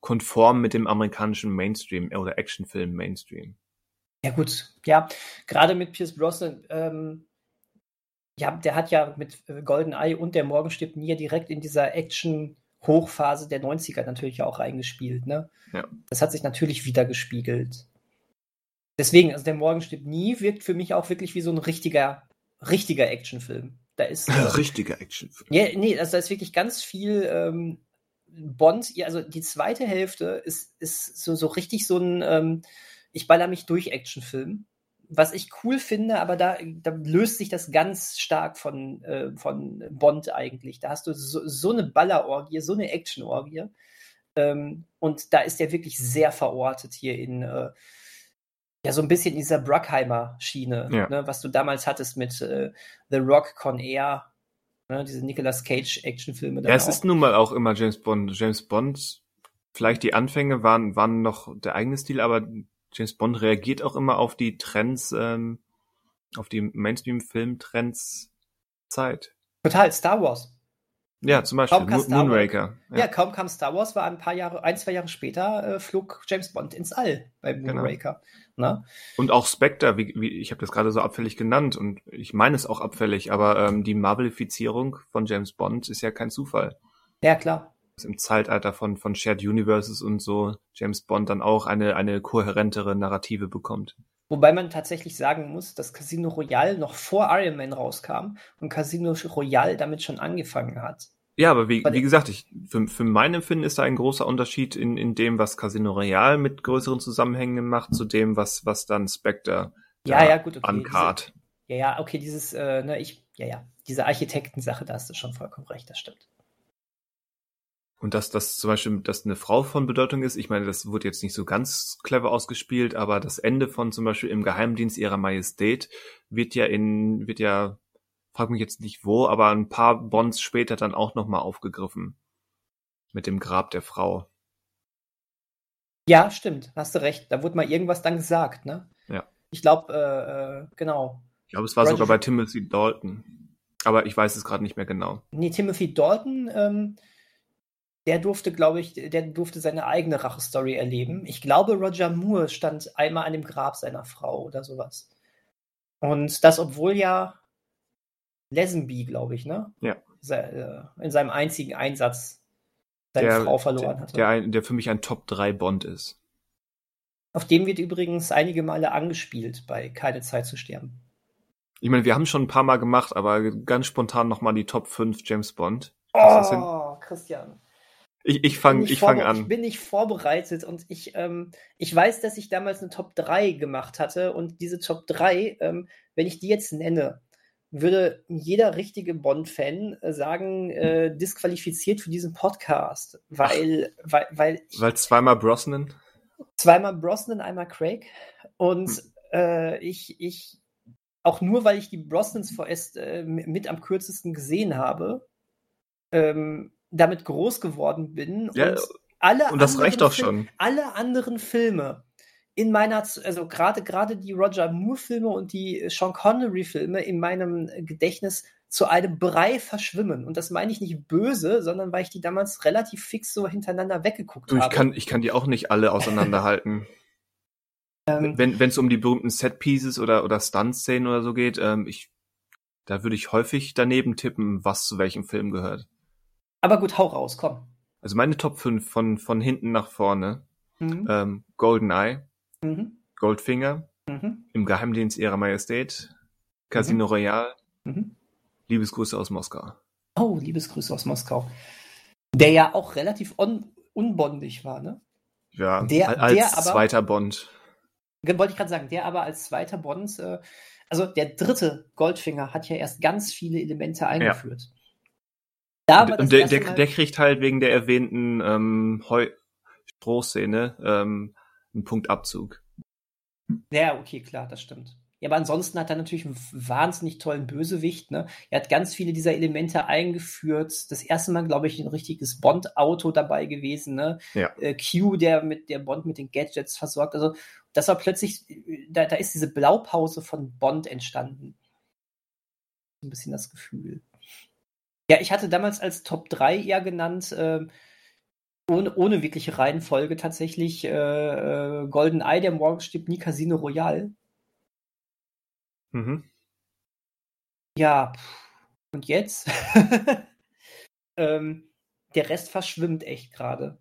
konform mit dem amerikanischen Mainstream oder Actionfilm Mainstream. Ja gut, ja, gerade mit Pierce Brosnan, ähm, ja, der hat ja mit äh, Golden Eye und der Morgenstift nie direkt in dieser Action-Hochphase der 90er natürlich auch reingespielt, ne? Ja. Das hat sich natürlich wieder gespiegelt. Deswegen, also der Morgenstift nie wirkt für mich auch wirklich wie so ein richtiger, richtiger Actionfilm. Da ist. Äh, richtiger Actionfilm. Ja, nee, also da ist wirklich ganz viel ähm, Bond, also die zweite Hälfte ist, ist so, so richtig so ein ähm, ich baller mich durch Actionfilm. Was ich cool finde, aber da, da löst sich das ganz stark von, äh, von Bond eigentlich. Da hast du so, so eine Ballerorgie, so eine Actionorgie. Ähm, und da ist der wirklich sehr verortet hier in, äh, ja, so ein bisschen in dieser Bruckheimer-Schiene, ja. ne, was du damals hattest mit äh, The Rock, Con Air, ne, diese Nicolas Cage-Actionfilme. Ja, es auch. ist nun mal auch immer James Bond. James Bond, vielleicht die Anfänge waren, waren noch der eigene Stil, aber James Bond reagiert auch immer auf die Trends, ähm, auf die Mainstream-Film-Trends Zeit. Total, Star Wars. Ja, zum Beispiel Mo Moonraker. Ja. ja. kaum kam Star Wars, war ein paar Jahre, ein, zwei Jahre später äh, flog James Bond ins All bei genau. Moonraker. Genau. Ne? Und auch Spectre, wie, wie ich habe das gerade so abfällig genannt und ich meine es auch abfällig, aber ähm, die Marvelifizierung von James Bond ist ja kein Zufall. Ja, klar im Zeitalter von, von Shared Universes und so James Bond dann auch eine, eine kohärentere Narrative bekommt. Wobei man tatsächlich sagen muss, dass Casino Royale noch vor Iron Man rauskam und Casino Royale damit schon angefangen hat. Ja, aber wie, wie gesagt, ich, für, für mein Empfinden ist da ein großer Unterschied in, in dem, was Casino Royale mit größeren Zusammenhängen macht, zu dem, was, was dann Spectre ja, ja, gut, okay. ankart. ja, ja, okay, dieses, äh, ne, ich, ja, ja, diese Architektensache, da hast du schon vollkommen recht, das stimmt. Und dass das zum Beispiel, dass eine Frau von Bedeutung ist, ich meine, das wurde jetzt nicht so ganz clever ausgespielt, aber das Ende von zum Beispiel im Geheimdienst ihrer Majestät wird ja in, wird ja, frag mich jetzt nicht wo, aber ein paar Bonds später dann auch nochmal aufgegriffen. Mit dem Grab der Frau. Ja, stimmt, hast du recht. Da wurde mal irgendwas dann gesagt, ne? Ja. Ich glaube, äh, äh, genau. Ich glaube, es war Roger sogar bei Timothy Dalton. Aber ich weiß es gerade nicht mehr genau. Nee, Timothy Dalton, ähm, der durfte, glaube ich, der durfte seine eigene Rachestory erleben. Ich glaube, Roger Moore stand einmal an dem Grab seiner Frau oder sowas. Und das, obwohl ja Lesenby, glaube ich, ne? Ja. Äh, in seinem einzigen Einsatz seine der, Frau verloren hatte. Der, der für mich ein Top 3 Bond ist. Auf dem wird übrigens einige Male angespielt bei Keine Zeit zu sterben. Ich meine, wir haben schon ein paar Mal gemacht, aber ganz spontan nochmal die Top 5 James Bond. Oh, Christian. Ich, ich fange ich fang an. Ich bin nicht vorbereitet und ich, ähm, ich weiß, dass ich damals eine Top 3 gemacht hatte und diese Top 3, ähm, wenn ich die jetzt nenne, würde jeder richtige Bond-Fan äh, sagen, äh, disqualifiziert für diesen Podcast, weil, Ach, weil, weil, ich, weil zweimal Brosnan? Zweimal Brosnan, einmal Craig und hm. äh, ich, ich, auch nur weil ich die Brosnans vorerst äh, mit am kürzesten gesehen habe, ähm, damit groß geworden bin ja, und alle und das reicht doch schon. Alle anderen Filme in meiner, also gerade gerade die Roger Moore Filme und die Sean Connery Filme in meinem Gedächtnis zu einem Brei verschwimmen. Und das meine ich nicht böse, sondern weil ich die damals relativ fix so hintereinander weggeguckt du, ich habe. Kann, ich kann die auch nicht alle auseinanderhalten. ähm, wenn es um die berühmten Set Pieces oder, oder Stunt-Szenen oder so geht, ähm, ich, da würde ich häufig daneben tippen, was zu welchem Film gehört. Aber gut, hau raus, komm. Also meine Top 5 von, von hinten nach vorne. Mhm. Ähm, GoldenEye, Mhm. Goldfinger, Mhm. im Geheimdienst ihrer Majestät, Casino Royale, Mhm. Liebesgrüße aus Moskau. Oh, Liebesgrüße aus Moskau. Der ja auch relativ un unbondig war, ne? Ja, Der- als der aber- zweiter Bond. Wollte ich gerade sagen, der aber als zweiter Bond, äh, also der dritte Goldfinger hat ja erst ganz viele Elemente eingeführt. Da aber das Und der, der, der kriegt halt wegen der erwähnten ähm, Strohszene ähm, einen Punktabzug. Ja, okay, klar, das stimmt. Ja, aber ansonsten hat er natürlich einen wahnsinnig tollen Bösewicht. Ne? Er hat ganz viele dieser Elemente eingeführt. Das erste Mal, glaube ich, ein richtiges Bond-Auto dabei gewesen. Ne? Ja. Äh, Q, der mit der Bond mit den Gadgets versorgt. Also das war plötzlich, da, da ist diese Blaupause von Bond entstanden. So ein bisschen das Gefühl. Ja, ich hatte damals als Top 3 eher genannt, ähm, ohne, ohne wirkliche Reihenfolge tatsächlich äh, äh, Golden Eye, der morgen stirbt, nie Casino Royale. Mhm. Ja, und jetzt? ähm, der Rest verschwimmt echt gerade.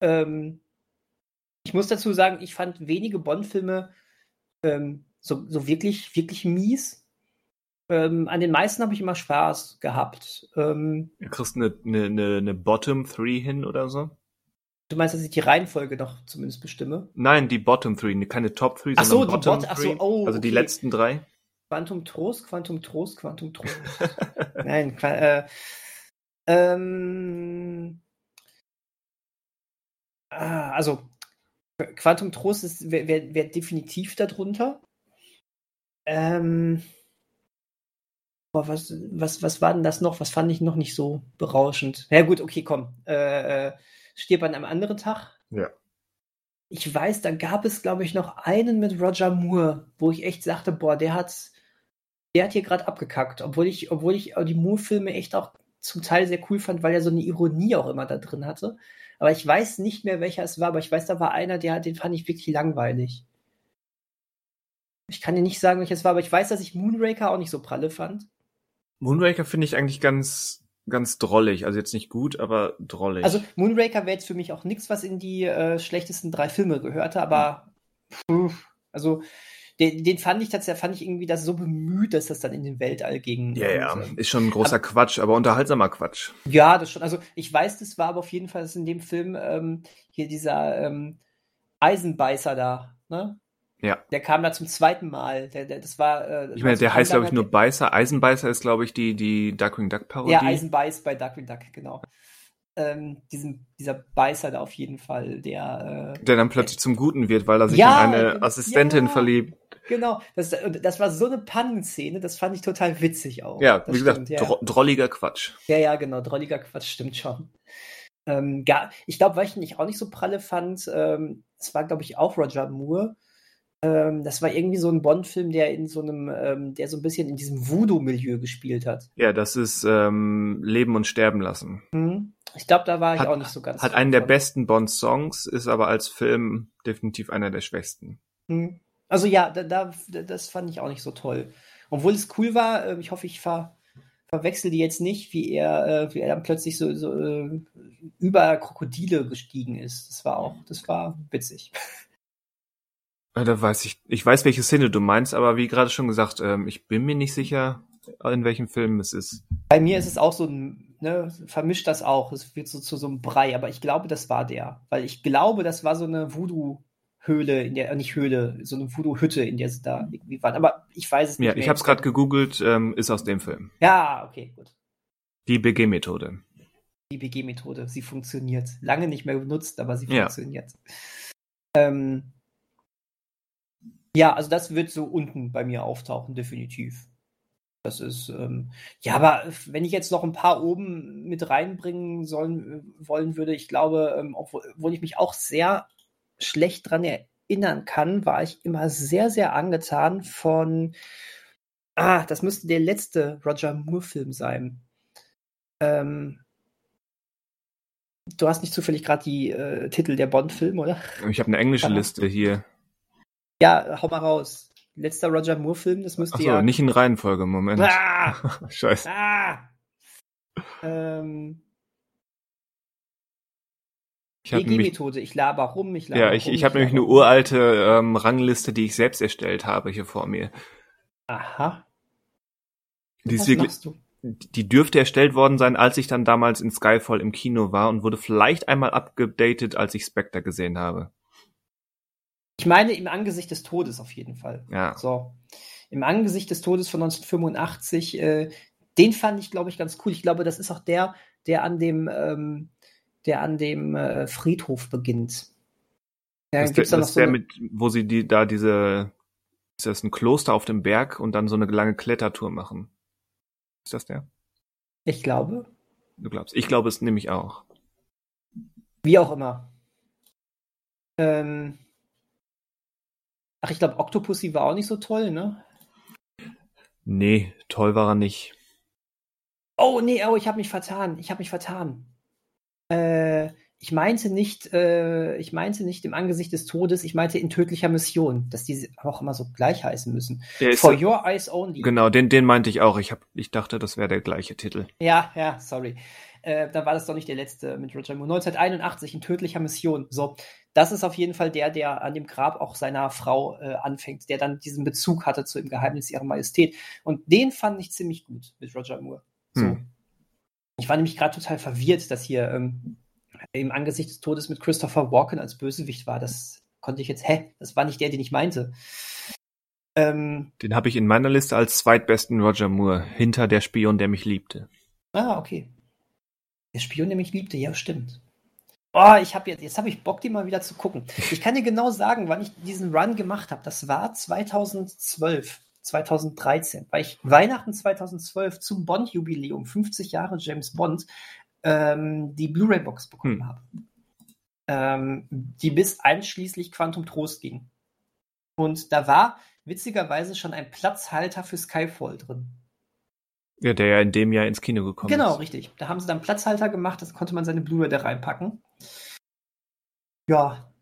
Ähm, ich muss dazu sagen, ich fand wenige Bond-Filme ähm, so, so wirklich, wirklich mies. Ähm, an den meisten habe ich immer Spaß gehabt. Ähm, Du kriegst eine, eine, eine, eine Bottom 3 hin oder so? du meinst, dass ich die Reihenfolge noch zumindest bestimme? Nein, die Bottom 3, keine Top 3, Ach so, sondern die Bottom Bot- ach so, 3. oh, also die okay. letzten drei. Quantum Trost, Quantum Trost, Quantum Trost. Nein, äh, ähm, ah, also Qu- Quantum Trost ist wäre wär, wär definitiv darunter. Ähm, boah, was, was, was war denn das noch? Was fand ich noch nicht so berauschend? Ja gut, okay, komm. Äh, äh, stirb an einem anderen Tag. Ja. Ich weiß, da gab es, glaube ich, noch einen mit Roger Moore, wo ich echt sagte, boah, der hat, der hat hier gerade abgekackt, obwohl ich, obwohl ich die Moore-Filme echt auch zum Teil sehr cool fand, weil er so eine Ironie auch immer da drin hatte. Aber ich weiß nicht mehr, welcher es war, aber ich weiß, da war einer, der, den fand ich wirklich langweilig. Ich kann dir nicht sagen, welches war, aber ich weiß, dass ich Moonraker auch nicht so pralle fand. Moonraker finde ich eigentlich ganz, ganz drollig. Also jetzt nicht gut, aber drollig. Also Moonraker wäre jetzt für mich auch nichts, was in die äh, schlechtesten drei Filme gehörte, aber puh, also den, den fand ich tatsächlich, fand ich irgendwie das so bemüht, dass das dann in den Weltall ging. ja, ja, Und, ähm, ist schon ein großer Quatsch, aber unterhaltsamer Quatsch. Ja, das schon. Also ich weiß, das war aber auf jeden Fall dass in dem Film ähm, hier dieser ähm, Eisenbeißer da, ne? Ja. Der kam da zum zweiten Mal. Der, der, das war. Äh, Ich meine, der heißt, glaube ich, nur Beißer. Eisenbeißer ist, glaube ich, die, die Duckwing Duck Parodie. Ja, Eisenbeiß bei Duckwind Duck, genau. Ähm, diesen, dieser Beißer da auf jeden Fall, der. Äh, der dann plötzlich zum Guten wird, weil er sich Ja, in eine ja. Assistentin verliebt. genau. Das, das war so eine Pannenszene, das fand ich total witzig auch. Ja, das wie gesagt, stimmt, ja. dro drolliger Quatsch. Ja, ja, genau. Drolliger Quatsch, stimmt schon. Ähm, gar, ich glaube, weil ich ihn nicht auch nicht so pralle fand, ähm, es war, glaube ich, auch Roger Moore. Ähm, das war irgendwie so ein Bond-Film, der in so einem, ähm, der so ein bisschen in diesem Voodoo-Milieu gespielt hat. Ja, das ist ähm, Leben und Sterben lassen. Hm? Ich glaube, da war ich Hat- auch nicht so ganz. Hat einen der von. besten Bond-Songs, ist aber als Film definitiv einer der schwächsten. Hm. Also ja, da, da, das fand ich auch nicht so toll. Obwohl es cool war, äh, ich hoffe, ich ver, verwechsel die jetzt nicht, wie er, äh, wie er dann plötzlich so, so äh, über Krokodile gestiegen ist. Das war auch, das war witzig. Äh, Da weiß ich, ich weiß, welche Szene du meinst, aber wie gerade schon gesagt, ähm, ich bin mir nicht sicher, in welchem Film es ist. Bei mir ist es auch so ein, ne, vermischt das auch. Es wird so zu so einem Brei, aber ich glaube, das war der. Weil ich glaube, das war so eine Voodoo-Höhle, in der, nicht Höhle, so eine Voodoo-Hütte, in der sie da irgendwie waren. Aber ich weiß es nicht Ja, mehr. ich habe es gerade gegoogelt, ähm, ist aus dem Film. Ja, okay, gut. Die BG-Methode. Die BG-Methode, sie funktioniert. Lange nicht mehr benutzt, aber sie Ja. funktioniert. Ähm, ja, also das wird so unten bei mir auftauchen, definitiv. Das ist, ähm, ja, aber wenn ich jetzt noch ein paar oben mit reinbringen sollen, äh, wollen würde, ich glaube, ähm, obwohl, ich mich auch sehr schlecht dran erinnern kann, war ich immer sehr, sehr angetan von, ah, das müsste der letzte Roger Moore-Film sein. Ähm, du hast nicht zufällig gerade die äh, Titel der Bond-Filme, oder? Ich habe eine englische. Liste hier. Ja, hau mal raus. Letzter Roger Moore-Film, das müsste Achso, ja. nicht in Reihenfolge, Moment. Ah! Scheiße. Ah! Ähm, Ich habe nämlich, EG-Methode. Ich laber rum, ich laber ja, ich, rum. ich habe nämlich eine uralte ähm, Rangliste, die ich selbst erstellt habe hier vor mir. Aha. Die, ist Was wirklich, machst du? die dürfte erstellt worden sein, als ich dann damals in Skyfall im Kino war und wurde vielleicht einmal abgedatet, als ich Spectre gesehen habe. Ich meine im Angesicht des Todes auf jeden Fall. Ja. So. Im Angesicht des Todes von 1985, äh, den fand ich, glaube ich, ganz cool. Ich glaube, das ist auch der, der an dem, ähm, der an dem äh, Friedhof beginnt. Ja, das ist der, gibt's da noch so der eine, mit, wo sie die da diese, ist das ein Kloster auf dem Berg und dann so eine lange Klettertour machen. Ist das der? ich glaube, Du glaubst? Ich glaube es nämlich auch. wie auch immer. Ähm, ach, ich glaube, Octopussy war auch nicht so toll, ne? Nee, toll war er nicht. Oh, nee, oh, ich habe mich vertan. Ich habe mich vertan. Äh, ich meinte nicht, äh, ich meinte nicht im Angesicht des Todes, ich meinte in tödlicher Mission, dass die auch immer so gleich heißen müssen. Der ist, For your eyes only. genau, den, den meinte ich auch. Ich, hab, ich dachte, das wäre der gleiche Titel. Ja, ja, sorry. Äh, dann war das doch nicht der letzte mit Roger Moore. 1981 in tödlicher Mission. So, das ist auf jeden Fall der, der an dem Grab auch seiner Frau äh, anfängt, der dann diesen Bezug hatte zu dem Geheimnis ihrer Majestät. Und den fand ich ziemlich gut mit Roger Moore. So. Hm. Ich war nämlich gerade total verwirrt, dass hier ähm, im Angesicht des Todes mit Christopher Walken als Bösewicht war. Das konnte ich jetzt, hä? Das war nicht der, den ich meinte. Ähm, Den habe ich in meiner Liste als zweitbesten Roger Moore, hinter der Spion, der mich liebte. ah, okay. Der Spion, der mich liebte, ja, stimmt. Oh, ich habe jetzt, jetzt habe ich Bock, die mal wieder zu gucken. Ich kann dir genau sagen, wann ich diesen Run gemacht habe. Das war 2012, 2013, weil ich Weihnachten 2012 zum Bond-Jubiläum, 50 Jahre James Bond, ähm, die Blu-ray-Box bekommen Hm. habe. Ähm, die bis einschließlich Quantum Trost ging. Und da war witzigerweise schon ein Platzhalter für Skyfall drin. Ja, der ja in dem Jahr ins Kino gekommen Genau, ist. richtig. Da haben sie dann Platzhalter gemacht, das konnte man seine Blu-ray da reinpacken. Ja.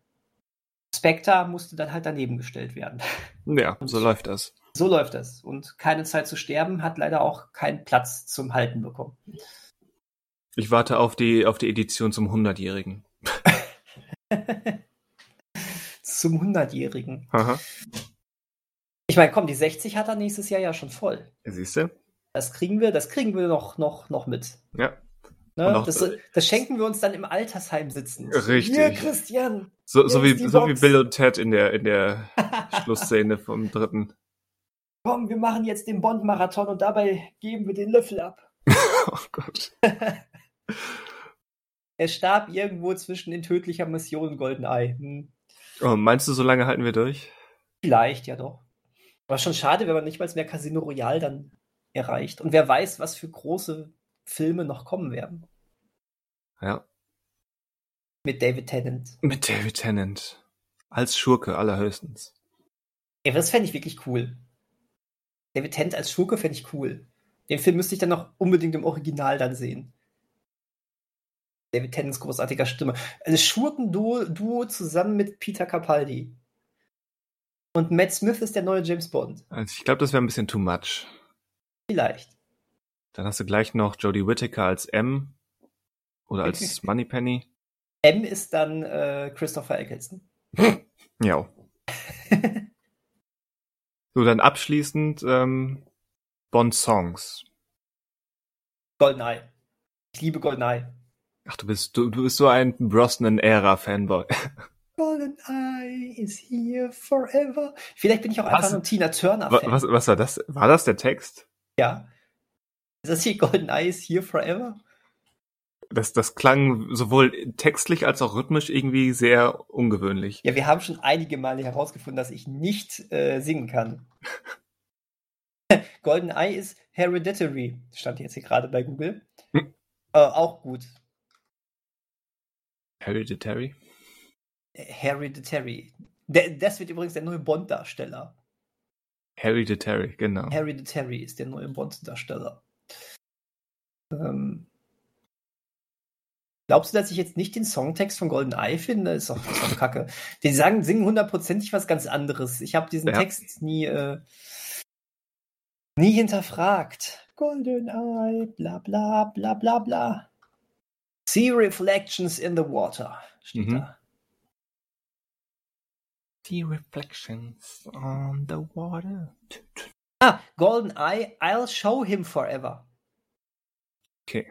Spectre musste dann halt daneben gestellt werden. Ja, so läuft das. So läuft das. Und keine Zeit zu sterben hat leider auch keinen Platz zum Halten bekommen. Ich warte auf die, auf die Edition zum 100-Jährigen. zum 100-Jährigen. Haha. Ich meine, komm, die 60 hat er nächstes Jahr ja schon voll. Siehst du? Das kriegen wir, das kriegen wir noch, noch, noch mit. Ja. Ne? Auch- das, das schenken wir uns dann im Altersheim sitzen. Richtig. Hier, Christian. So, so, wie, so wie. Bill und Ted in der, in der Schlussszene vom dritten. Komm, wir machen jetzt den Bond-Marathon und dabei geben wir den Löffel ab. Oh Gott. Er starb irgendwo zwischen in tödlicher Mission und Goldeneye. Hm. Oh, meinst du, so lange halten wir durch? Vielleicht, ja doch. Aber schon schade, wenn man nicht mal mehr Casino Royale dann erreicht. Und wer weiß, was für große Filme noch kommen werden. Ja. Mit David Tennant. Mit David Tennant. Als Schurke allerhöchstens. Ja, das fände ich wirklich cool. David Tennant als Schurke fände ich cool. Den Film müsste ich dann noch unbedingt im Original dann sehen. David Tennants großartiger Stimme. Ein Schurkenduo Duo zusammen mit Peter Capaldi. Und Matt Smith ist der neue James Bond. Also ich glaube, das wäre ein bisschen too much. Vielleicht. Dann hast du gleich noch Jodie Whittaker als M oder als Moneypenny. M ist dann äh, Christopher Eccleston. Ja. So, dann abschließend ähm, Bond-Songs. Goldeneye. Ich liebe Goldeneye. Ach, du bist, du, du bist so ein Brosnan-Ära-Fanboy. Goldeneye is here forever. Vielleicht bin ich auch Was? einfach nur ein Tina Turner-Fan. was, was war das? War das der Text? Ja. Ist das hier Goldeneye is here forever? Das, das klang sowohl textlich als auch rhythmisch irgendwie sehr ungewöhnlich. Ja, wir haben schon einige Male herausgefunden, dass ich nicht äh, singen kann. Goldeneye ist Hereditary, stand jetzt hier gerade bei Google. Hm. Äh, auch gut. Hereditary? Hereditary. Der, das wird übrigens der neue Bond-Darsteller. Hereditary, genau. Hereditary ist der neue Bond-Darsteller. Ähm, glaubst du, dass ich jetzt nicht den Songtext von GoldenEye finde? Ist doch, ist doch kacke. Die sagen, singen hundertprozentig was ganz anderes. Ich habe diesen Ja. Text nie, äh, nie hinterfragt. GoldenEye, bla bla bla bla bla. See reflections in the water. steht Mhm. da. The reflections on the water. Ah, Golden Eye, I'll show him forever. Okay.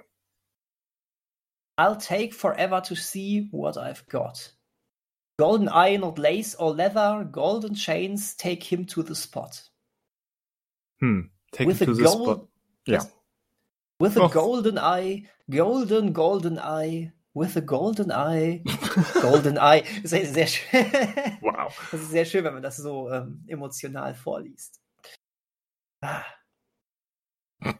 I'll take forever to see what I've got. Golden eye, not lace or leather, golden chains take him to the spot. Hm. Take With it a to the spot. Ja. With a Och. golden eye, golden, golden eye, with a golden eye, golden eye. Das ist sehr schön. Wow. Das ist sehr schön, wenn man das so ähm, emotional vorliest. Ah.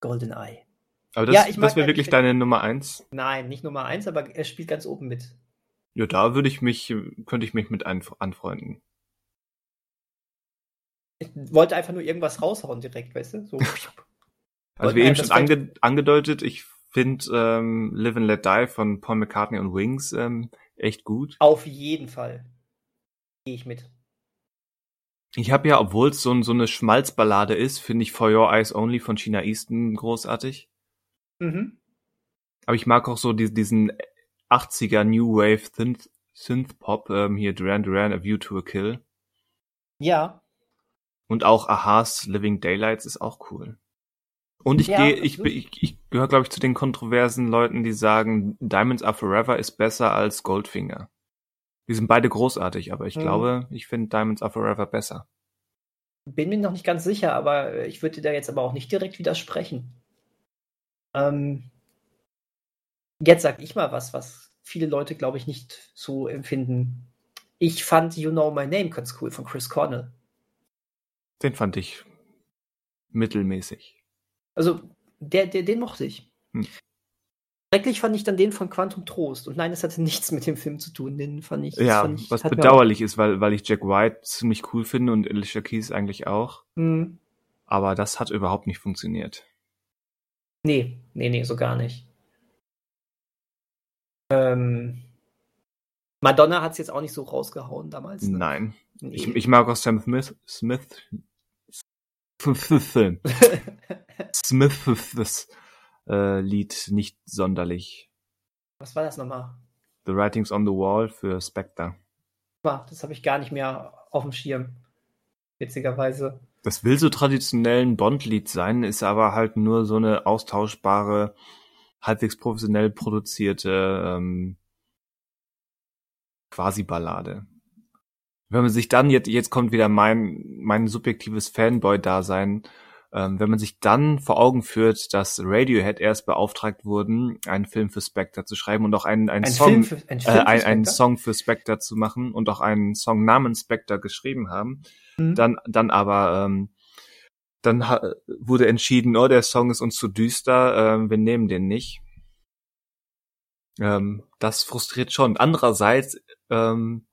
Golden Eye. Aber das, Ja, ich das wäre ja- wirklich ich- deine Nummer eins. Nein, nicht Nummer eins, aber er spielt ganz oben mit. Ja, da würde ich mich, könnte ich mich mit anfreunden. Ich wollte einfach nur irgendwas raushauen direkt, weißt du? So. Also wie eben schon ange angedeutet, ich finde ähm, Live and Let Die von Paul McCartney und Wings ähm, echt gut. Auf jeden Fall. Gehe ich mit. Ich habe ja, obwohl es so, so eine Schmalzballade ist, finde ich For Your Eyes Only von China Easton großartig. Mhm. Aber ich mag auch so die, diesen 80er New Wave Synth, Synth Pop, ähm, hier Duran Duran, A View to a Kill. Ja. Und auch Aha's Living Daylights ist auch cool. Und ich Ja, gehe, ich, ich, ich gehöre, glaube ich, zu den kontroversen Leuten, die sagen, Diamonds Are Forever ist besser als Goldfinger. Die sind beide großartig, aber ich Mhm. glaube, ich finde Diamonds Are Forever besser. Bin mir noch nicht ganz sicher, aber ich würde dir da jetzt aber auch nicht direkt widersprechen. Ähm, jetzt sag ich mal was, was viele Leute, glaube ich, nicht so empfinden. Ich fand You Know My Name ganz cool von Chris Cornell. Den fand ich mittelmäßig. Also, der, der, den mochte ich. Hm. Schrecklich fand ich dann den von Quantum Trost. Und nein, es hatte nichts mit dem Film zu tun. Den fand ich. Ja, fand ich, was bedauerlich ist, weil, weil ich Jack White ziemlich cool finde und Alicia Keys eigentlich auch. Auch, hm, Aber das hat überhaupt nicht funktioniert. nee, nee, nee, so gar nicht. Ähm, Madonna hat es jetzt auch nicht so rausgehauen damals. Ne? Nein. Nee. Ich, ich mag auch Sam Smith, Smith, Smith, Smith, äh, Lied nicht sonderlich. Was war das nochmal? The Writings on the Wall für Spectre. Das habe ich gar nicht mehr auf dem Schirm. Witzigerweise. Das will so traditionell ein Bond-Lied sein, ist aber halt nur so eine austauschbare, halbwegs professionell produzierte ähm, Quasi-Ballade. Wenn man sich dann jetzt jetzt kommt wieder mein mein subjektives Fanboy-Dasein, wenn man sich dann vor Augen führt, dass Radiohead erst beauftragt wurden, einen Film für Spectre zu schreiben und auch einen, einen Ein Song für, ein äh, einen Spectre? Song für Spectre zu machen und auch einen Song namens Spectre geschrieben haben. Mhm. Dann, dann aber, ähm, dann wurde entschieden, oh, der Song ist uns zu düster, ähm, wir nehmen den nicht. Ähm, das frustriert schon. Andererseits ähm,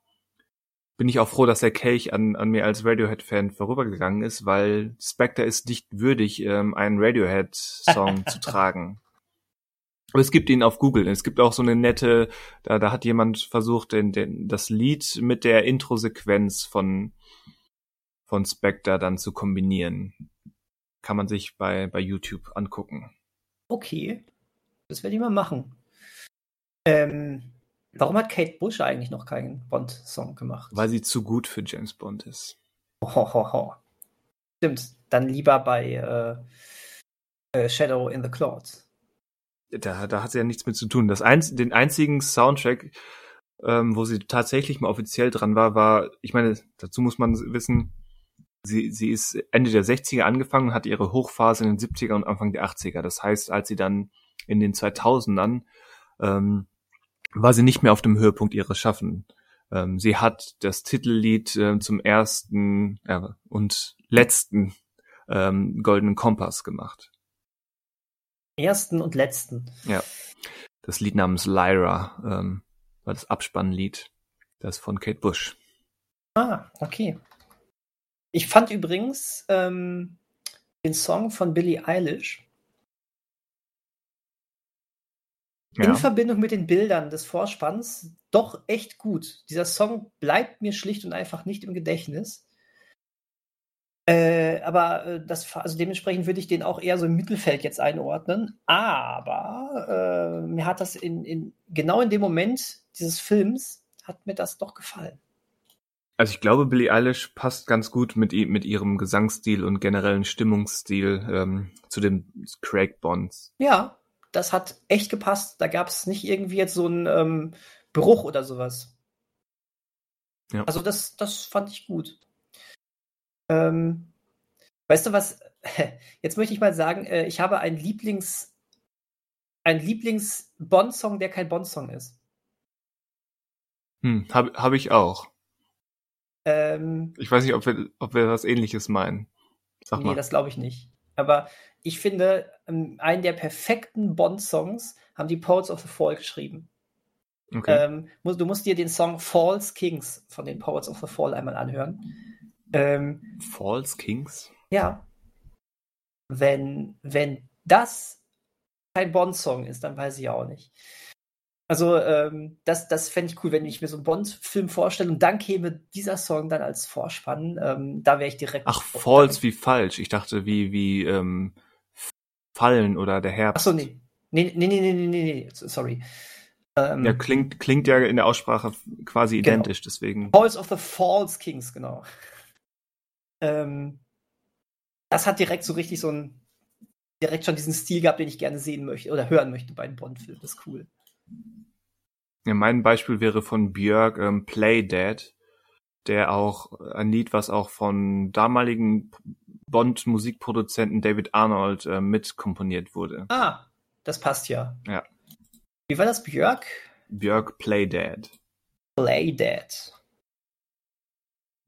bin ich auch froh, dass der Kelch an, an mir als Radiohead-Fan vorübergegangen ist, weil Spectre ist nicht würdig, ähm, einen Radiohead-Song zu tragen. Aber es gibt ihn auf Google. Es gibt auch so eine nette, da, da hat jemand versucht, den, den, das Lied mit der Intro-Sequenz von, von Spectre dann zu kombinieren. Kann man sich bei, bei YouTube angucken. Okay. Das werde ich mal machen. Ähm, warum hat Kate Bush eigentlich noch keinen Bond-Song gemacht? Weil sie zu gut für James Bond ist. Hohoho. Stimmt. Dann lieber bei äh, äh, Shadow in the Clouds. Da, da hat sie ja nichts mit zu tun. Das einz den einzigen Soundtrack, ähm, wo sie tatsächlich mal offiziell dran war, war, ich meine, dazu muss man wissen, sie, sie ist Ende der 60er angefangen und hat ihre Hochphase in den 70er und Anfang der 80er. Das heißt, als sie dann in den 2000ern ähm, war sie nicht mehr auf dem Höhepunkt ihres Schaffen. Ähm, sie hat das Titellied äh, zum ersten äh, und letzten ähm, Goldenen Kompass gemacht. Ersten und letzten. Ja. Das Lied namens Lyra ähm, war das Abspannlied. Das von Kate Bush. Ah, okay. Ich fand übrigens ähm, den Song von Billie Eilish in Verbindung mit den Bildern des Vorspanns doch echt gut. Dieser Song bleibt mir schlicht und einfach nicht im Gedächtnis. Äh, aber äh, das, also dementsprechend würde ich den auch eher so im Mittelfeld jetzt einordnen. Aber äh, mir hat das in, in genau in dem Moment dieses Films hat mir das doch gefallen. Also ich glaube, Billie Eilish passt ganz gut mit, mit ihrem Gesangsstil und generellen Stimmungsstil ähm, zu den Craig Bonds. Ja, das hat echt gepasst. Da gab es nicht irgendwie jetzt so einen ähm, Bruch oder sowas. Ja. Also das, das fand ich gut. Ähm, weißt du was? Jetzt möchte ich mal sagen, äh, ich habe einen Lieblings, einen Lieblings-Bond-Song, der kein Bond-Song ist. Hm, habe hab ich auch. Ähm, ich weiß nicht, ob wir, ob wir was ähnliches meinen. Sag nee, mal. das glaube ich nicht. Aber ich finde, ähm, einen der perfekten Bond-Songs haben die Poets of the Fall geschrieben. Okay. Ähm, du musst dir den Song False Kings von den Poets of the Fall einmal anhören. Ähm, False Kings? Ja. Wenn, wenn das kein Bond-Song ist, dann weiß ich auch nicht. Also ähm, das, das fände ich cool, wenn ich mir so einen Bond-Film vorstelle und dann käme dieser Song dann als Vorspann. Ähm, da wäre ich direkt. Ach, false wie falsch. Ich dachte wie wie ähm, Fallen oder der Herbst. Ach so, nee. Nee, nee, nee, nee, nee, nee, sorry. Ähm, ja, klingt, klingt ja in der Aussprache quasi genau. identisch, deswegen. Falls of the False Kings, genau. Ähm, das hat direkt so richtig so ein, direkt schon diesen Stil gehabt, den ich gerne sehen möchte oder hören möchte bei einem Bond-Film. Das ist cool. Ja, mein Beispiel wäre von Björk ähm, Play Dead, der auch ein Lied, was auch von damaligen Bond-Musikproduzenten David Arnold äh, mitkomponiert wurde. Ah, das passt ja. Ja. Wie war das, Björk? Björk Play Dead. Play Dead.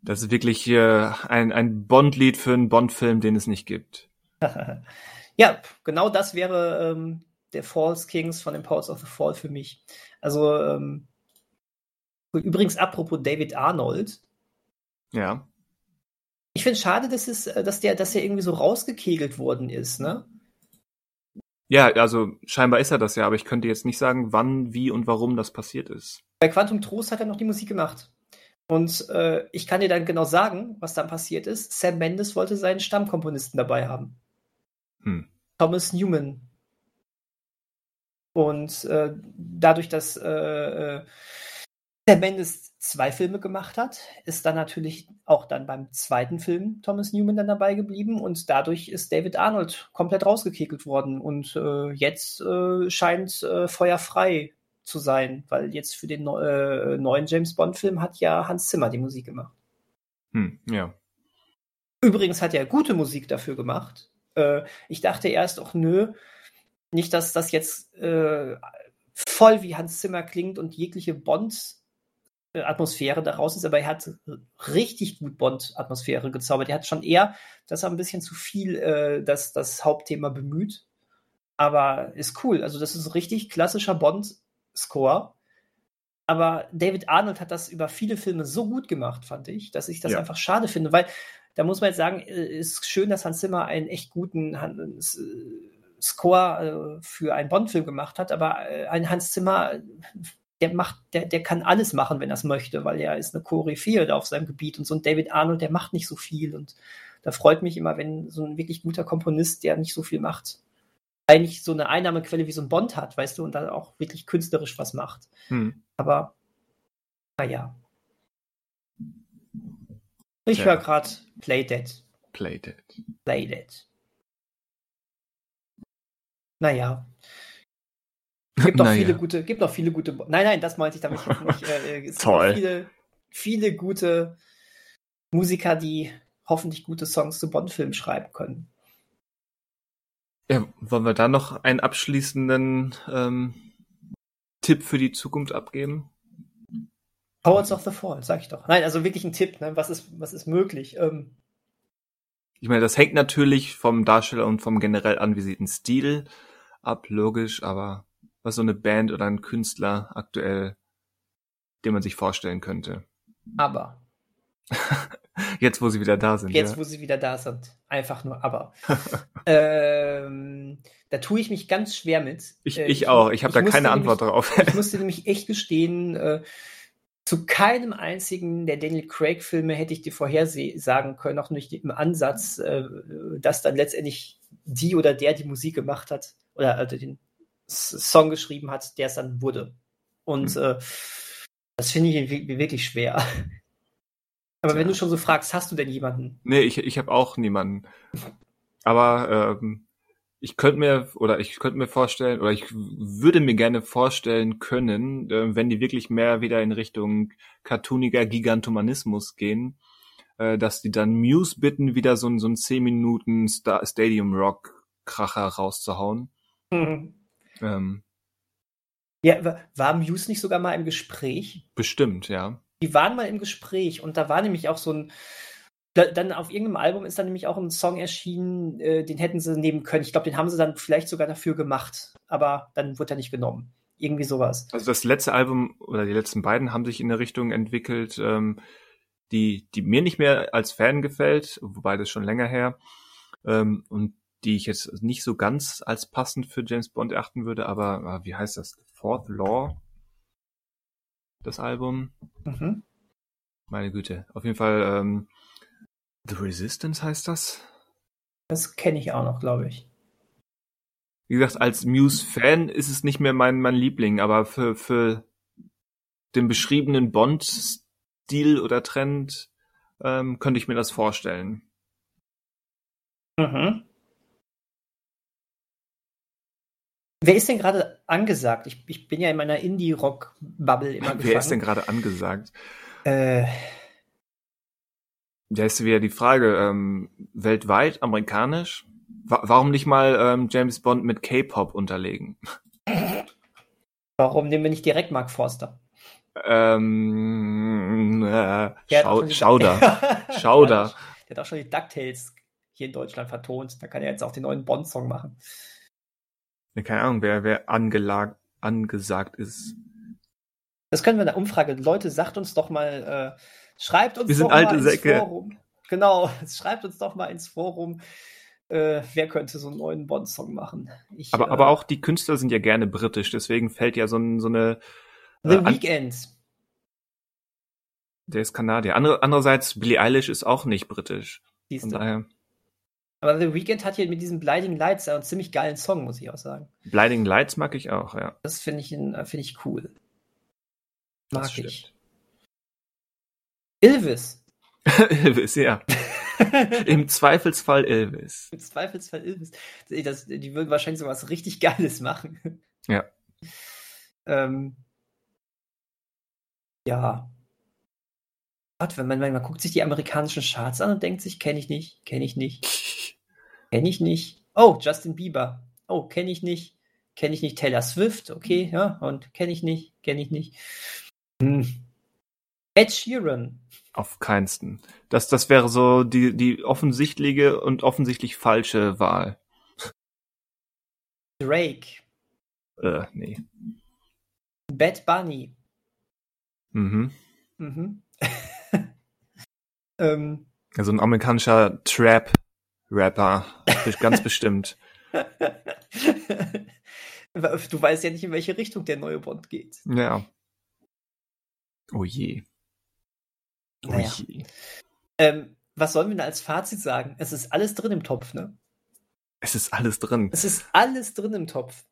Das ist wirklich äh, ein, ein Bond-Lied für einen Bond-Film, den es nicht gibt. ja, genau das wäre ähm, der Falls Kings von den Powers of the Fall für mich. Also, ähm, übrigens, apropos David Arnold. Ja. Ich finde es schade, dass, es, äh, dass, der, dass der irgendwie so rausgekegelt worden ist, ne? Ja, also scheinbar ist er das ja, aber ich könnte jetzt nicht sagen, wann, wie und warum das passiert ist. Bei Quantum Trost hat er noch die Musik gemacht. Und äh, ich kann dir dann genau sagen, was dann passiert ist. Sam Mendes wollte seinen Stammkomponisten dabei haben. Hm. Thomas Newman und äh, dadurch, dass äh, äh, der Mendes zwei Filme gemacht hat, ist dann natürlich auch dann beim zweiten Film Thomas Newman dann dabei geblieben und dadurch ist David Arnold komplett rausgekekelt worden und äh, jetzt äh, scheint äh, feuerfrei zu sein, weil jetzt für den äh, neuen James Bond Film hat ja Hans Zimmer die Musik gemacht. Hm, ja. Übrigens hat er gute Musik dafür gemacht. Äh, ich dachte erst auch, nö, nicht, dass das jetzt äh, voll wie Hans Zimmer klingt und jegliche Bond-Atmosphäre daraus ist, aber er hat richtig gut Bond-Atmosphäre gezaubert. Er hat schon eher, dass er ein bisschen zu viel äh, das, das Hauptthema bemüht. Aber ist cool. Also, das ist richtig klassischer Bond-Score. Aber David Arnold hat das über viele Filme so gut gemacht, fand ich, dass ich das ja. einfach schade finde, weil da muss man jetzt sagen, äh, ist schön, dass Hans Zimmer einen echt guten Score äh, für einen Bond-Film gemacht hat, aber äh, ein Hans Zimmer, der macht, der, der kann alles machen, wenn er es möchte, weil er ist eine Koryphäe auf seinem Gebiet und so ein David Arnold, der macht nicht so viel und da freut mich immer, wenn so ein wirklich guter Komponist, der nicht so viel macht, eigentlich so eine Einnahmequelle wie so ein Bond hat, weißt du, und dann auch wirklich künstlerisch was macht. Hm. Aber naja. Ich höre gerade Play Dead. Play Dead. Play Dead. Naja. Gibt noch naja. viele gute, gibt noch viele gute. Nein, nein, das meinte ich damit nicht. Äh, es Toll. Gibt viele, viele gute Musiker, die hoffentlich gute Songs zu Bond-Filmen schreiben können. Ja, wollen wir da noch einen abschließenden ähm, Tipp für die Zukunft abgeben? Powers of the Fall, sag ich doch. Nein, also wirklich ein Tipp, ne? was, ist, was ist möglich? Ähm, ich meine, das hängt natürlich vom Darsteller und vom generell anvisierten Stil ab, logisch, aber was so eine Band oder ein Künstler aktuell, den man sich vorstellen könnte. Aber. Jetzt, wo sie wieder da sind. Jetzt, ja. wo sie wieder da sind. Einfach nur aber. ähm, da tue ich mich ganz schwer mit. Ich, äh, ich, ich auch. Ich habe da keine Antwort nämlich, drauf. ich musste nämlich echt gestehen, äh, zu keinem einzigen der Daniel Craig-Filme hätte ich dir vorhersagen können, auch nicht im Ansatz, äh, dass dann letztendlich die oder der die Musik gemacht hat oder also den Song geschrieben hat, der es dann wurde. Und mhm. äh, Das finde ich wirklich schwer. Aber ja. wenn du schon so fragst, hast du denn jemanden? Nee, ich, ich habe auch niemanden. Aber ähm, ich könnte mir oder ich könnte mir vorstellen oder ich würde mir gerne vorstellen können, äh, wenn die wirklich mehr wieder in Richtung cartooniger Gigantomanismus gehen, äh, dass die dann Muse bitten, wieder so, so ein 10 Minuten Star Stadium Rock Kracher rauszuhauen. Mhm. Ähm, ja, war Muse nicht sogar mal im Gespräch? Bestimmt, ja. Die waren mal im Gespräch und da war nämlich auch so ein da, dann auf irgendeinem Album ist dann nämlich auch ein Song erschienen, äh, den hätten sie nehmen können. Ich glaube, den haben sie dann vielleicht sogar dafür gemacht, aber dann wurde er nicht genommen. Irgendwie sowas. Also das letzte Album oder die letzten beiden haben sich in eine Richtung entwickelt, ähm, die, die mir nicht mehr als Fan gefällt, wobei das schon länger her, ähm, und die ich jetzt nicht so ganz als passend für James Bond erachten würde, aber äh, wie heißt das? Fourth Law? Das Album? Mhm. Meine Güte. Auf jeden Fall, ähm, The Resistance heißt das? Das kenne ich auch noch, glaube ich. Wie gesagt, als Muse-Fan ist es nicht mehr mein, mein Liebling, aber für, für den beschriebenen Bond-Stil oder Trend ähm, könnte ich mir das vorstellen. Mhm. Wer ist denn gerade angesagt? Ich, ich bin ja in meiner Indie-Rock-Bubble immer gefangen. Wer ist denn gerade angesagt? Äh, da ist wieder die Frage, ähm, weltweit, amerikanisch, wa warum nicht mal ähm, James Bond mit K-Pop unterlegen? Warum nehmen wir nicht direkt Mark Forster? Ähm, äh, Schau Schauder. Schauder. Der hat auch schon die DuckTales hier in Deutschland vertont. Da kann er jetzt auch den neuen Bond-Song machen. Keine Ahnung, wer, wer angelag, angesagt ist. Das können wir in der Umfrage. Leute, sagt uns doch mal, äh, Schreibt uns Wir sind doch alte mal Säcke. ins Forum. Genau, schreibt uns doch mal ins Forum, äh, wer könnte so einen neuen Bond-Song machen. Ich, aber, äh, aber auch die Künstler sind ja gerne britisch, deswegen fällt ja so, ein, so eine. The äh, Weeknd. Der ist Kanadier. Andere, andererseits, Billie Eilish ist auch nicht britisch. Von daher. Aber The Weeknd hat hier mit diesem Blinding Lights einen ziemlich geilen Song, muss ich auch sagen. Blinding Lights mag ich auch, ja. Das finde ich, find ich cool. Mag ich. Ilvis. Ilvis, ja. Im Zweifelsfall Ilvis. Im Zweifelsfall Ilvis. Das, die würden wahrscheinlich so was richtig Geiles machen. Ja. Ähm, ja. Gott, wenn man, man guckt sich die amerikanischen Charts an und denkt sich, kenne ich nicht, kenne ich nicht, kenne ich nicht. Oh, Justin Bieber. Oh, kenne ich nicht, kenne ich nicht. Taylor Swift, okay, ja, und kenne ich nicht, kenne ich nicht. Hm. Ed Sheeran. Auf keinsten. Das, das wäre so die, die offensichtliche und offensichtlich falsche Wahl. Drake. Äh, nee. Bad Bunny. Mhm. Mhm. ähm. Also ein amerikanischer Trap-Rapper. Ganz bestimmt. du weißt ja nicht, in welche Richtung der neue Bond geht. Ja. Oh je. Naja. Ähm, was sollen wir denn als Fazit sagen? Es ist alles drin im Topf, ne? Es ist alles drin. Es ist alles drin im Topf.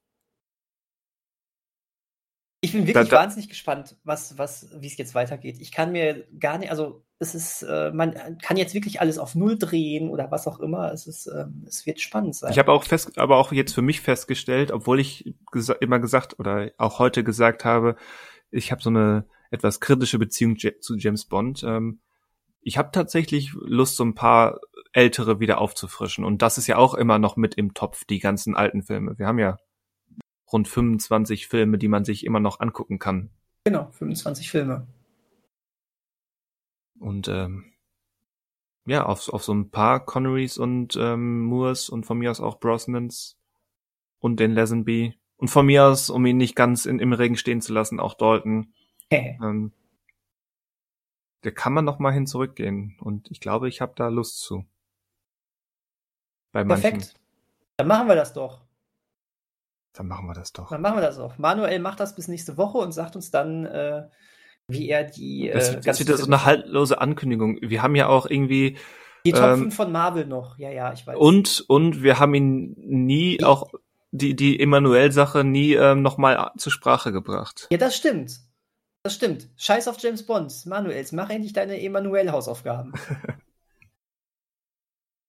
Ich bin wirklich da, da, wahnsinnig gespannt, was, was, wie es jetzt weitergeht. Ich kann mir gar nicht, also es ist, äh, man kann jetzt wirklich alles auf Null drehen oder was auch immer. Es ist, äh, es wird spannend sein. Ich habe auch fest, aber auch jetzt für mich festgestellt, obwohl ich gesa immer gesagt oder auch heute gesagt habe, ich habe so eine etwas kritische Beziehung zu James Bond. Ähm, ich habe tatsächlich Lust, so ein paar ältere wieder aufzufrischen. Und das ist ja auch immer noch mit im Topf, die ganzen alten Filme. Wir haben ja rund 25 Filme, die man sich immer noch angucken kann. Genau, 25 Filme. Und ähm, ja, auf, auf so ein paar Connerys und ähm, Moores und von mir aus auch Brosnans und den Lesenby. Und von mir aus, um ihn nicht ganz in, im Regen stehen zu lassen, auch Dalton. ähm, der kann man noch mal hin zurückgehen und ich glaube, ich habe da Lust zu. Bei Perfekt. Manchen. Dann machen wir das doch. Dann machen wir das doch. Dann machen wir das doch. Manuel macht das bis nächste Woche und sagt uns dann, äh, wie er die. Das, äh, das wird so eine haltlose Ankündigung. Wir haben ja auch irgendwie. Die Top ähm, 5 von Marvel noch. Ja, ja, ich weiß. Und, und wir haben ihn nie ich, auch die, die Emanuel-Sache nie ähm, nochmal zur Sprache gebracht. Ja, das stimmt. Das stimmt. Scheiß auf James Bond. Manuels, mach endlich deine Emanuel-Hausaufgaben.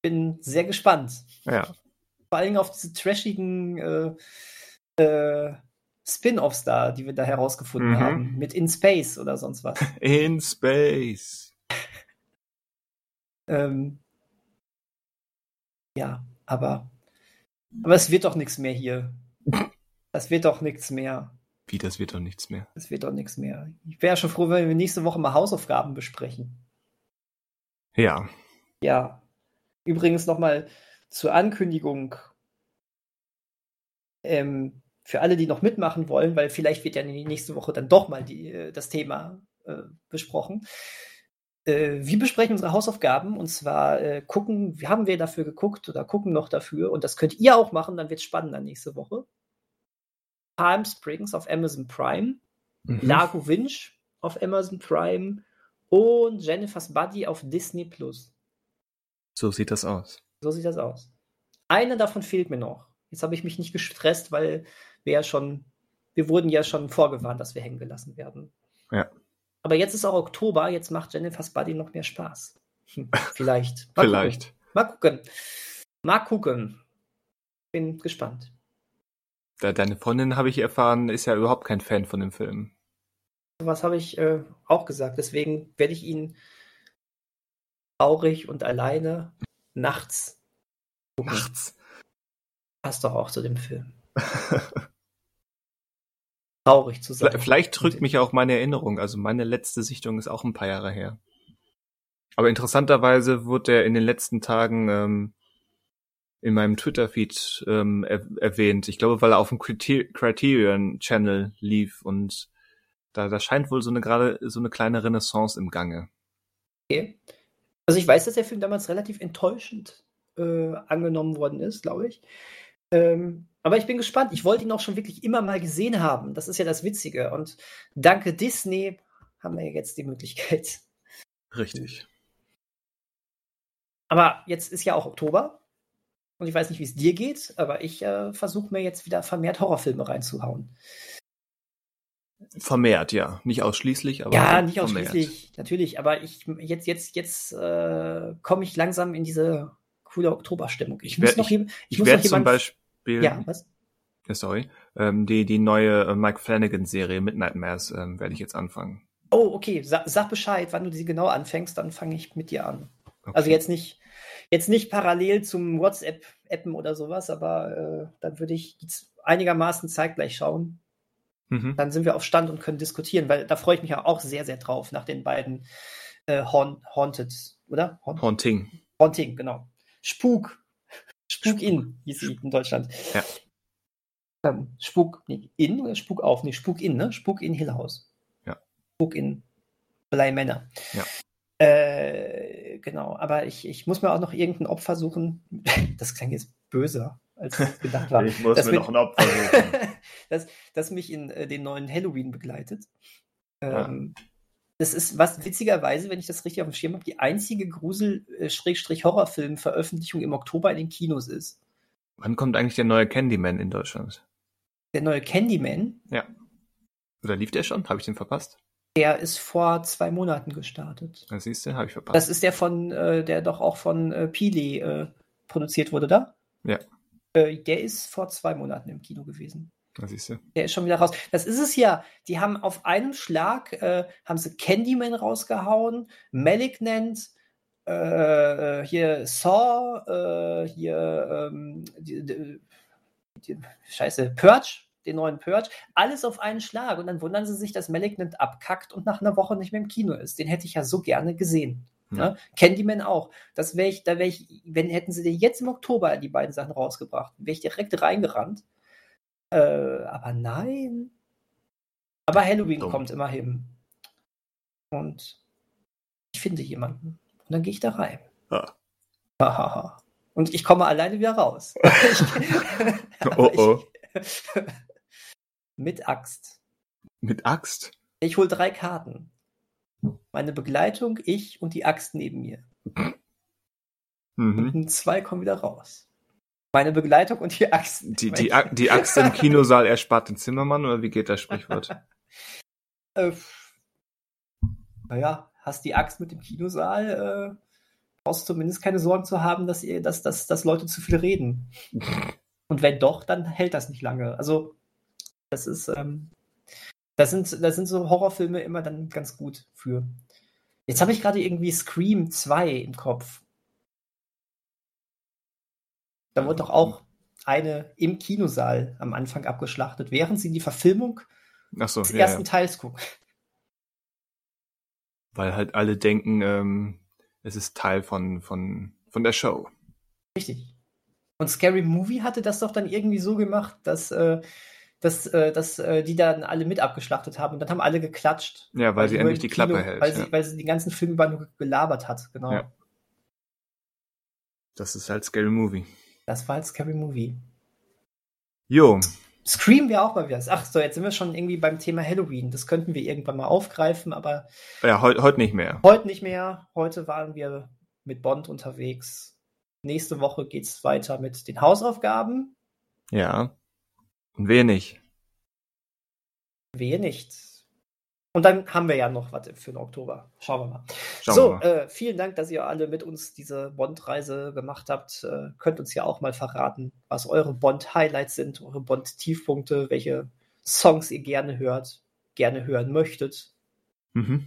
Bin sehr gespannt. Ja. Vor allem auf diese trashigen äh, äh, Spin-offs da, die wir da herausgefunden Mhm. haben. Mit In Space oder sonst was. In Space. ähm, ja, aber, aber es wird doch nichts mehr hier. Das wird doch nichts mehr. Wie, das wird doch nichts mehr. Es wird doch nichts mehr. Ich wäre schon froh, wenn wir nächste Woche mal Hausaufgaben besprechen. Ja. Ja. Übrigens nochmal zur Ankündigung. Ähm, für alle, die noch mitmachen wollen, weil vielleicht wird ja nächste Woche dann doch mal die, äh, das Thema äh, besprochen. Äh, wir besprechen unsere Hausaufgaben und zwar äh, gucken, haben wir dafür geguckt oder gucken noch dafür und das könnt ihr auch machen, dann wird es spannender nächste Woche. Palm Springs auf Amazon Prime, Mhm. Lago Winch auf Amazon Prime und Jennifer's Buddy auf Disney Plus. So sieht das aus. So sieht das aus. Einer davon fehlt mir noch. Jetzt habe ich mich nicht gestresst, weil wir ja schon, wir wurden ja schon vorgewarnt, dass wir hängen gelassen werden. Ja. Aber jetzt ist auch Oktober, jetzt macht Jennifer's Buddy noch mehr Spaß. Hm, vielleicht. Mal Vielleicht. Gucken. Mal gucken. Mal gucken. Bin gespannt. Deine Freundin, habe ich erfahren, ist ja überhaupt kein Fan von dem Film. Was habe ich äh, auch gesagt. Deswegen werde ich ihn traurig und alleine nachts gucken. Nachts. Passt doch auch zu dem Film. Traurig zu sein. Vielleicht, drückt mich auch meine Erinnerung. Also meine letzte Sichtung ist auch ein paar Jahre her. Aber interessanterweise wurde er in den letzten Tagen ähm, in meinem Twitter-Feed ähm, er erwähnt. Ich glaube, weil er auf dem Criter Criterion Channel lief und da, da scheint wohl so eine gerade so eine kleine Renaissance im Gange. Okay. Also ich weiß, dass der Film damals relativ enttäuschend äh, angenommen worden ist, glaube ich. Ähm, aber ich bin gespannt. Ich wollte ihn auch schon wirklich immer mal gesehen haben. Das ist ja das Witzige. Und danke Disney haben wir jetzt die Möglichkeit. Richtig. Aber jetzt ist ja auch Oktober. Und ich weiß nicht, wie es dir geht, aber ich äh, versuche mir jetzt wieder vermehrt Horrorfilme reinzuhauen. Vermehrt, ja. Nicht ausschließlich, aber. ja, nicht vermehrt. ausschließlich, natürlich. Aber ich jetzt, jetzt, jetzt äh, komme ich langsam in diese coole Oktoberstimmung. Ich, Ich muss wär- noch, jem- Ich, muss werde noch zum jemand- Beispiel, Ja, was? Ja, sorry, ähm, die, die neue äh, Mike Flanagan-Serie Midnight Mass ähm, werde ich jetzt anfangen. Oh, okay. Sa sag Bescheid, wann du sie genau anfängst, dann fange ich mit dir an. Okay. Also jetzt nicht, jetzt nicht parallel zum WhatsApp-Appen oder sowas, aber äh, dann würde ich einigermaßen zeitgleich schauen. Mhm. Dann sind wir auf Stand und können diskutieren, weil da freue ich mich ja auch sehr, sehr drauf nach den beiden äh, Haun Haunted, oder? Haun Haunting. Haunting, genau. Spuk. Spuk in hieß sie in Deutschland. Ja. Ähm, Spuk nee, in oder Spuk auf? Nee, Spuk in, ne? Spuk in Hill House. Ja. Spuk in Blei Männer. Ja. Äh, genau, aber ich, ich muss mir auch noch irgendein Opfer suchen. Das klang jetzt böser, als es gedacht war. Ich muss Das mir noch ein Opfer suchen. das, das mich in äh, den neuen Halloween begleitet. Ähm, Das ist was witzigerweise, wenn ich das richtig auf dem Schirm habe, die einzige Grusel-Horrorfilm-Veröffentlichung im Oktober in den Kinos ist. Wann kommt eigentlich der neue Candyman in Deutschland? Der neue Candyman, Oder lief der schon? Habe ich den verpasst? der ist vor zwei Monaten gestartet. Das siehst du, habe ich verpasst. Das ist der von, äh, der doch auch von äh, Pili äh, produziert wurde, da? Ja. Äh, der ist vor zwei Monaten im Kino gewesen. Das siehst du. Der ist schon wieder raus. Das ist es ja. Die haben auf einem Schlag, äh, haben sie Candyman rausgehauen, Malignant, äh, hier Saw, äh, hier, ähm, die, die, die, Scheiße, Purge, den neuen Purge, alles auf einen Schlag. Und dann wundern sie sich, dass Malignant abkackt und nach einer Woche nicht mehr im Kino ist. Den hätte ich ja so gerne gesehen. Ja. Ne? Candyman auch. Das wäre ich, da wäre ich, wenn hätten sie dir jetzt im Oktober die beiden Sachen rausgebracht, wäre ich direkt reingerannt. Äh, aber nein. Aber Halloween Dumm. kommt immerhin. Und ich finde jemanden. Und dann gehe ich da rein. Ah. Hahaha. Und ich komme alleine wieder raus. Oh, oh. Ich, mit Axt. Mit Axt? Ich hole drei Karten. Meine Begleitung, ich und die Axt neben mir. Mhm. Und zwei kommen wieder raus. Meine Begleitung und die Axt. Die, die, die Axt im Kinosaal erspart den Zimmermann oder wie geht das Sprichwort? Äh, naja, hast die Axt mit dem Kinosaal, äh, brauchst zumindest keine Sorgen zu haben, dass, ihr, dass, dass, dass Leute zu viel reden. Und wenn doch, dann hält das nicht lange. Also, das ist, ähm, das sind, das sind so Horrorfilme immer dann ganz gut für. Jetzt habe ich gerade irgendwie Scream 2 im Kopf. Da wurde doch auch eine im Kinosaal am Anfang abgeschlachtet, während sie die Verfilmung so, des ja, ersten ja. Teils gucken. Weil halt alle denken, ähm, es ist Teil von, von, von der Show. Richtig. Und Scary Movie hatte das doch dann irgendwie so gemacht, dass, äh, dass, äh, dass äh, die dann alle mit abgeschlachtet haben und dann haben alle geklatscht. Ja, weil sie nur endlich die Klappe Kino- hält. Weil, ja. sie, weil sie den ganzen Film über nur gelabert hat, genau. Das ist halt Scary Movie. Das war halt Scary Movie. Jo, Scream wäre auch mal wieder. Ach so, jetzt sind wir schon irgendwie beim Thema Halloween. Das könnten wir irgendwann mal aufgreifen, aber ja, heute heut nicht mehr. heute nicht mehr. Heute waren wir mit Bond unterwegs. Nächste Woche geht's weiter mit den Hausaufgaben. Ja. Und wer nicht? Wehe nicht. Und dann haben wir ja noch was für den Oktober. Schauen wir mal. Schauen so, wir mal. Äh, vielen Dank, dass ihr alle mit uns diese Bond-Reise gemacht habt. Äh, könnt uns ja auch mal verraten, was eure Bond-Highlights sind, eure Bond-Tiefpunkte, welche Songs ihr gerne hört, gerne hören möchtet. Mhm.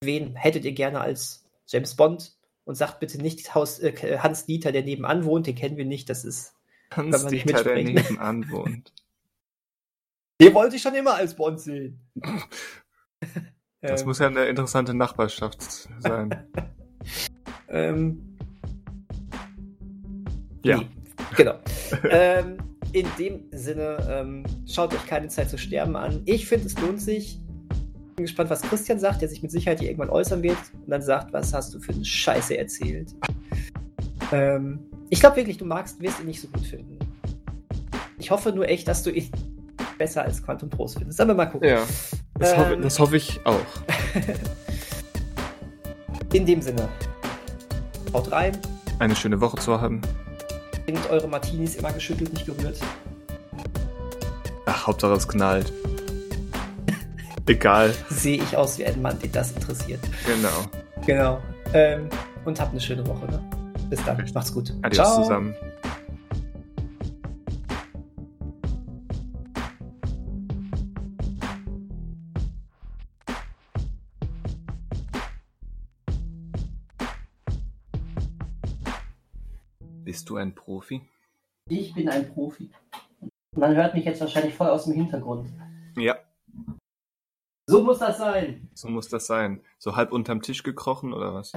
Wen hättet ihr gerne als James Bond? Und sagt bitte nicht Haus, äh, Hans Dieter, der nebenan wohnt, den kennen wir nicht, das ist. Hans man nicht Dieter, der nebenan wohnt. Den wollte ich schon immer als Bond sehen. Das Ähm, muss ja eine interessante Nachbarschaft sein. ähm, Ja. Nee, genau. ähm, in dem Sinne, ähm, schaut euch keine Zeit zu sterben an. Ich finde, es lohnt sich. Bin gespannt, was Christian sagt, der sich mit Sicherheit hier irgendwann äußern wird und dann sagt, was hast du für eine Scheiße erzählt. Ähm, ich glaube wirklich, du magst, wirst ihn nicht so gut finden. Ich hoffe nur echt, dass du ihn besser als Quantum Pros findest. Aber mal gucken. Ja. Das, Ähm. hoffe, das hoffe ich auch. In dem Sinne, haut rein, Eine schöne Woche zu haben. trinkt eure Martinis immer geschüttelt, nicht gerührt. Ach, Hauptsache es knallt. Egal. Sehe ich aus wie ein Mann, den das interessiert. Genau. Genau. Ähm, und habt eine schöne Woche. Ne? Bis dann. Macht's gut. Adios zusammen. Bist du ein Profi? Ich bin ein Profi. Man hört mich jetzt wahrscheinlich voll aus dem Hintergrund. Ja, So muss das sein. so muss das sein. So halb unterm Tisch gekrochen oder was?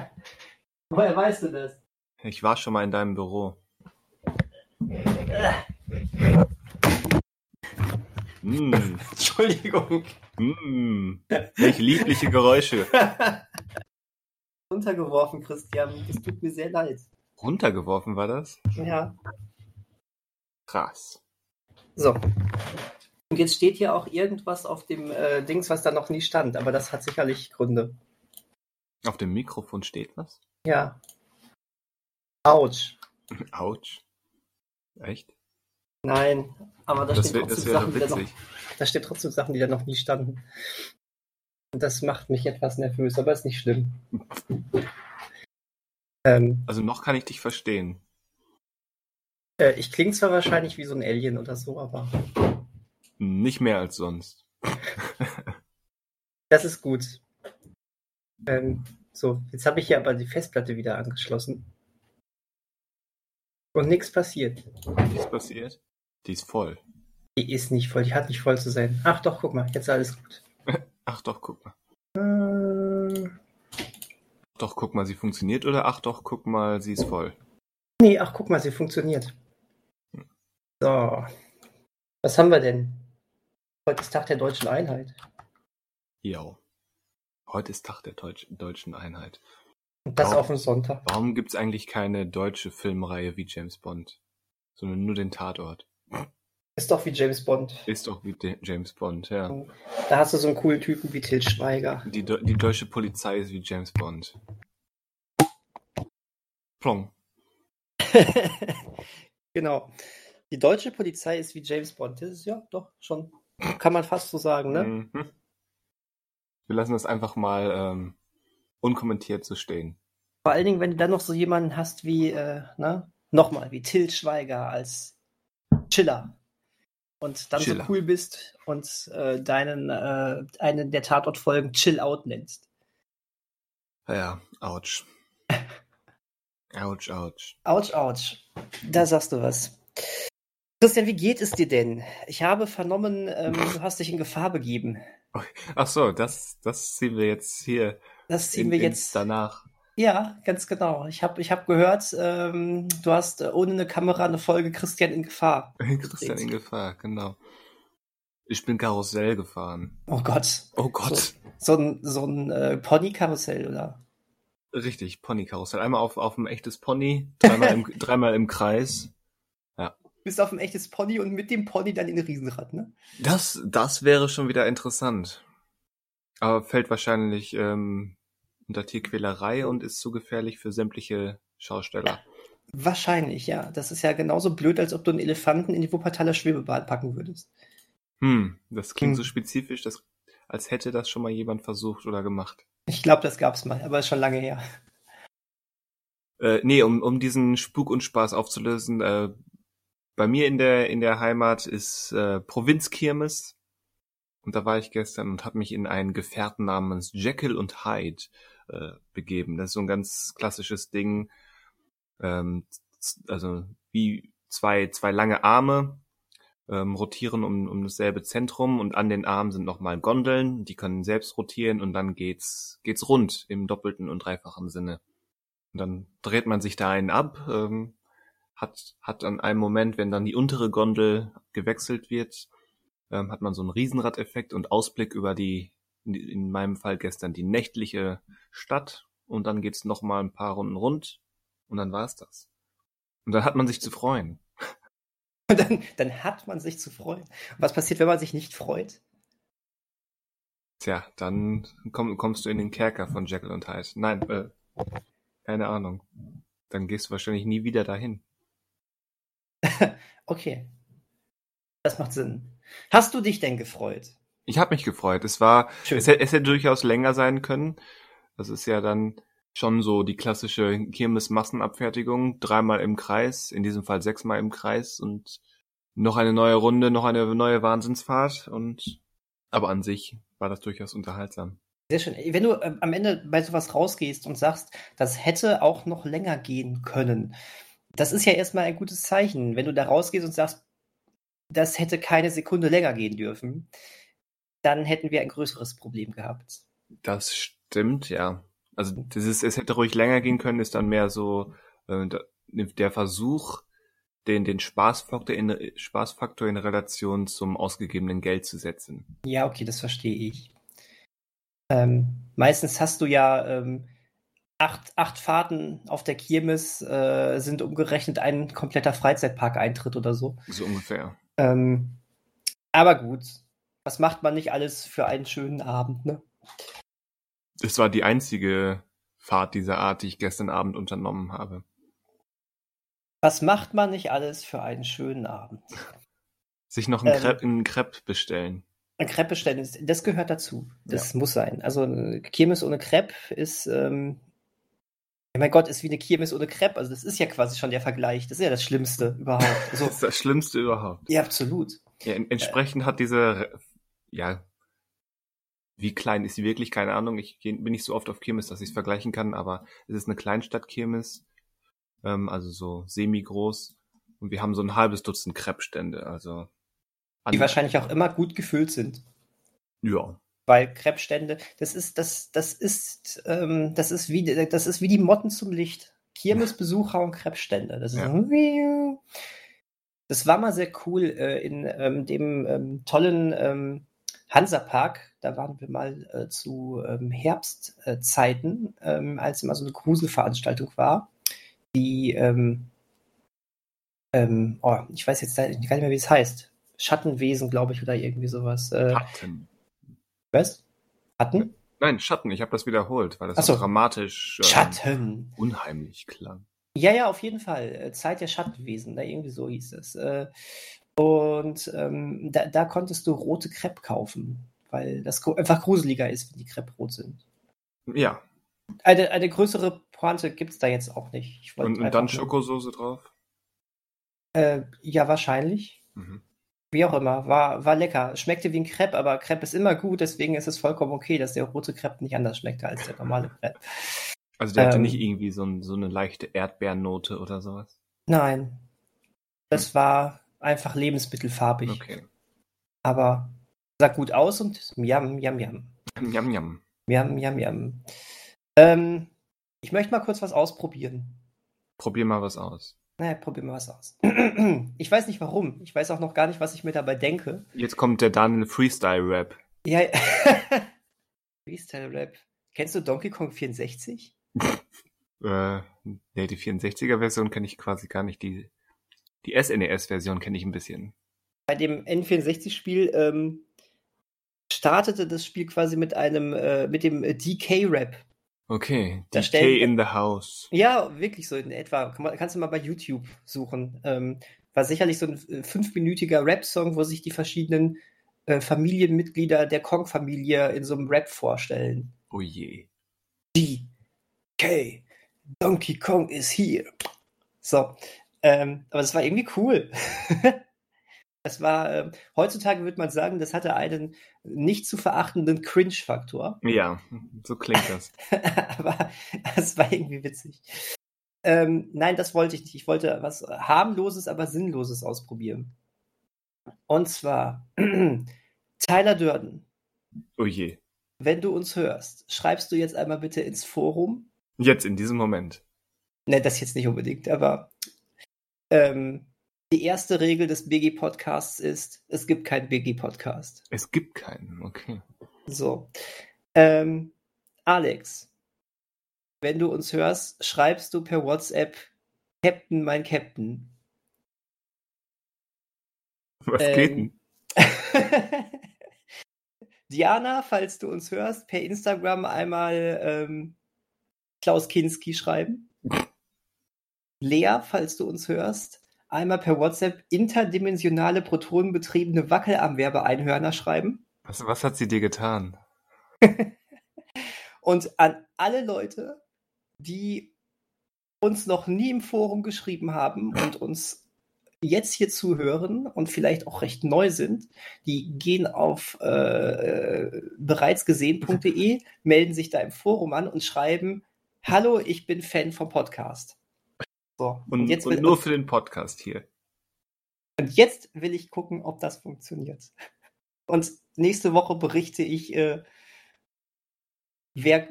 Woher weißt du das? Ich war schon mal in deinem Büro. Mm, Entschuldigung. mm, welche liebliche Geräusche. Untergeworfen, Christian. Es tut mir sehr leid. Runtergeworfen war das? Ja. Krass. So. Und jetzt steht hier auch irgendwas auf dem äh, Dings, was da noch nie stand, aber das hat sicherlich Gründe. Auf dem Mikrofon steht was? Ja. Autsch. Autsch. Echt? Nein, aber da Das stehen trotzdem Sachen, die da noch. Da stehen trotzdem Sachen, die da noch nie standen. Und das macht mich etwas nervös, aber ist nicht schlimm. Ähm, Also noch kann ich dich verstehen. äh, ich klinge zwar wahrscheinlich wie so ein Alien oder so, aber Nicht mehr als sonst. das ist gut. Ähm, so, jetzt habe ich hier aber die Festplatte wieder angeschlossen. Und nichts passiert. Ist passiert? Die ist voll. Die ist nicht voll, die hat nicht voll zu sein. Ach doch, guck mal, jetzt ist alles gut. Ach doch, guck mal. Äh, Doch, guck mal, sie funktioniert oder ach doch, guck mal, sie ist voll. nee, ach guck mal, sie funktioniert. So. Was haben wir denn? Heute ist Tag der deutschen Einheit. Jo. Heute ist Tag der Deutsch deutschen Einheit. Und das Wow. auf den Sonntag. Warum gibt's eigentlich keine deutsche Filmreihe wie James Bond? Sondern nur den Tatort. Ist doch wie James Bond. Ist doch wie de- James Bond, ja. Da hast du so einen coolen Typen wie Til Schweiger. Die, Deu- die deutsche Polizei ist wie James Bond. Plong. genau. Die deutsche Polizei ist wie James Bond. Das ist ja doch schon. Kann man fast so sagen, ne? Mhm. Wir lassen das einfach mal ähm, unkommentiert so stehen. Vor allen Dingen, wenn du dann noch so jemanden hast wie, äh, ne, nochmal, wie Till Schweiger als Chiller und dann Chiller. so cool bist und äh, deinen, äh, einen der Tatortfolgen Chill Out nennst. Ja, ouch. ouch, ouch. Autsch, autsch. Da sagst du was. Christian, wie geht es dir denn? Ich habe vernommen, ähm, du hast dich in Gefahr begeben. Ach so, das, das ziehen wir jetzt hier Das ziehen in, wir jetzt. danach. Ja, ganz genau. Ich habe ich hab gehört, ähm, du hast äh, ohne eine Kamera eine Folge Christian in Gefahr. Christian in Gefahr, genau. Ich bin Karussell gefahren. Oh Gott. Oh Gott. So ein, so ein äh, Pony-Karussell, oder? Richtig, Ponykarussell. Einmal auf, auf ein echtes Pony, dreimal im, dreimal im Kreis. Bist auf ein echtes Pony und mit dem Pony dann in ein Riesenrad, ne? Das, das wäre schon wieder interessant. Aber fällt wahrscheinlich ähm, unter Tierquälerei und ist zu gefährlich für sämtliche Schausteller. Wahrscheinlich, ja. Das ist ja genauso blöd, als ob du einen Elefanten in die Wuppertaler Schwebebahn packen würdest. Hm, das klingt Hm. so spezifisch, dass, als hätte das schon mal jemand versucht oder gemacht. Ich glaube, das gab's mal, aber ist schon lange her. Äh, nee, um, um diesen Spuk und Spaß aufzulösen, äh, bei mir in der, in der Heimat ist äh, Provinzkirmes. Und da war ich gestern und habe mich in einen Gefährten namens Jekyll und Hyde äh, begeben. Das ist so ein ganz klassisches Ding. Ähm, also wie zwei, zwei lange Arme ähm, rotieren um, um dasselbe Zentrum und an den Armen sind nochmal Gondeln, die können selbst rotieren und dann geht's, geht's rund im doppelten und dreifachen Sinne. Und dann dreht man sich da einen ab, ähm, hat, hat an einem Moment, wenn dann die untere Gondel gewechselt wird, ähm, hat man so einen Riesenrad-Effekt und Ausblick über die, in, meinem Fall gestern die nächtliche Stadt und dann geht's noch mal ein paar Runden rund und dann war's das. Und dann hat man sich zu freuen. Und dann, dann hat man sich zu freuen. Was passiert, wenn man sich nicht freut? Tja, dann komm, kommst du in den Kerker von Jekyll und Hyde. Nein, äh, keine Ahnung. Dann gehst du wahrscheinlich nie wieder dahin. Okay. Das macht Sinn. Hast du dich denn gefreut? Ich habe mich gefreut. Es war, es, hätte- es hätte durchaus länger sein können. Das ist ja dann schon so die klassische Kirmes-Massenabfertigung. Dreimal im Kreis, in diesem Fall sechsmal im Kreis und noch eine neue Runde, noch eine neue Wahnsinnsfahrt und, aber an sich war das durchaus unterhaltsam. Sehr schön. Wenn du ähm, am Ende bei sowas rausgehst und sagst, das hätte auch noch länger gehen können, das ist ja erstmal ein gutes Zeichen. Wenn du da rausgehst und sagst, das hätte keine Sekunde länger gehen dürfen, dann hätten wir ein größeres Problem gehabt. Das stimmt, ja. Also dieses, es hätte ruhig länger gehen können, ist dann mehr so äh, der Versuch, den, den Spaßfaktor in, Spaßfaktor in Relation zum ausgegebenen Geld zu setzen. Ja, okay, das verstehe ich. Ähm, meistens hast du ja ähm, acht, acht Fahrten auf der Kirmes, äh, sind umgerechnet ein kompletter Freizeitpark-Eintritt oder so. So ungefähr. Ähm, aber gut, was macht man nicht alles für einen schönen Abend, ne? Es war die einzige Fahrt dieser Art, die ich gestern Abend unternommen habe. Was macht man nicht alles für einen schönen Abend? Sich noch einen, Ähm. Crepe, einen Crepe bestellen. Ein Crepe bestellen, das gehört dazu. Das muss sein. Also eine Kirmes ohne Crepe ist, ähm, ja, mein Gott, ist wie eine Kirmes ohne Crepe. Also das ist ja quasi schon der Vergleich. Das ist ja das Schlimmste überhaupt. Das Also, ist das Schlimmste überhaupt. ja, absolut. Ja, en- entsprechend hat diese, ja, wie klein ist sie wirklich? Keine Ahnung. Ich bin nicht so oft auf Kirmes, dass ich es vergleichen kann, aber es ist eine Kleinstadt-Kirmes, ähm, also so semi-groß. Und wir haben so ein halbes Dutzend Crepe-Stände, also. Die wahrscheinlich auch immer gut gefüllt sind. Ja. Weil Crepe-Stände, das ist, das, das ist, ähm, das ist wie, das ist wie die Motten zum Licht. Kirmesbesucher und Crepe-Stände. Das ist Ja. so, das war mal sehr cool äh, in ähm, dem ähm, tollen ähm, Hansapark. Da waren wir mal äh, zu ähm, Herbstzeiten, ähm, als immer so eine Gruselveranstaltung war. Die, ähm, ähm, oh, ich weiß jetzt gar nicht mehr, wie es heißt. Schattenwesen, glaube ich, oder irgendwie sowas. Äh, Schatten. was? Hatten? Nein, Schatten, ich habe das wiederholt, weil das so. dramatisch ähm, Schatten. unheimlich klang. Ja, ja, auf jeden Fall. Äh, Zeit der Schattenwesen, ne? irgendwie so hieß es. Äh, Und ähm, da, da konntest du rote Crepe kaufen. weil das einfach gruseliger ist, wenn die Crepe rot sind. Ja. Eine, eine größere Pointe gibt's da jetzt auch nicht. Und, und dann Schokosoße drauf? Äh, ja, wahrscheinlich. Mhm. Wie auch immer, war, war lecker. Schmeckte wie ein Crepe, aber Crepe ist immer gut, deswegen ist es vollkommen okay, dass der rote Crepe nicht anders schmeckte als der normale Crepe. Also der hatte Ähm. nicht irgendwie so, ein, so eine leichte Erdbeernote oder sowas? Nein, das war einfach lebensmittelfarbig, Okay. aber sah gut aus und miam, miam, miam. Jam, jam. Miam, miam, miam. Ähm, ich möchte mal kurz was ausprobieren. Probier mal was aus. Naja, probieren wir was aus. Ich weiß nicht warum. Ich weiß auch noch gar nicht, was ich mir dabei denke. Jetzt kommt der Daniel Freestyle Rap. Ja, Freestyle Rap. Kennst du Donkey Kong 64? Äh, nee, die 64er-Version kenne ich quasi gar nicht. Die, die SNES-Version kenne ich ein bisschen. Bei dem N64-Spiel ähm, startete das Spiel quasi mit einem, äh, mit dem äh, DK-Rap. Okay, DK stellen- in the house. Ja, wirklich so in etwa. Kann man, kannst du mal bei YouTube suchen. Ähm, war sicherlich so ein äh, fünfminütiger Rap-Song, wo sich die verschiedenen äh, Familienmitglieder der Kong-Familie in so einem Rap vorstellen. Oh je. DK, Donkey Kong is here. So, ähm, aber das war irgendwie cool. Das war, ähm, heutzutage würde man sagen, das hatte einen nicht zu verachtenden Cringe-Faktor. Ja, so klingt das. aber es war irgendwie witzig. Ähm, nein, das wollte ich nicht. Ich wollte was harmloses, aber sinnloses ausprobieren. Und zwar Tyler Durden, Oh je. wenn du uns hörst, schreibst du jetzt einmal bitte ins Forum. Jetzt in diesem Moment. Ne, das jetzt nicht unbedingt, aber ähm, die erste Regel des BG-Podcasts ist, es gibt keinen BG-Podcast. Es gibt keinen, okay. So. Ähm, Alex, wenn du uns hörst, schreibst du per WhatsApp Captain, mein Captain. Was Ähm, geht denn? Diana, falls du uns hörst, per Instagram einmal ähm, Klaus Kinski schreiben. Lea, falls du uns hörst, einmal per WhatsApp interdimensionale protonenbetriebene Wackelarmwerbe-Einhörner schreiben. Was, was hat sie dir getan? Und an alle Leute, die uns noch nie im Forum geschrieben haben und uns jetzt hier zuhören und vielleicht auch recht neu sind, die gehen auf äh, bereitsgesehen.de, melden sich da im Forum an und schreiben, hallo, ich bin Fan vom Podcast. So, Und, jetzt und will, nur für den Podcast hier. und jetzt will ich gucken, ob das funktioniert. Und nächste Woche berichte ich, äh, wer,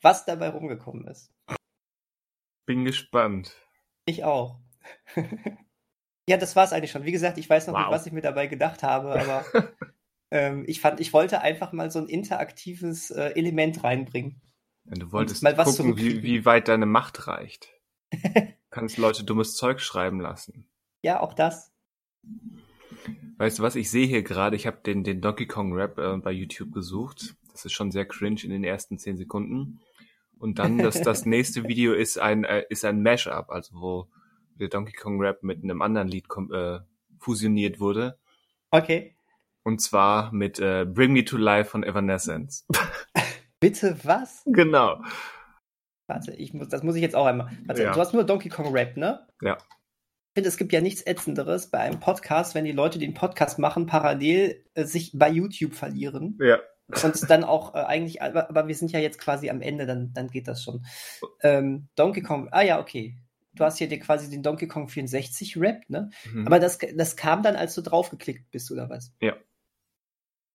was dabei rumgekommen ist. Bin gespannt. Ich auch. ja, das war's eigentlich schon. Wie gesagt, ich weiß noch nicht, Wow. was ich mir dabei gedacht habe, aber ähm, ich fand, ich wollte einfach mal so ein interaktives äh, Element reinbringen. Ja, du wolltest mal was gucken, wie, wie weit deine Macht reicht. Kannst Leute dummes Zeug schreiben lassen. Ja, auch das. Weißt du was, ich sehe hier gerade, ich habe den, den Donkey Kong Rap äh, bei YouTube gesucht. Das ist schon sehr cringe in den ersten zehn Sekunden. Und dann das, das nächste Video ist ein, äh, ist ein Mashup, also wo der Donkey Kong Rap mit einem anderen Lied äh, fusioniert wurde. Okay. Und zwar mit äh, Bring Me to Life von Evanescence. Bitte was? genau. Warte, ich muss, das muss ich jetzt auch einmal. Warte, Ja. du hast nur Donkey Kong Rap, ne? Ja. Ich finde, es gibt ja nichts Ätzenderes bei einem Podcast, wenn die Leute, die den Podcast machen, parallel äh, sich bei YouTube verlieren. Ja. Und dann auch äh, eigentlich, aber, aber wir sind ja jetzt quasi am Ende, dann, dann geht das schon. Ähm, Donkey Kong, ah ja, okay. Du hast hier dir quasi den Donkey Kong 64 Rap, ne? Mhm. Aber das, das kam dann, als du draufgeklickt bist, oder was? Ja.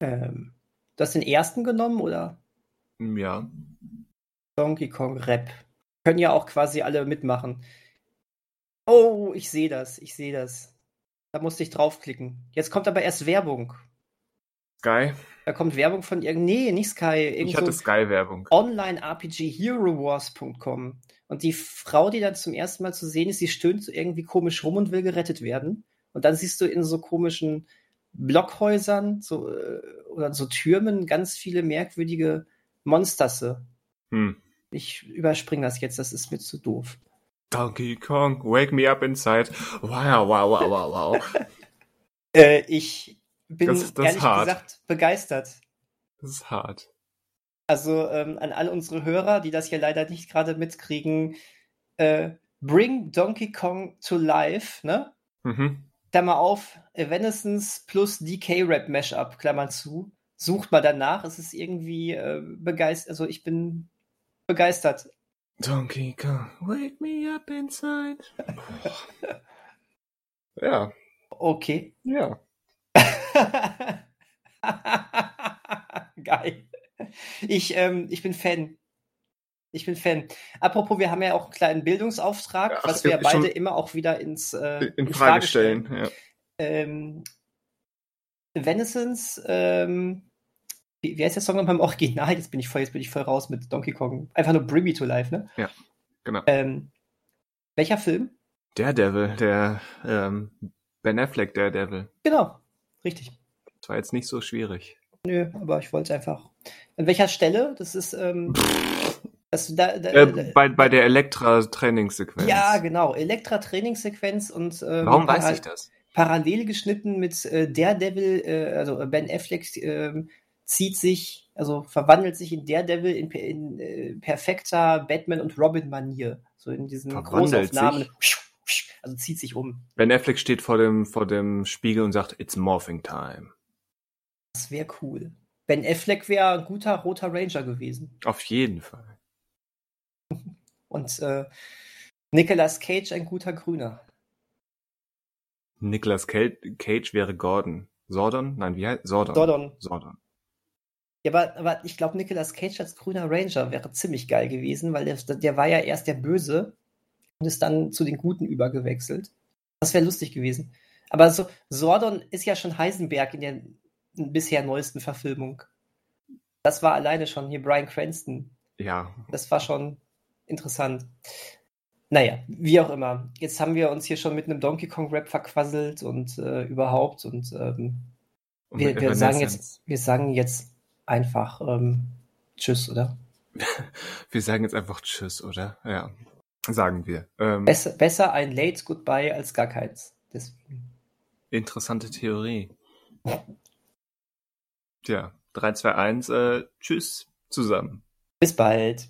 Ähm, du hast den ersten genommen, oder? ja. Donkey Kong Rap. Können ja auch quasi alle mitmachen. Oh, ich sehe das, ich sehe das. Da musste ich draufklicken. Jetzt kommt aber erst Werbung. Sky. Da kommt Werbung von irgend, nee, nicht Sky, irgend Ich so hatte Sky-Werbung. Online-RPG-Hero-Wars.com. Und die Frau, die dann zum ersten Mal zu sehen ist, die stöhnt so irgendwie komisch rum und will gerettet werden. Und dann siehst du in so komischen Blockhäusern so, äh, oder so Türmen ganz viele merkwürdige Monsterse. Hm. Ich überspringe das jetzt, das ist mir zu doof. Donkey Kong, wake me up inside. Wow, wow, wow, wow, wow. Äh, ich bin Das das ehrlich hart. gesagt begeistert. Das ist hart. Also ähm, an alle unsere Hörer, die das hier leider nicht gerade mitkriegen, äh, Bring Donkey Kong to Life, ne? Mhm. Klammer auf, Evanescence plus DK-Rap Mashup, Klammer zu. Sucht mal danach, es ist irgendwie äh, begeistert, also ich bin begeistert. Donkey Kong, wake me up inside. ja, Okay. ja. Geil. Ich, ähm, ich bin Fan. Ich bin Fan. Apropos, wir haben ja auch einen kleinen Bildungsauftrag, Ach, was wir beide immer auch wieder ins äh, In Frage stellen. Ja. Ähm, Evanescence, ähm, wie, wie heißt der Song nochmal im Original? Jetzt bin ich voll, jetzt bin ich voll raus mit Donkey Kong. Einfach nur Bring Me to Life, ne? Ja, genau. Ähm, welcher Film? Daredevil, der ähm, Ben Affleck Daredevil. Genau, richtig. Das war jetzt nicht so schwierig. Nö, aber ich wollte es einfach. An welcher Stelle? Das ist, ähm, das, da, da, Äh, bei, bei der Elektra-Trainingssequenz. ja, genau. Elektra-Trainingssequenz und ähm, Warum weiß ich das? parallel geschnitten mit äh, Daredevil, äh, also Ben Affleck ähm, zieht sich, also verwandelt sich in Daredevil in, per- in äh, perfekter Batman und Robin-Manier. So in diesen Verwandelt Großaufnahmen. Also zieht sich um. Ben Affleck steht vor dem, vor dem Spiegel und sagt, it's morphing time. Das wäre cool. Ben Affleck wäre ein guter roter Ranger gewesen. Auf jeden Fall. Und äh, Nicolas Cage ein guter Grüner. Nicolas Cage, Cage wäre Gordon. Sordon? Nein, wie heißt Sordon? Sordon. Sordon. Ja, aber, aber ich glaube, Nicolas Cage als grüner Ranger wäre ziemlich geil gewesen, weil der, der war ja erst der Böse und ist dann zu den Guten übergewechselt. Das wäre lustig gewesen. Aber so, Sordon ist ja schon Heisenberg in der bisher neuesten Verfilmung. Das war alleine schon hier Brian Cranston. Ja, Das war schon interessant. Naja, wie auch immer. Jetzt haben wir uns hier schon mit einem Donkey Kong Rap verquasselt und äh, überhaupt und ähm, und wir, wir, sagen jetzt, wir sagen jetzt einfach ähm, Tschüss, oder? Wir sagen jetzt einfach Tschüss, oder? Ja, sagen wir. Ähm, Besser, besser ein Late Goodbye als gar keins. Deswegen. interessante Theorie. Tja, 3, 2, 1, äh, Tschüss zusammen. Bis bald.